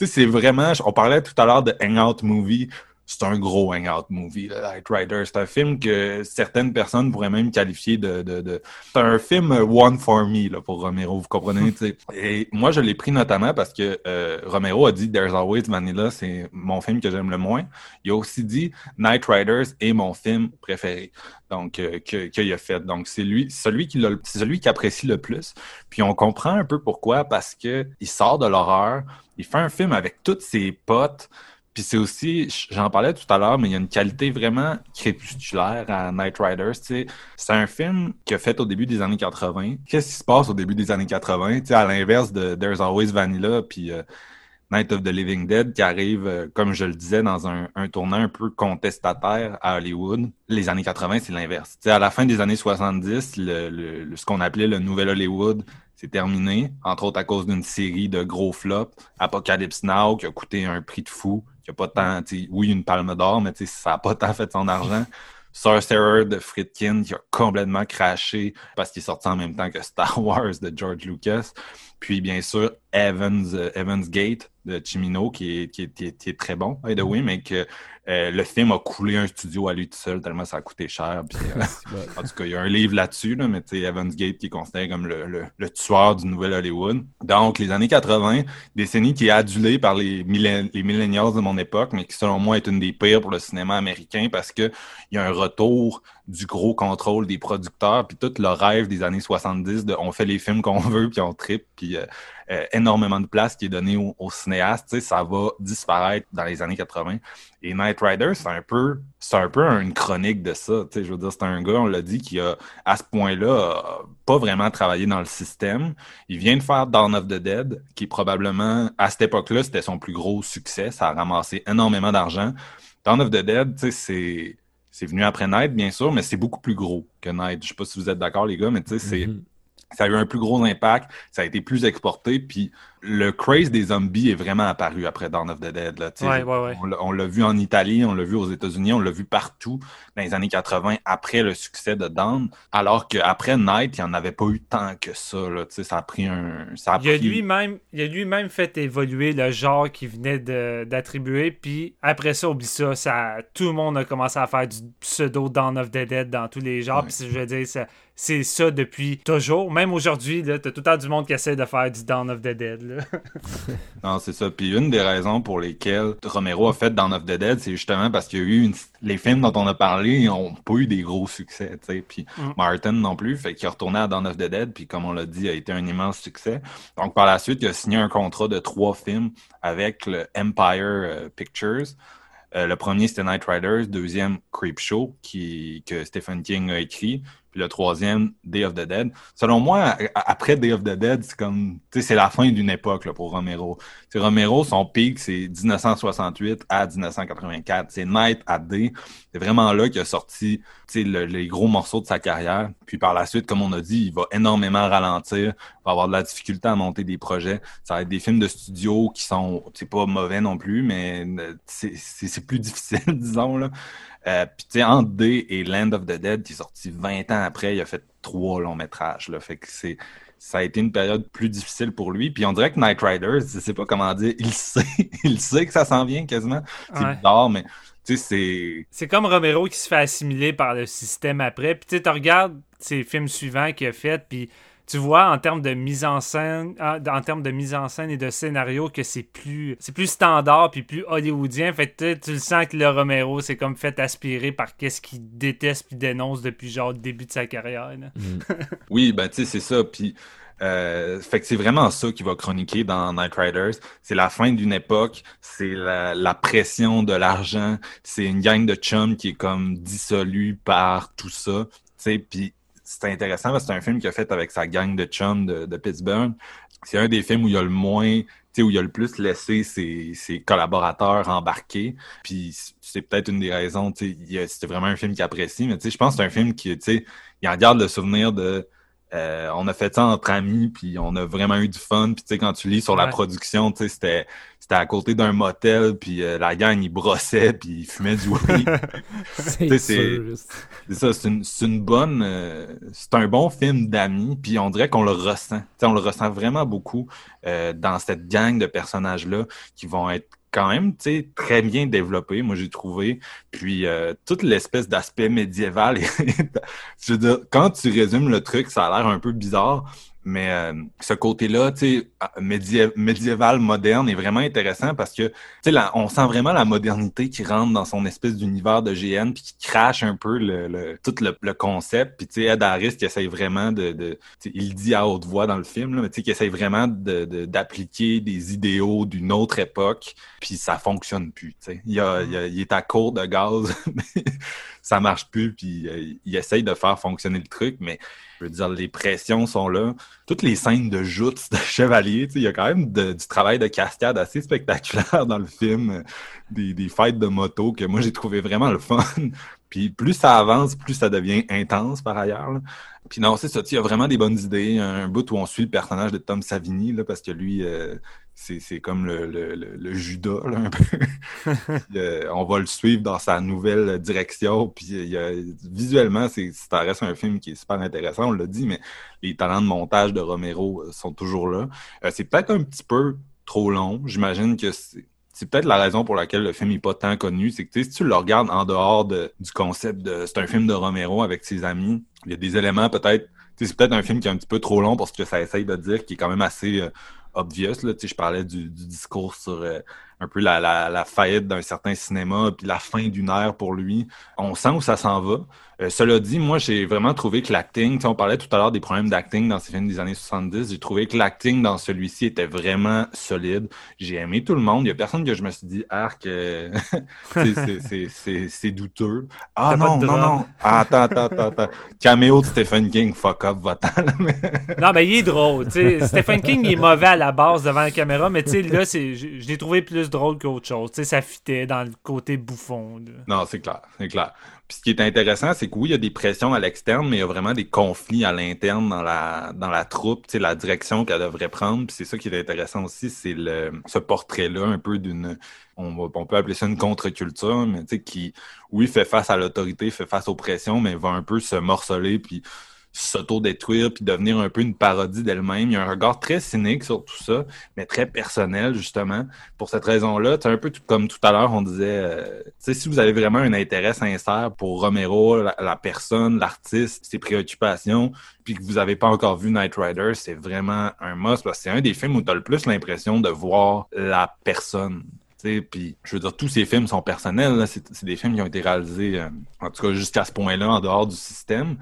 C'est vraiment. On parlait tout à l'heure de Hangout Movie. C'est un gros hangout movie, là, Night Rider. C'est un film que certaines personnes pourraient même qualifier de... de, de... C'est un film one for me, là, pour Romero, vous comprenez? t'sais. Et moi, je l'ai pris notamment parce que euh, Romero a dit There's Always Vanilla, c'est mon film que j'aime le moins. Il a aussi dit Night Riders est mon film préféré donc euh, que- qu'il a fait. Donc c'est lui, celui qui l'a- c'est celui qui apprécie le plus. Puis on comprend un peu pourquoi parce que il sort de l'horreur, il fait un film avec tous ses potes. Puis c'est aussi, j'en parlais tout à l'heure, mais il y a une qualité vraiment crépusculaire à Night Riders. C'est un film qu'il a fait au début des années 80. Qu'est-ce qui se passe au début des années 80? Tu sais, à l'inverse de There's Always Vanilla, puis euh, Night of the Living Dead qui arrive, euh, comme je le disais, dans un, un tournant un peu contestataire à Hollywood. Les années 80, c'est l'inverse. À la fin des années 70, le, le- le- ce qu'on appelait le nouvel Hollywood, c'est terminé, entre autres à cause d'une série de gros flops. Apocalypse Now, qui a coûté un prix de fou, qui a pas tant, oui, une palme d'or, mais ça a pas tant fait son argent. Sorcerer de Friedkin qui a complètement craché parce qu'il est sorti en même temps que Star Wars de George Lucas. Puis bien sûr, Evans, euh, Evans Gate de Chimino qui est, qui est, qui est, qui est très bon, by the way, mais que euh, le film a coulé un studio à lui tout seul tellement ça a coûté cher. Puis, euh, en tout cas, il y a un livre là-dessus, là, mais tu sais, Evans Gate qui est considéré comme le, le, le tueur du nouvel Hollywood. Donc, les années 80, décennie qui est adulée par les, millén- les millennials de mon époque, mais qui selon moi est une des pires pour le cinéma américain parce que il y a un retour du gros contrôle des producteurs, puis tout le rêve des années 70 de on fait les films qu'on veut, puis on tripe, puis euh, euh, énormément de place qui est donnée aux, cinéastes, ça va disparaître dans les années 80. Et Knight Rider, c'est un peu, c'est un peu une chronique de ça. Je veux dire, c'est un gars, on l'a dit, qui a, à ce point-là, pas vraiment travaillé dans le système. Il vient de faire Dawn of the Dead, qui probablement, à cette époque-là, c'était son plus gros succès. Ça a ramassé énormément d'argent. Dawn of the Dead, c'est, c'est venu après Night, bien sûr, mais c'est beaucoup plus gros que Night. Je sais pas si vous êtes d'accord, les gars, mais tu sais, c'est, Mhm. ça a eu un plus gros impact, ça a été plus exporté, puis le craze des zombies est vraiment apparu après Dawn of the Dead. Là, tu sais. Ouais, ouais, ouais. On l'a- vu en Italie, on l'a vu aux États-Unis, on l'a vu partout dans les années 80 après le succès de Dawn, alors qu'après Night, il n'y en avait pas eu tant que ça. Là, tu sais, ça a pris un... Ça a Il a il a lui-même fait évoluer le genre qu'il venait d'attribuer, puis après ça, oublie ça, ça, tout le monde a commencé à faire du pseudo Dawn of the Dead dans tous les genres, puis je veux dire, c'est ça depuis toujours. Même aujourd'hui, là, t'as tout le temps du monde qui essaie de faire du Dawn of the Dead. Là. Non, c'est ça. Puis une des raisons pour lesquelles Romero a fait Dawn of the Dead, c'est justement parce qu'il y a eu une... les films dont on a parlé n'ont pas eu des gros succès, tu sais. Puis Mm. Martin non plus, fait qu'il est retourné à Dawn of the Dead, puis comme on l'a dit, a été un immense succès. Donc par la suite, il a signé un contrat de trois films avec le Empire euh, Pictures. Euh, le premier, c'était Night Riders. Deuxième, Creepshow, qui, que Stephen King a écrit. Le troisième, Day of the Dead. Selon moi, après Day of the Dead, c'est comme, tu sais, c'est la fin d'une époque là, pour Romero. C'est Romero, son pic, c'est 1968 à 1984. C'est Night à Day. C'est vraiment là qu'il a sorti, le- les gros morceaux de sa carrière. Puis par la suite, comme on a dit, il va énormément ralentir, va avoir de la difficulté à monter des projets. Ça va être des films de studio qui sont, c'est pas mauvais non plus, mais euh, c'est plus difficile, disons là. Euh, Puis tu sais, entre Day et Land of the Dead, qui est sorti 20 ans après, il a fait trois longs métrages. Là, fait que c'est ça a été une période plus difficile pour lui. Puis on dirait que Night Rider, je sais pas comment dire, il sait, il sait que ça s'en vient quasiment. C'est Ouais. bizarre, mais tu sais, c'est C'est comme Romero qui se fait assimiler par le système après. Puis tu sais, tu regardes ses films suivants qu'il a fait, puis tu vois en termes de mise en scène, en, en termes de mise en scène et de scénario que c'est plus, c'est plus standard puis plus hollywoodien. Fait que tu le sens que le Romero c'est comme fait aspirer par qu'est-ce qu'il déteste puis dénonce depuis genre le début de sa carrière. là. Oui, ben tu sais, c'est ça. Puis, euh, fait que c'est vraiment ça qui va chroniquer dans Night Riders. C'est la fin d'une époque, c'est la, la pression de l'argent, c'est une gang de chums qui est comme dissolue par tout ça. Puis c'est intéressant parce que c'est un film qu'il a fait avec sa gang de chums de, de Pittsburgh. C'est un des films où il y a le moins, tu sais, où il a le plus laissé ses, ses collaborateurs embarqués. Puis c'est peut-être une des raisons, tu sais, c'était vraiment un film qu'il apprécie, mais je pense que c'est un film qui, tu sais, il en garde le souvenir de euh, on a fait ça entre amis, puis on a vraiment eu du fun. Puis tu sais, quand tu lis sur la production, tu sais, c'était c'était à côté d'un motel, puis euh, la gang, ils brossaient, puis ils fumaient du weed. C'est ça, c'est une, bonne... euh, c'est un bon film d'amis, puis on dirait qu'on le ressent. Tu sais, on le ressent vraiment beaucoup euh, dans cette gang de personnages-là qui vont être quand même, très bien développé, moi j'ai trouvé. Puis euh, toute l'espèce d'aspect médiéval, je veux dire, quand tu résumes le truc, ça a l'air un peu bizarre, mais euh, ce côté-là, tu sais, ah, médiéval, moderne est vraiment intéressant parce que, tu on sent vraiment la modernité qui rentre dans son espèce d'univers de GN puis qui crache un peu le, tout le, concept. Puis, tu sais, Ed Harris qui essaye vraiment de, de il dit à haute voix dans le film, là, mais tu sais, qui essaye vraiment d'appliquer des idéaux d'une autre époque, puis ça fonctionne plus, tu sais. Il, il, est à court de gaz, mais ça marche plus, puis euh, il essaye de faire fonctionner le truc, mais je veux dire, les pressions sont là. Toutes les scènes de joutes de chevalier, il y a quand même du travail de cascade assez spectaculaire dans le film. Des, des fights de moto que moi j'ai trouvé vraiment le fun. Puis plus ça avance, plus ça devient intense par ailleurs. Puis non, c'est ça, il y a vraiment des bonnes idées. Un bout où on suit le personnage de Tom Savini, là, parce que lui, euh, c'est comme le, le, le, Judas, là, un peu. Euh, on va le suivre dans sa nouvelle direction. Puis visuellement, c'est ça reste un film qui est super intéressant, on l'a dit, mais les talents de montage de Romero euh, sont toujours là. Euh, c'est peut-être un petit peu trop long. J'imagine que c'est peut-être la raison pour laquelle le film n'est pas tant connu. C'est que si tu le regardes en dehors de, du concept de c'est un film de Romero avec ses amis, il y a des éléments peut-être. C'est peut-être un film qui est un petit peu trop long pour ce que ça essaye de dire, qui est quand même assez obvious. Là, je parlais du, discours sur euh, un peu la, la, faillite d'un certain cinéma, puis la fin d'une ère pour lui. On sent où ça s'en va. Euh, cela dit, moi, j'ai vraiment trouvé que l'acting, on parlait tout à l'heure des problèmes d'acting dans ces films des années 70, j'ai trouvé que l'acting dans celui-ci était vraiment solide. J'ai aimé tout le monde. Il y a personne que je me suis dit, arc, euh, c'est douteux. Ah non, non, non. Ah, attends, attends, attends, attends. Caméo de Stephen King, fuck up, va-t'en. non, mais il est drôle. Stephen King il est mauvais à la base devant la caméra, mais là, je, je l'ai trouvé plus drôle qu'autre chose. ça fitait dans le côté bouffon. Non, c'est clair, c'est clair. Puis ce qui est intéressant, c'est que oui, il y a des pressions à l'externe, mais il y a vraiment des conflits à l'interne dans la dans la troupe, la direction qu'elle devrait prendre. Puis c'est ça qui est intéressant aussi, c'est le ce portrait-là, un peu d'une on, on, peut appeler ça une contre-culture, mais qui, oui, fait face à l'autorité, fait face aux pressions, mais va un peu se morceler, puis s'auto-détruire puis devenir un peu une parodie d'elle-même. Il y a un regard très cynique sur tout ça, mais très personnel, justement. Pour cette raison-là, c'est un peu comme tout à l'heure, on disait, euh, si vous avez vraiment un intérêt sincère pour Romero, la, personne, l'artiste, ses préoccupations, puis que vous n'avez pas encore vu Knight Rider, c'est vraiment un must parce que c'est un des films où tu as le plus l'impression de voir la personne. Puis, je veux dire, tous ces films sont personnels. C'est des films qui ont été réalisés, euh, en tout cas jusqu'à ce point-là, en dehors du système.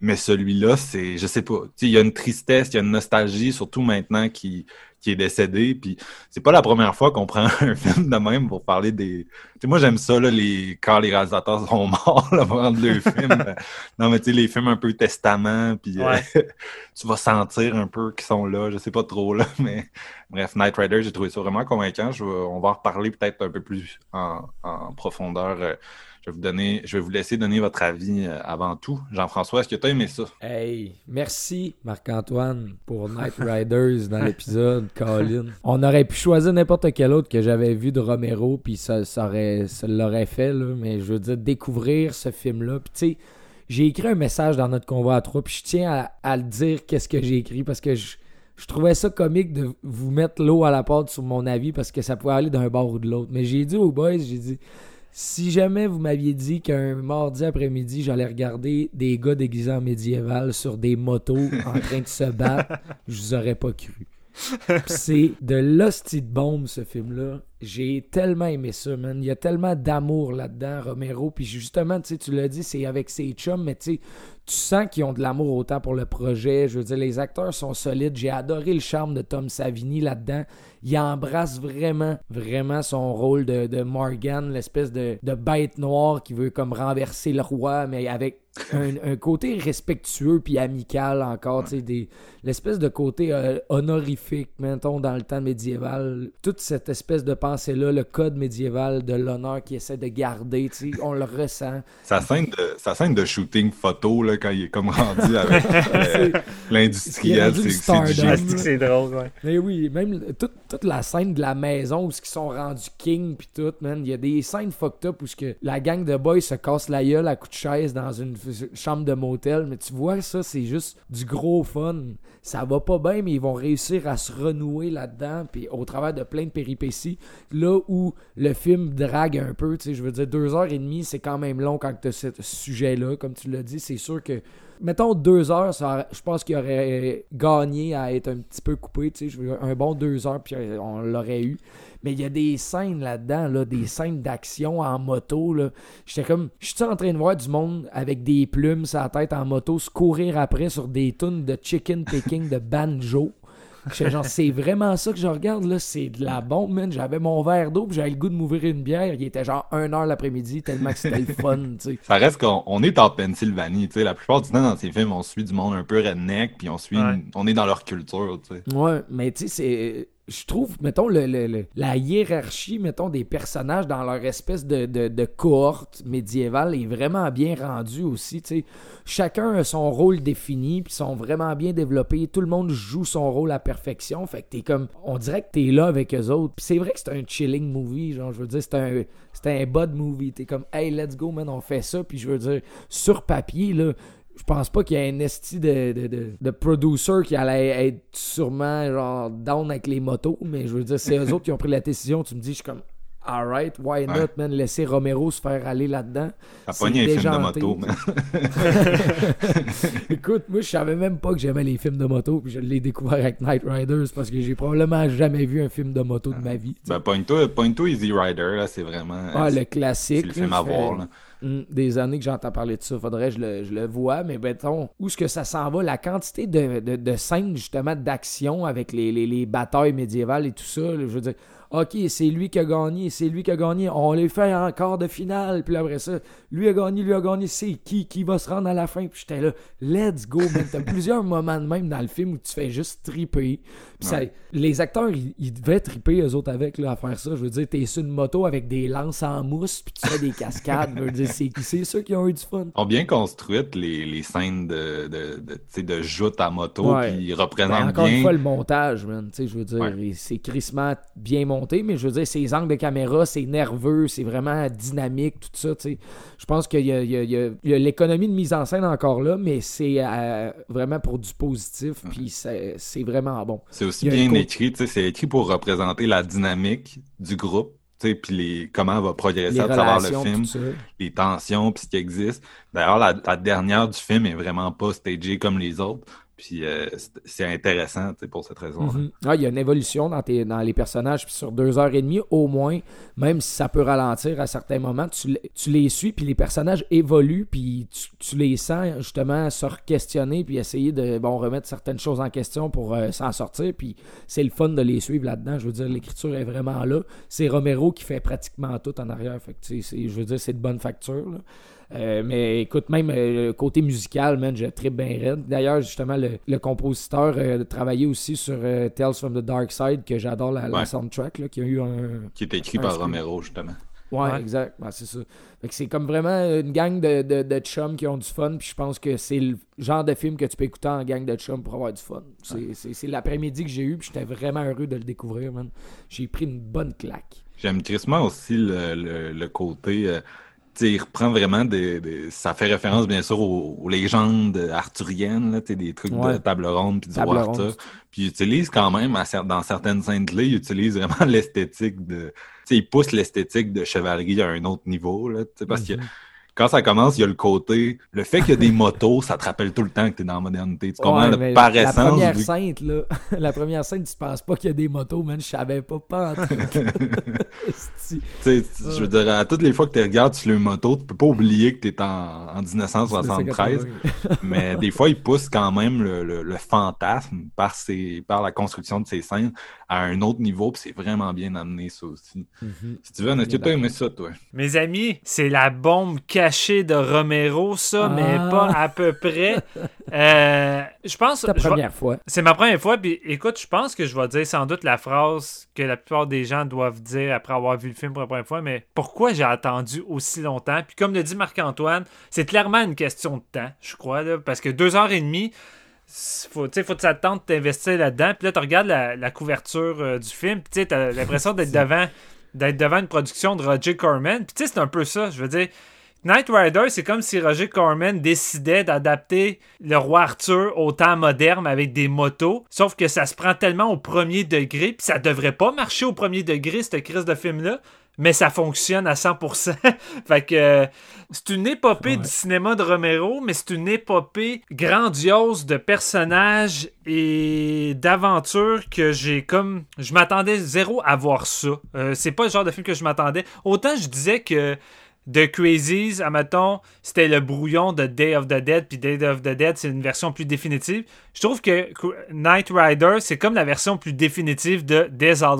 Mais celui-là, c'est, je sais pas, il y a une tristesse, il y a une nostalgie, surtout maintenant qui, qui est décédé. Puis c'est pas la première fois qu'on prend un film de même pour parler des. sais moi j'aime ça là, les quand les réalisateurs sont morts là, pendant le film. non mais tu sais les films un peu testament, puis euh, tu vas sentir un peu qu'ils sont là. Je sais pas trop là, mais bref, Night Rider, j'ai trouvé ça vraiment convaincant. Je on va en reparler peut-être un peu plus en, en profondeur. Euh, je vais vous donner, je vais vous laisser donner votre avis euh, avant tout. Jean-François, est-ce que tu as aimé ça? Hey, merci Marc-Antoine pour Night Riders dans l'épisode, Colin. On aurait pu choisir n'importe quel autre que j'avais vu de Romero, puis ça, ça, aurait, ça l'aurait fait, là, mais je veux dire, découvrir ce film-là. Puis tu sais, j'ai écrit un message dans notre convoi à trois, puis je tiens à, le dire qu'est-ce que j'ai écrit, parce que je, je trouvais ça comique de vous mettre l'eau à la porte sur mon avis, parce que ça pouvait aller d'un bord ou de l'autre. Mais j'ai dit aux boys, j'ai dit si jamais vous m'aviez dit qu'un mardi après-midi, j'allais regarder des gars déguisés en médiéval sur des motos en train de se battre, je vous aurais pas cru. C'est de l'hostie de bombe, ce film-là. J'ai tellement aimé ça, man. Il y a tellement d'amour là-dedans, Romero. Puis justement, tu tu l'as dit, c'est avec ses chums, mais tu tu sens qu'ils ont de l'amour autant pour le projet. Je veux dire, les acteurs sont solides. J'ai adoré le charme de Tom Savini là-dedans il embrasse vraiment, vraiment son rôle de, Morgan, l'espèce de, bête noire qui veut comme renverser le roi, mais avec un, côté respectueux puis amical encore, tu sais, l'espèce de côté euh, honorifique, mettons, dans le temps médiéval. Toute cette espèce de pensée-là, le code médiéval de l'honneur qu'il essaie de garder, tu sais, on le ressent. Sa scène de, sa scène de shooting photo, là, quand il est comme rendu avec euh, l'industriel, c'est C'est drôle, ouais. Mais oui, même tout toute la scène de la maison où ils sont rendus king puis tout, man. Il y a des scènes fucked up où la gang de boys se casse la gueule à coups de chaise dans une chambre de motel. Mais tu vois, ça, c'est juste du gros fun. Ça va pas bien, mais ils vont réussir à se renouer là-dedans. Puis au travers de plein de péripéties, là où le film drague un peu, tu sais, je veux dire, deux heures et demie, c'est quand même long quand tu as ce sujet-là. Comme tu l'as dit, c'est sûr que mettons deux heures, ça je pense qu'il aurait gagné à être un petit peu coupé, tu sais, un bon deux heures, puis euh, on l'aurait eu. Mais il y a des scènes là-dedans, là, des scènes d'action en moto, là. J'étais comme, je suis en train de voir du monde avec des plumes la tête en moto se courir après sur des tunes de chicken picking de banjo. Genre, c'est vraiment ça que je regarde, là. C'est de la bombe, man. J'avais mon verre d'eau, puis j'avais le goût de m'ouvrir une bière. Il était genre 1 heure l'après-midi, tellement que c'était le fun, tu sais. Ça reste qu'on on est en Pennsylvanie, tu sais. La plupart du temps, dans ces films, on suit du monde un peu redneck, puis on suit, Ouais. on est dans leur culture, tu sais. Ouais, mais tu sais, c'est. Je trouve, mettons, le, le- la hiérarchie, mettons, des personnages dans leur espèce de, de, cohorte médiévale est vraiment bien rendue aussi. Chacun a son rôle défini, puis sont vraiment bien développés. Tout le monde joue son rôle à perfection. Fait que t'es comme. On dirait que t'es là avec eux autres. Puis c'est vrai que c'est un chilling movie, genre, je veux dire, c'est un. C'est un bud movie. T'es comme, hey, let's go, man, on fait ça. Puis je veux dire, sur papier, là, je pense pas qu'il y ait un esti de, de, de, de producer qui allait être sûrement genre down avec les motos, mais je veux dire, c'est eux autres qui ont pris la décision. Tu me dis, je suis comme, alright, why not, Ouais. man, laisser Romero se faire aller là-dedans. Ça C'est pogne un film de moto, man. Écoute, moi, je savais même pas que j'aimais les films de moto, puis je l'ai découvert avec Night Riders parce que j'ai probablement jamais vu un film de moto de ma vie. tu sais. Ben, Point-toi Point-toi Easy Rider, là, c'est vraiment. Ah, le c'est classique. le film à voir, là. Hum, des années que j'entends parler de ça. Faudrait que je le, vois. Mais mettons, où est-ce que ça s'en va? La quantité de, de, scènes, justement, d'action avec les, les, les batailles médiévales et tout ça. je veux dire, OK, c'est lui qui a gagné, c'est lui qui a gagné. On les fait en quart de finale. Puis après ça, lui a gagné, lui a gagné. C'est qui qui va se rendre à la fin? Puis j'étais là, let's go, man. T'as plusieurs moments de même dans le film où tu fais juste triper. Puis ça- les acteurs, ils, ils devaient triper eux autres avec là, à faire ça. Je veux dire, t'es sur une moto avec des lances en mousse, puis tu fais des cascades. Je veux dire, c'est c'est ceux qui ont eu du fun. ont bien construites les, les scènes de, de, de, de joute à moto, Ouais. puis ils Ben, représentent encore bien. une fois, le montage, man. Tu sais, je veux dire, Ouais. c'est crissement bien monté, mais je veux dire, ses angles de caméra, c'est nerveux, c'est vraiment dynamique, tout ça. Je pense qu'il y a, l'économie de mise en scène encore là, mais c'est euh, vraiment pour du positif, puis c'est vraiment bon. C'est aussi bien écrit, c'est écrit pour représenter la dynamique du groupe, puis les, comment va progresser Les à travers le film, les tensions, puis ce qui existe. D'ailleurs, la, la dernière du film est vraiment pas stagée comme les autres, puis euh, c'est- intéressant, pour cette raison-là. Mhm. Ah, il y a une évolution dans, les personnages, puis sur deux heures et demie au moins, même si ça peut ralentir à certains moments, tu, les- suis, puis les personnages évoluent, puis tu, les sens justement se questionner puis essayer de bon, remettre certaines choses en question pour euh, s'en sortir, puis c'est le fun de les suivre là-dedans. Je veux dire, l'écriture est vraiment là. C'est Romero qui fait pratiquement tout en arrière, fait que, je veux dire, c'est de bonne facture. Euh, mais écoute, même euh, le côté musical, man, je tripe bien raide. D'ailleurs, justement, le, le compositeur euh, travaillait aussi sur euh, Tales from the Dark Side, que j'adore la, soundtrack, là, qui a eu un... Qui est écrit un par script. Romero, justement. Ouais, Ouais. exact. Ouais, c'est ça. Fait que c'est comme vraiment une gang de, de, de chums qui ont du fun, puis je pense que c'est le genre de film que tu peux écouter en gang de chums pour avoir du fun. C'est, l'après-midi que j'ai eu, puis j'étais vraiment heureux de le découvrir, man. J'ai pris une bonne claque. J'aime crissement aussi le, le, le côté. Il reprend vraiment des, des- Ça fait référence, bien sûr, aux, aux légendes arthuriennes, là, des trucs de table ronde puis du roi. Arthur. Puis il utilise quand même, à dans certaines scènes clés, il utilise vraiment l'esthétique de. Il pousse l'esthétique de chevalerie à un autre niveau, là, parce que Mhm. Quand ça commence, il y a le côté. Le fait qu'il y a des motos, ça te rappelle tout le temps que t'es dans la modernité. Tu comprends? Ouais, par la essence. première vu- scène, là, la première scène, tu penses pas qu'il y a des motos, man. Je savais pas, pas en tout. Je veux dire, à toutes les fois que tu regardes sur une moto, tu peux pas oublier que tu es en, en 1973. mais des fois, il pousse quand même le, le- le fantasme par, ses, par la construction de ses scènes à un autre niveau, puis c'est vraiment bien amené, ça aussi. Mhm. Si tu veux, est-ce que aimé ça, toi? Mes amis, c'est la bombe cachée de Romero, ça, mais Ah. pas à peu près. Euh, je pense. Ta je vais- première fois. C'est ma première fois, puis écoute, je pense que je vais dire sans doute la phrase que la plupart des gens doivent dire après avoir vu le film pour la première fois, mais pourquoi j'ai attendu aussi longtemps? Puis comme le dit Marc-Antoine, c'est clairement une question de temps, je crois, là, parce que deux heures et demie, faut, faut que ça te tente d'investir là-dedans. Puis là, tu regardes la, la couverture euh, du film, puis tu as l'impression d'être devant, d'être devant une production de Roger Corman. Puis tu sais, c'est un peu ça. Je veux dire, Knight Rider, c'est comme si Roger Corman décidait d'adapter le roi Arthur au temps moderne avec des motos, sauf que ça se prend tellement au premier degré, puis ça devrait pas marcher au premier degré, cette crise de film-là, mais ça fonctionne à 100%. fait que euh, c'est une épopée du cinéma de Romero, mais c'est une épopée grandiose de personnages et d'aventures que j'ai comme... Je m'attendais zéro à voir ça. Euh, c'est pas le genre de film que je m'attendais. Autant je disais que The Crazies, admettons, c'était le brouillon de Day of the Dead, puis Day of the Dead, c'est une version plus définitive. Je trouve que Knight Rider, c'est comme la version plus définitive de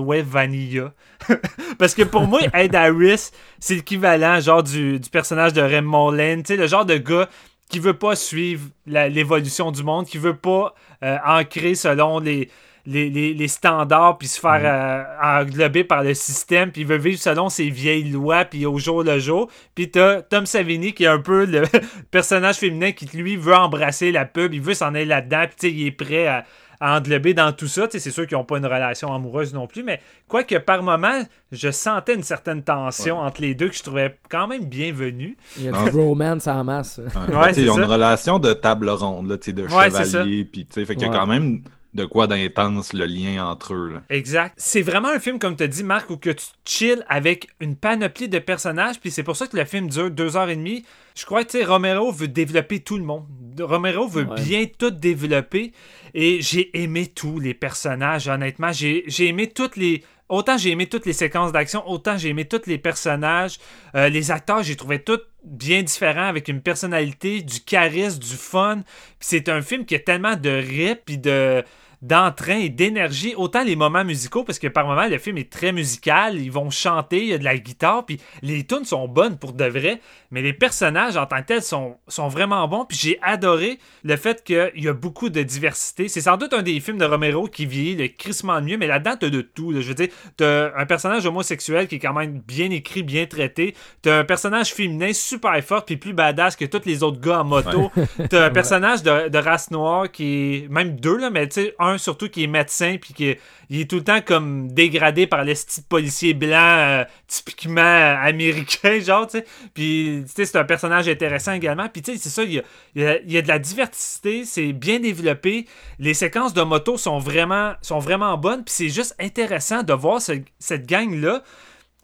Way Vanilla. Parce que pour moi, Ed Harris, c'est l'équivalent genre du, personnage de Raymond Lane, tu le genre de gars qui veut pas suivre l'évolution du monde, qui veut pas euh, ancrer selon les les, standards, puis se faire euh, englober par le système, puis il veut vivre selon ses vieilles lois, puis au jour le jour. Puis t'as Tom Savini qui est un peu le personnage féminin qui, lui, veut embrasser la pub, il veut s'en aller là-dedans, puis il est prêt à, englober dans tout ça. C'est sûr qu'ils n'ont pas une relation amoureuse non plus, mais quoique par moment, je sentais une certaine tension entre les deux que je trouvais quand même bienvenue. Il y a du romance en masse. Ouais, ils ont une relation de table ronde, là, de chevalier, puis fait qu'il y a quand même de quoi d'intense le lien entre eux. Exact. C'est vraiment un film, comme tu as dit, Marc, où que tu chill avec une panoplie de personnages, puis c'est pour ça que le film dure deux heures et demie. Je crois que Romero veut développer tout le monde. Romero veut bien tout développer, et j'ai aimé tous les personnages, honnêtement. J'ai aimé toutes les... Autant j'ai aimé toutes les séquences d'action, autant j'ai aimé tous les personnages. Euh, les acteurs, j'ai trouvé tous bien différents, avec une personnalité, du charisme, du fun. c'est un film qui a tellement de rip et de d'entrain et d'énergie, autant les moments musicaux, parce que par moments, le film est très musical, ils vont chanter, il y a de la guitare, puis les tunes sont bonnes pour de vrai, mais les personnages en tant que tels sont, sont vraiment bons, puis j'ai adoré le fait qu'il y a beaucoup de diversité. C'est sans doute un des films de Romero qui vieillit le crissement mieux, mais là-dedans, t'as de tout. Je veux dire, t'as un personnage homosexuel qui est quand même bien écrit, bien traité, t'as un personnage féminin super fort, puis plus badass que tous les autres gars en moto, t'as un personnage de, de, race noire qui est, même deux, là, mais tu sais, un surtout qui est médecin, puis qui est, tout le temps comme dégradé par les petits policiers blancs euh, typiquement américains, genre, tu sais. Puis, tu sais, c'est un personnage intéressant également. Puis, tu sais, c'est ça, il y a, de la diversité, c'est bien développé. Les séquences de moto sont vraiment, sont vraiment bonnes, puis c'est juste intéressant de voir cette gang-là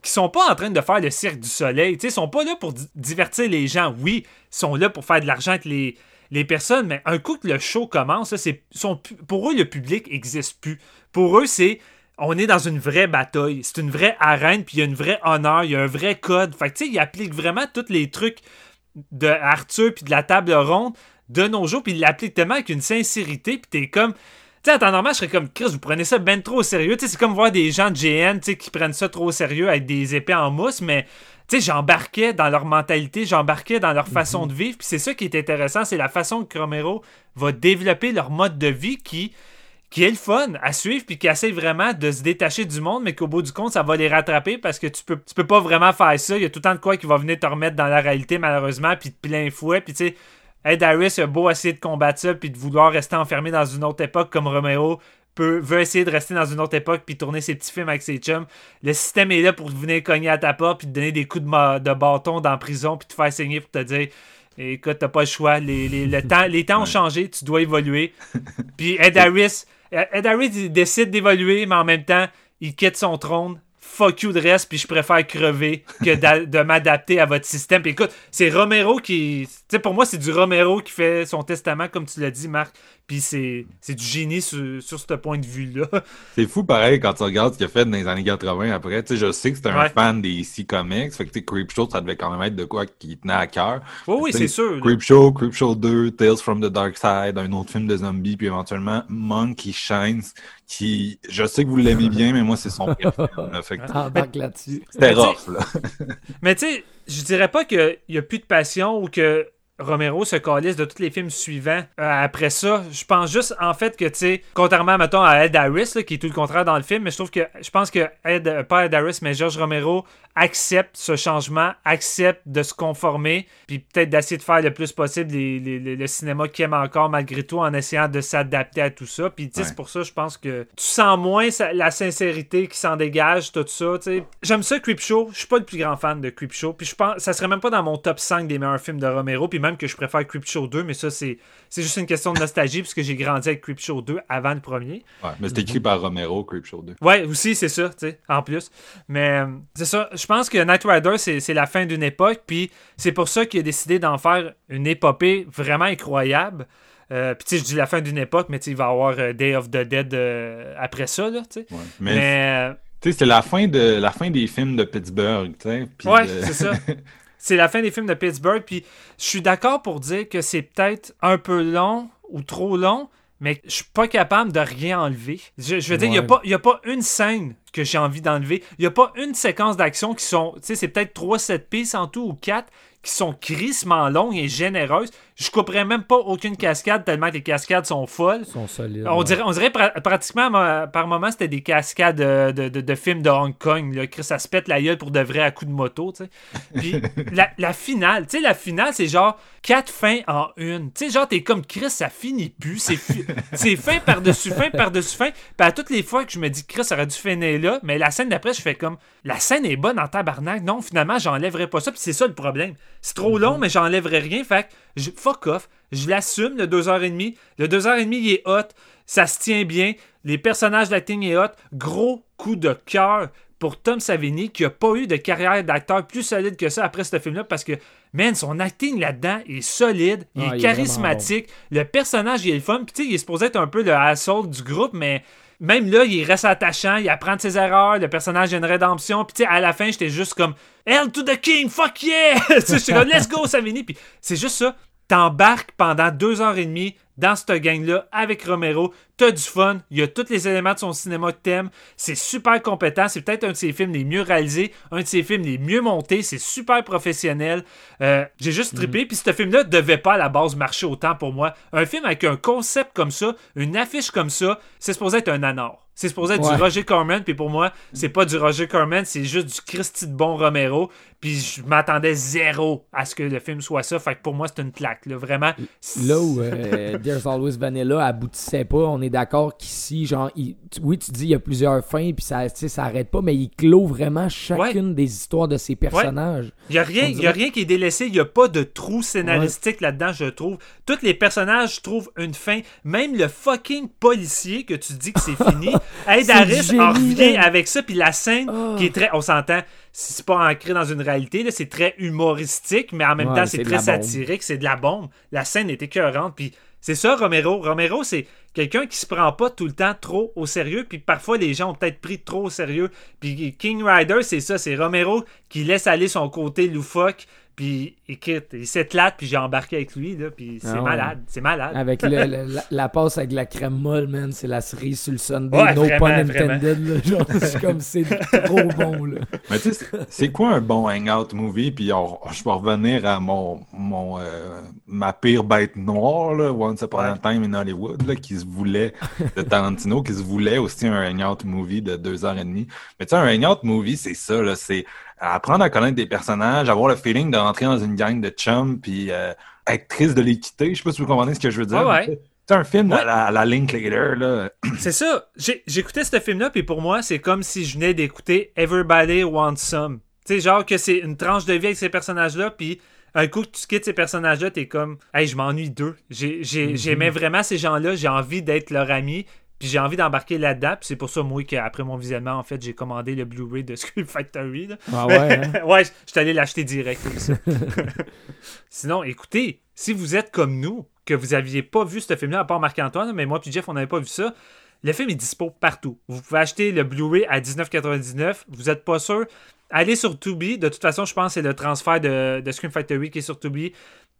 qui sont pas en train de faire le cirque du soleil. Ils sont pas là pour divertir les gens. Oui, ils sont là pour faire de l'argent avec les, les personnes, mais un coup que le show commence, pour eux, le public n'existe plus. Pour eux, c'est on est dans une vraie bataille. C'est une vraie arène, puis il y a une vraie honneur, il y a un vrai code. Fait que tu sais, ils appliquent vraiment tous les trucs de Arthur puis de la table ronde de nos jours, puis ils l'appliquent tellement avec une sincérité, puis t'es comme. Tu sais, en temps normal, je serais comme Chris, vous prenez ça ben trop au sérieux. Tu sais, c'est comme voir des gens de GN, qui prennent ça trop au sérieux avec des épées en mousse, mais tu sais, j'embarquais dans leur mentalité, j'embarquais dans leur façon mhm. de vivre. Puis c'est ça qui est intéressant, c'est la façon que Romero va développer leur mode de vie qui, qui est le fun à suivre, puis qui essaie vraiment de se détacher du monde, mais qu'au bout du compte, ça va les rattraper parce que tu peux, tu peux pas vraiment faire ça. Il y a tout le temps de quoi qui va venir te remettre dans la réalité, malheureusement, puis de plein fouet. Puis tu sais, Ed Harris a beau essayer de combattre ça, puis de vouloir rester enfermé dans une autre époque comme Veut essayer de rester dans une autre époque puis tourner ses petits films avec ses chums. Le système est là pour venir cogner à ta porte puis te donner des coups de, de bâton dans la prison puis te faire saigner pour te dire écoute, t'as pas le choix. Les, les, temps, les temps ont changé, tu dois évoluer. puis Ed Harris, Ed Harris décide d'évoluer, mais en même temps, il quitte son trône fuck you de reste, puis je préfère crever que de m'adapter à votre système. Puis écoute, c'est Romero qui. Tu sais, pour moi, c'est du Romero qui fait son testament, comme tu l'as dit, Marc. Puis c'est, du génie sur, sur ce point de vue-là. C'est fou, pareil, quand tu regardes ce qu'il a fait dans les années 80 après. Tu sais, je sais que c'était un fan des DC Comics. Fait que, tu sais, Creepshow, ça devait quand même être de quoi qui tenait à cœur. Oui, oui, c'est sûr. Creepshow, Creepshow 2, Tales from the Dark Side, un autre film de zombies, puis éventuellement Monkey Shines, qui, je sais que vous l'aimez bien, mais moi, c'est son préféré. là-dessus. C'était rough, là. mais tu sais, je dirais pas qu'il y a plus de passion ou que Romero se calisse de tous les films suivants euh, après ça. Je pense juste, en fait, que, tu sais, contrairement, mettons, à Ed Harris, là, qui est tout le contraire dans le film, mais je trouve que, je pense que Ed, euh, pas Ed Harris, mais George Romero accepte ce changement, accepte de se conformer, puis peut-être d'essayer de faire le plus possible les- les- les- le cinéma qu'il aime encore malgré tout en essayant de s'adapter à tout ça. Puis tu sais, Ouais. c'est pour ça, je pense que tu sens moins la sincérité qui s'en dégage, tout ça. tu sais. J'aime ça, Creepshow. Je suis pas le plus grand fan de Creepshow. Puis je pense, ça serait même pas dans mon top 5 des meilleurs films de Romero. Puis même que je préfère Creepshow 2, mais ça, c'est c'est juste une question de nostalgie, puisque j'ai grandi avec Creepshow 2 avant le premier. Ouais, mais c'est écrit par Romero, Creepshow 2. Ouais, aussi, c'est ça, tu sais, en plus. Mais c'est ça, je pense que Knight Rider, c'est c'est la fin d'une époque, puis c'est pour ça qu'il a décidé d'en faire une épopée vraiment incroyable. Euh, puis tu sais, je dis la fin d'une époque, mais tu sais, il va y avoir euh, Day of the Dead euh, après ça, là, tu sais. Ouais. Mais, Mais, tu sais, c'est la fin de la fin des films de Pittsburgh, tu sais. ouais, de- c'est ça. C'est la fin des films de Pittsburgh, puis je suis d'accord pour dire que c'est peut-être un peu long ou trop long, mais je suis pas capable de rien enlever. Je, je veux dire, il Ouais. n'y a, pas une scène que j'ai envie d'enlever. Il n'y a pas une séquence d'action qui sont. Tu sais, c'est peut-être 3 7 pistes en tout ou 4 qui sont crissement longues et généreuses. Je couperais même pas aucune cascade tellement que les cascades sont folles. Ils sont solides. On ouais. dirait, on dirait pra- pratiquement par moment c'était des cascades de, de- de films de Hong Kong. Là. Chris, ça se pète la gueule pour de vrai à coups de moto. tu sais. Puis la, la finale, tu sais, la finale, c'est genre quatre fins en une. Tu sais, genre, t'es comme Chris, ça finit plus. C'est, fi- c'est fin par-dessus fin par-dessus fin. Puis à toutes les fois que je me dis Chris, aurait dû finir là, mais la scène d'après, je fais comme la scène est bonne en tabarnak. Non, finalement, j'enlèverai pas ça. Puis c'est ça le problème. C'est trop long, mais j'enlèverai rien. Fait que je, fuck off. Je l'assume, le 2h30. Le 2h30, il est hot. Ça se tient bien. Les personnages d'acting est hot. Gros coup de cœur pour Tom Savini qui a pas eu de carrière d'acteur plus solide que ça après ce film-là parce que, man, son acting là-dedans est solide, il Ah, est il est charismatique, le personnage il est le fun, puis tu sais, il est supposé être un peu le asshole du groupe, mais même là, il reste attachant, il apprend de ses erreurs, le personnage a une rédemption, puis tu sais, à la fin, j'étais juste comme Hell to the King, fuck yeah! Tu sais, j'étais comme Let's go, Savini, puis c'est juste ça. T'embarques pendant deux heures et demie dans cette gang-là avec Romero. T'as du fun. Il y a tous les éléments de son cinéma que t'aimes. C'est super compétent. C'est peut-être un de ses films les mieux réalisés, un de ses films les mieux montés. C'est super professionnel. Euh, J'ai juste trippé. Puis ce film-là devait pas à la base marcher autant pour moi. Un film avec un concept comme ça, une affiche comme ça, c'est supposé être un anor. C'est supposé être Ouais. du Roger Corman, puis pour moi, c'est pas du Roger Corman, c'est juste du Christy de bon Romero. Puis je m'attendais zéro à ce que le film soit ça. Fait que pour moi, c'est une claque, là, vraiment. Là où euh, There's Always Vanilla aboutissait pas, on est d'accord qu'ici, genre, il- oui, tu dis il y a plusieurs fins, puis ça, ça arrête pas, mais il clôt vraiment chacune des histoires de ses personnages. Il y a rien, y a rien qui est délaissé, il y a pas de trou scénaristique là-dedans, je trouve. Tous les personnages trouvent une fin, même le fucking policier que tu dis que c'est fini, Harris du en revient avec ça puis la scène Oh. qui est très on s'entend, c'est pas ancré dans une réalité, là, c'est très humoristique, mais en même Ouais, temps c'est très satirique, c'est de la bombe. La scène est écœurante puis c'est ça Romero. Romero c'est quelqu'un qui se prend pas tout le temps trop au sérieux puis parfois les gens ont peut-être pris trop au sérieux. Puis King Rider c'est ça, c'est Romero qui laisse aller son côté loufoque puis écoute, il s'éclate puis j'ai embarqué avec lui là puis c'est Ah ouais. malade, c'est malade. Avec le- le- la, la passe avec la crème molle, man, c'est la cerise sur le Sunday, Ouais, no vraiment, pun intended, là, genre, c'est comme, c'est trop bon, là. Mais tu sais, c'est- quoi un bon hangout movie? Puis on- je vais revenir à mon, mon euh, ma pire bête noire, là, Once Upon a Time in Hollywood, là, qui se voulait, de Tarantino, qui se voulait aussi un hangout movie de deux heures et demie. Mais tu sais, un hangout movie, c'est ça, là, c'est apprendre à connaître des personnages, avoir le feeling de rentrer dans une gang de chums, puis euh, être triste de les quitter. Je sais pas si vous comprenez ce que je veux dire. Ouais. C'est un film Ouais. à la, à la Linklater, là. C'est ça. J'écoutais ce film-là, puis pour moi, c'est comme si je venais d'écouter Everybody Wants Some. Tu sais, genre que c'est une tranche de vie avec ces personnages-là, puis un coup que tu quittes ces personnages-là, t'es comme, hey, je m'ennuie d'eux. Mhm. J'aimais vraiment ces gens-là, j'ai envie d'être leur ami, puis j'ai envie d'embarquer là-dedans, puis c'est pour ça, moi, qu'après mon visionnement, en fait, j'ai commandé le Blu-ray de Scream Factory. là. Ah ouais, hein? ouais, je suis allé l'acheter direct. comme ça. Sinon, écoutez, si vous êtes comme nous, que vous aviez pas vu ce film-là, à part Marc-Antoine, mais moi puis Jeff, on n'avait pas vu ça, le film est dispo partout. Vous pouvez acheter le Blu-ray à 19,99. Vous n'êtes pas sûr? Allez sur Tubi. De toute façon, je pense que c'est le transfert de, de Scream Factory qui est sur Tubi.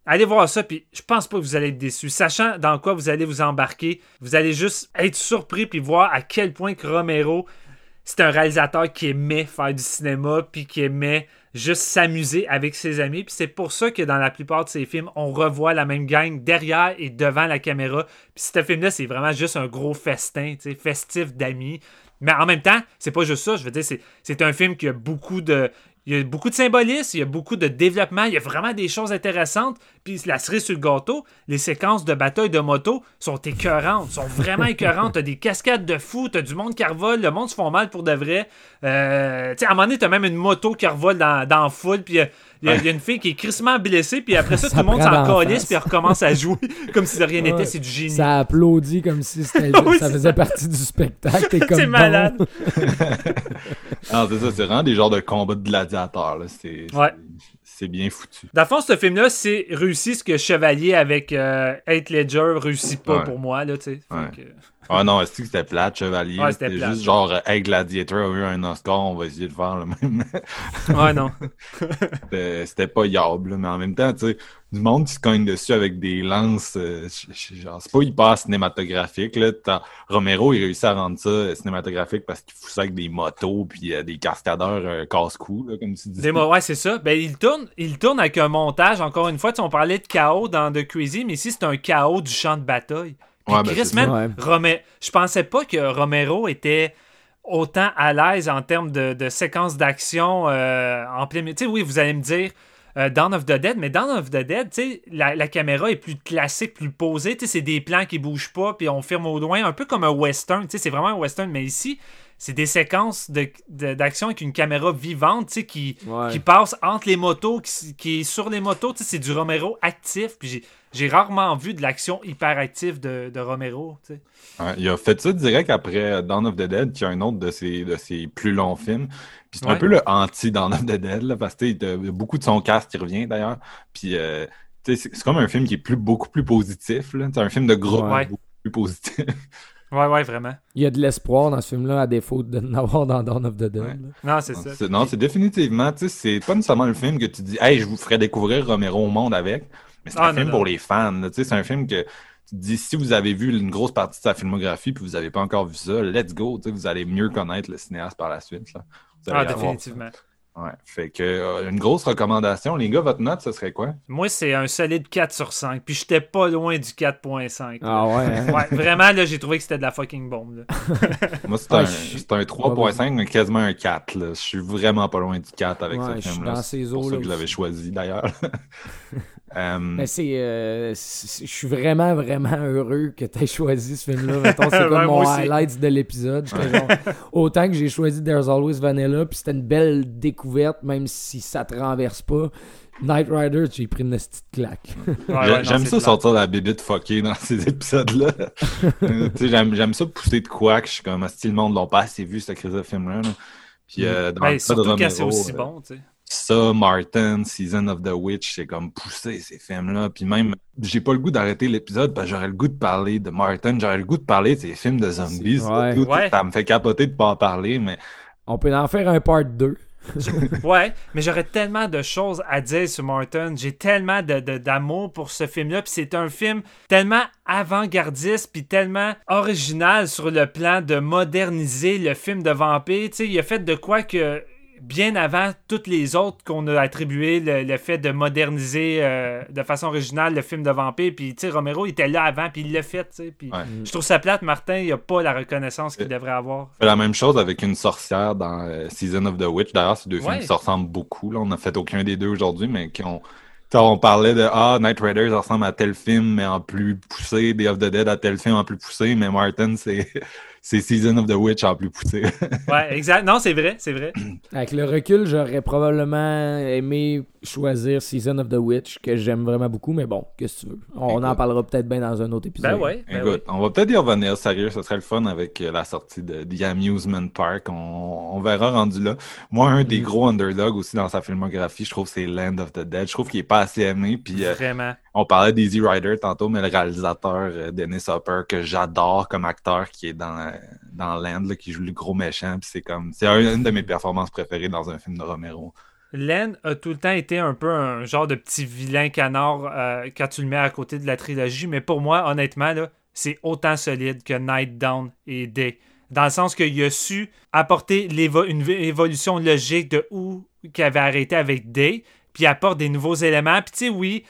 Allez voir ça, puis je pense pas que vous allez être déçus. Sachant dans quoi vous allez vous embarquer, vous allez juste être surpris puis voir à quel point que Romero, c'est un réalisateur qui aimait faire du cinéma puis qui aimait juste s'amuser avec ses amis. Puis c'est pour ça que dans la plupart de ses films, on revoit la même gang derrière et devant la caméra. Puis ce film-là, c'est vraiment juste un gros festin, festif d'amis. Mais en même temps, c'est pas juste ça. Je veux dire, c'est un film qui a beaucoup de. Il y a beaucoup de symbolisme, il y a beaucoup de développement, il y a vraiment des choses intéressantes. Puis la cerise sur le gâteau, les séquences de bataille de moto sont écœurantes, sont vraiment écœurantes. T'as des cascades de fous, t'as du monde qui revole, le monde se font mal pour de vrai. Euh, à un moment donné, t'as même une moto qui revole dans, dans la foule, puis il y a- il y, une fille qui est crissement blessée, puis après ça, Ça tout le monde s'en calisse, puis elle recommence à jouer comme si de rien n'était, Ouais. c'est du génie. Ça applaudit comme si c'était Oui, ça faisait ça. partie du spectacle. T'es comme malade. Ah, c'est ça, c'est vraiment des genres de combats de gladiateurs, là. C'est Ouais. c'est- bien foutu. Dans le fond, ce film-là, c'est réussi ce que Chevalier avec euh, Heath Ledger réussit pas Ouais. pour moi, là, tu sais. Ouais. Ah non, est-ce que c'était plate, Chevalier? Ouais, c'était juste genre, euh, hey, Gladiator a eu un Oscar, on va essayer de faire le même. Ouais, non. C'était- pas yable, mais en même temps, tu sais, du monde qui se cogne dessus avec des lances, euh, genre, c'est pas hyper cinématographique, là. Romero, il réussit à rendre ça euh, cinématographique parce qu'il fout ça avec des motos puis euh, des cascadeurs euh, casse-cou, comme tu dis. Des mo- ouais, c'est ça. Ben, il tourne, il tourne avec un montage. Encore une fois, tu sais, on parlait de chaos dans The Crazy, mais ici, c'est un chaos du champ de bataille. Ouais, ben, Chris, ça. Ouais. Romé- je pensais pas que Romero était autant à l'aise en termes de, de séquences d'action euh, en plein milieu. Tu sais, oui, vous allez me dire euh, Dawn of the Dead, mais Dawn of the Dead, tu sais, la, la caméra est plus classique, plus posée. Tu sais, c'est des plans qui bougent pas, puis on filme au loin, un peu comme un western. Tu sais, c'est vraiment un western, mais ici, c'est des séquences de- de- d'action avec une caméra vivante, tu sais, qui, Ouais. qui passe entre les motos, qui, qui est sur les motos. Tu sais, c'est du Romero actif. Puis j'ai- j'ai rarement vu de l'action hyper active de, de Romero. tu sais. Ouais, il a fait ça direct après Dawn of the Dead, qui est un autre de ses, de ses plus longs films. Puis c'est un peu le anti-Dawn of the Dead, là, parce que il a beaucoup de son cast qui revient d'ailleurs. Puis euh, tu sais, c'est comme un film qui est plus, beaucoup plus positif. C'est un film de groupe Ouais. beaucoup plus positif. Ouais, ouais, vraiment. Il y a de l'espoir dans ce film-là, à défaut de n'avoir dans Dawn of the Dead. Ouais. Non, c'est ça. C'est- Non, c'est définitivement, tu sais, c'est pas nécessairement le film que tu dis, hey, je vous ferai découvrir Romero au monde avec, mais c'est Ah, un non, film non. pour les fans, tu sais, c'est un film que tu dis, si vous avez vu une grosse partie de sa filmographie puis vous avez pas encore vu ça, let's go, tu sais, vous allez mieux connaître le cinéaste par la suite, là. Ah, avoir- définitivement. Ouais, fait que, euh, une grosse recommandation, les gars, votre note, ce serait quoi? Moi, c'est un solide 4 sur 5. Puis j'étais pas loin du 4.5. là. Ah ouais. hein? Ouais, vraiment, là, j'ai trouvé que c'était de la fucking bombe. là. Moi, c'est Ah, un, je- c'est un 3.5, mais quasiment un 4, là. Je suis vraiment pas loin du 4 avec Ouais, ce je suis film-là. dans C'est ces pour ça que je l'avais choisi, d'ailleurs. Euh, Mais c'est. euh, c'est- je suis vraiment, vraiment heureux que tu aies choisi ce film-là. Mettons, c'est comme Ouais, mon highlight de l'épisode. Genre, Autant que j'ai choisi There's Always Vanilla, puis c'était une belle découverte, même si ça te renverse pas. Night Rider, j'ai pris une petite claque. Ouais, j'aime ça sortir la bébite fuckée dans ces épisodes-là. Euh, tu sais, j'aime, ça pousser de quoi que je suis comme, si le monde l'a pas assez vu, cette crise de film-là. là. Puis, euh, dans Ben, le cas de c'est aussi euh, bon, tu sais. Ça, Martin, Season of the Witch, c'est comme pousser ces films-là. Puis même, j'ai pas le goût d'arrêter l'épisode parce que j'aurais le goût de parler de Martin, j'aurais le goût de parler de ces films de zombies. Ouais. Tout, Ouais. Ça me fait capoter de pas en parler, mais On peut en faire un part 2. Ouais, mais j'aurais tellement de choses à dire sur Martin. J'ai tellement de, de- d'amour pour ce film-là. Puis c'est un film tellement avant-gardiste, puis tellement original sur le plan de moderniser le film de vampire. Tu sais, il a fait de quoi que bien avant toutes les autres qu'on a attribué le, le fait de moderniser euh, de façon originale le film de vampire. Puis, tu sais, Romero il était là avant, puis il l'a fait, tu sais. Puis, Ouais. je trouve ça plate, Martin, il a pas la reconnaissance qu'il Euh, devrait avoir. fait la même chose avec une sorcière dans euh, Season of the Witch. D'ailleurs, c'est deux films Ouais. qui se ressemblent beaucoup. Là. On n'a fait aucun des deux aujourd'hui, mais qui ont. Tu sais, on parlait de Ah, Night Rider, ça ressemble à tel film, mais en plus poussé, Day of the Dead à tel film en plus poussé, mais Martin, c'est c'est Season of the Witch en plus poussé. Ouais, exact. Non, c'est vrai, c'est vrai. Avec le recul, j'aurais probablement aimé choisir Season of the Witch, que j'aime vraiment beaucoup, mais bon, qu'est-ce que tu veux? On en parlera peut-être bien dans un autre épisode. Ben ouais. Ben Écoute, ouais. on va peut-être y revenir sérieux, ce serait le fun avec la sortie de The Amusement Park. On, on verra rendu là. Moi, un Mm. des gros underdogs aussi dans sa filmographie, je trouve c'est Land of the Dead. Je trouve qu'il est pas assez aimé. Puis euh, Vraiment. On parlait d'Easy Rider tantôt, mais le réalisateur euh, Dennis Hopper, que j'adore comme acteur, qui est dans, dans Land, qui joue le gros méchant. C'est comme c'est un- une de mes performances préférées dans un film de Romero. Len a tout le temps été un peu un genre de petit vilain canard euh, quand tu le mets à côté de la trilogie, mais pour moi, honnêtement, c'est autant solide que Night Down et Day. dans le sens qu'il a su apporter une évolution logique de où qu'il avait arrêté avec Day, puis apporte des nouveaux éléments. Puis tu sais, oui,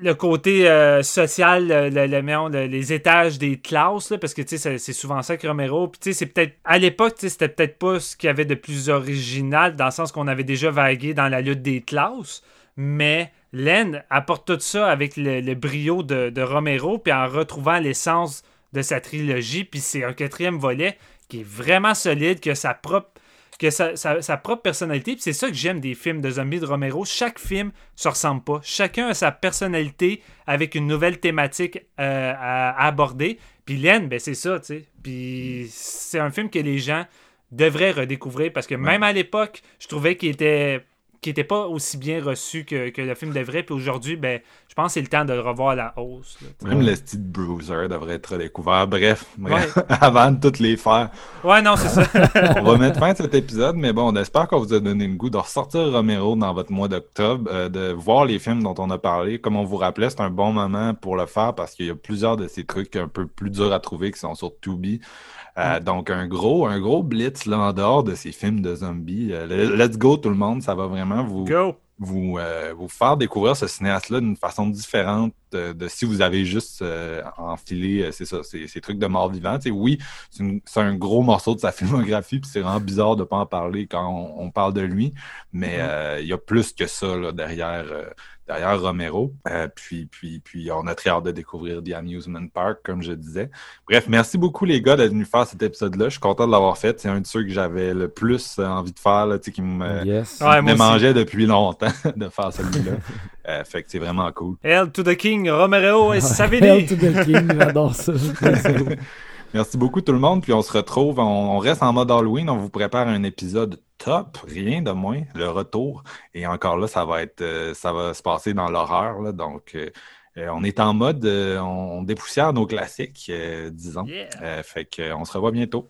le côté euh, social, les étages des classes, là, parce que c'est- souvent ça que Romero. Puis c'est peut-être. À l'époque, c'était peut-être pas ce qu'il y avait de plus original, dans le sens qu'on avait déjà vagué dans la lutte des classes. Mais Len apporte tout ça avec le, le brio de, de Romero, puis en retrouvant l'essence de sa trilogie. Puis c'est un quatrième volet qui est vraiment solide, qui a sa propre que sa, sa- sa propre personnalité. Puis c'est ça que j'aime des films de zombies de Romero. Chaque film se ressemble pas. Chacun a sa personnalité avec une nouvelle thématique euh, à, à aborder. Puis Len, ben c'est ça, tu sais. Puis c'est un film que les gens devraient redécouvrir parce que même à l'époque, je trouvais qu'il était qui était pas aussi bien reçu que, que le film devrait. Puis aujourd'hui, ben, je pense que c'est le temps de le revoir à la hausse. là. Même le style Bruiser devrait être découvert. Bref, bref, Ouais. avant de toutes les faire. Ouais, non, c'est ça. on va mettre fin à cet épisode, mais bon, on espère qu'on vous a donné le goût de ressortir Romero dans votre mois d'octobre, euh, de voir les films dont on a parlé. Comme on vous rappelait, c'est un bon moment pour le faire parce qu'il y a plusieurs de ces trucs un peu plus durs à trouver qui sont sur Tubi. Euh, Donc un gros, un gros blitz là en dehors de ces films de zombies. Euh, le- let's go tout le monde, ça va vraiment vous Go! vous, euh, vous faire découvrir ce cinéaste-là d'une façon différente de, de si vous avez juste euh, enfilé, euh, c'est ça, ces, ces trucs de mort-vivant. Oui, c'est un gros morceau de sa filmographie, puis c'est vraiment bizarre de pas en parler quand on, on parle de lui, mais Mhm. euh, il y a plus que ça là, derrière, euh, derrière Romero. Euh, puis, puis, puis on a très hâte de découvrir The Amusement Park, comme je disais. Bref, merci beaucoup les gars d'être venus faire cet épisode-là. Je suis content de l'avoir fait. C'est un de ceux que j'avais le plus envie de faire, là, tu sais, qui me, Yes. Ouais, me mangeait depuis longtemps de faire celui-là. Euh, fait que c'est vraiment cool. Hail to the King, Romero et Hell Savini! to the King, j'adore ça. Merci beaucoup tout le monde, puis on se retrouve, on, on reste en mode Halloween, on vous prépare un épisode top, rien de moins, le retour. Et encore là, ça va être, euh, ça va se passer dans l'horreur, là, donc euh, on est en mode, euh, on, on dépoussière nos classiques, euh, disons. Yeah. Euh, fait que, euh, on se revoit bientôt.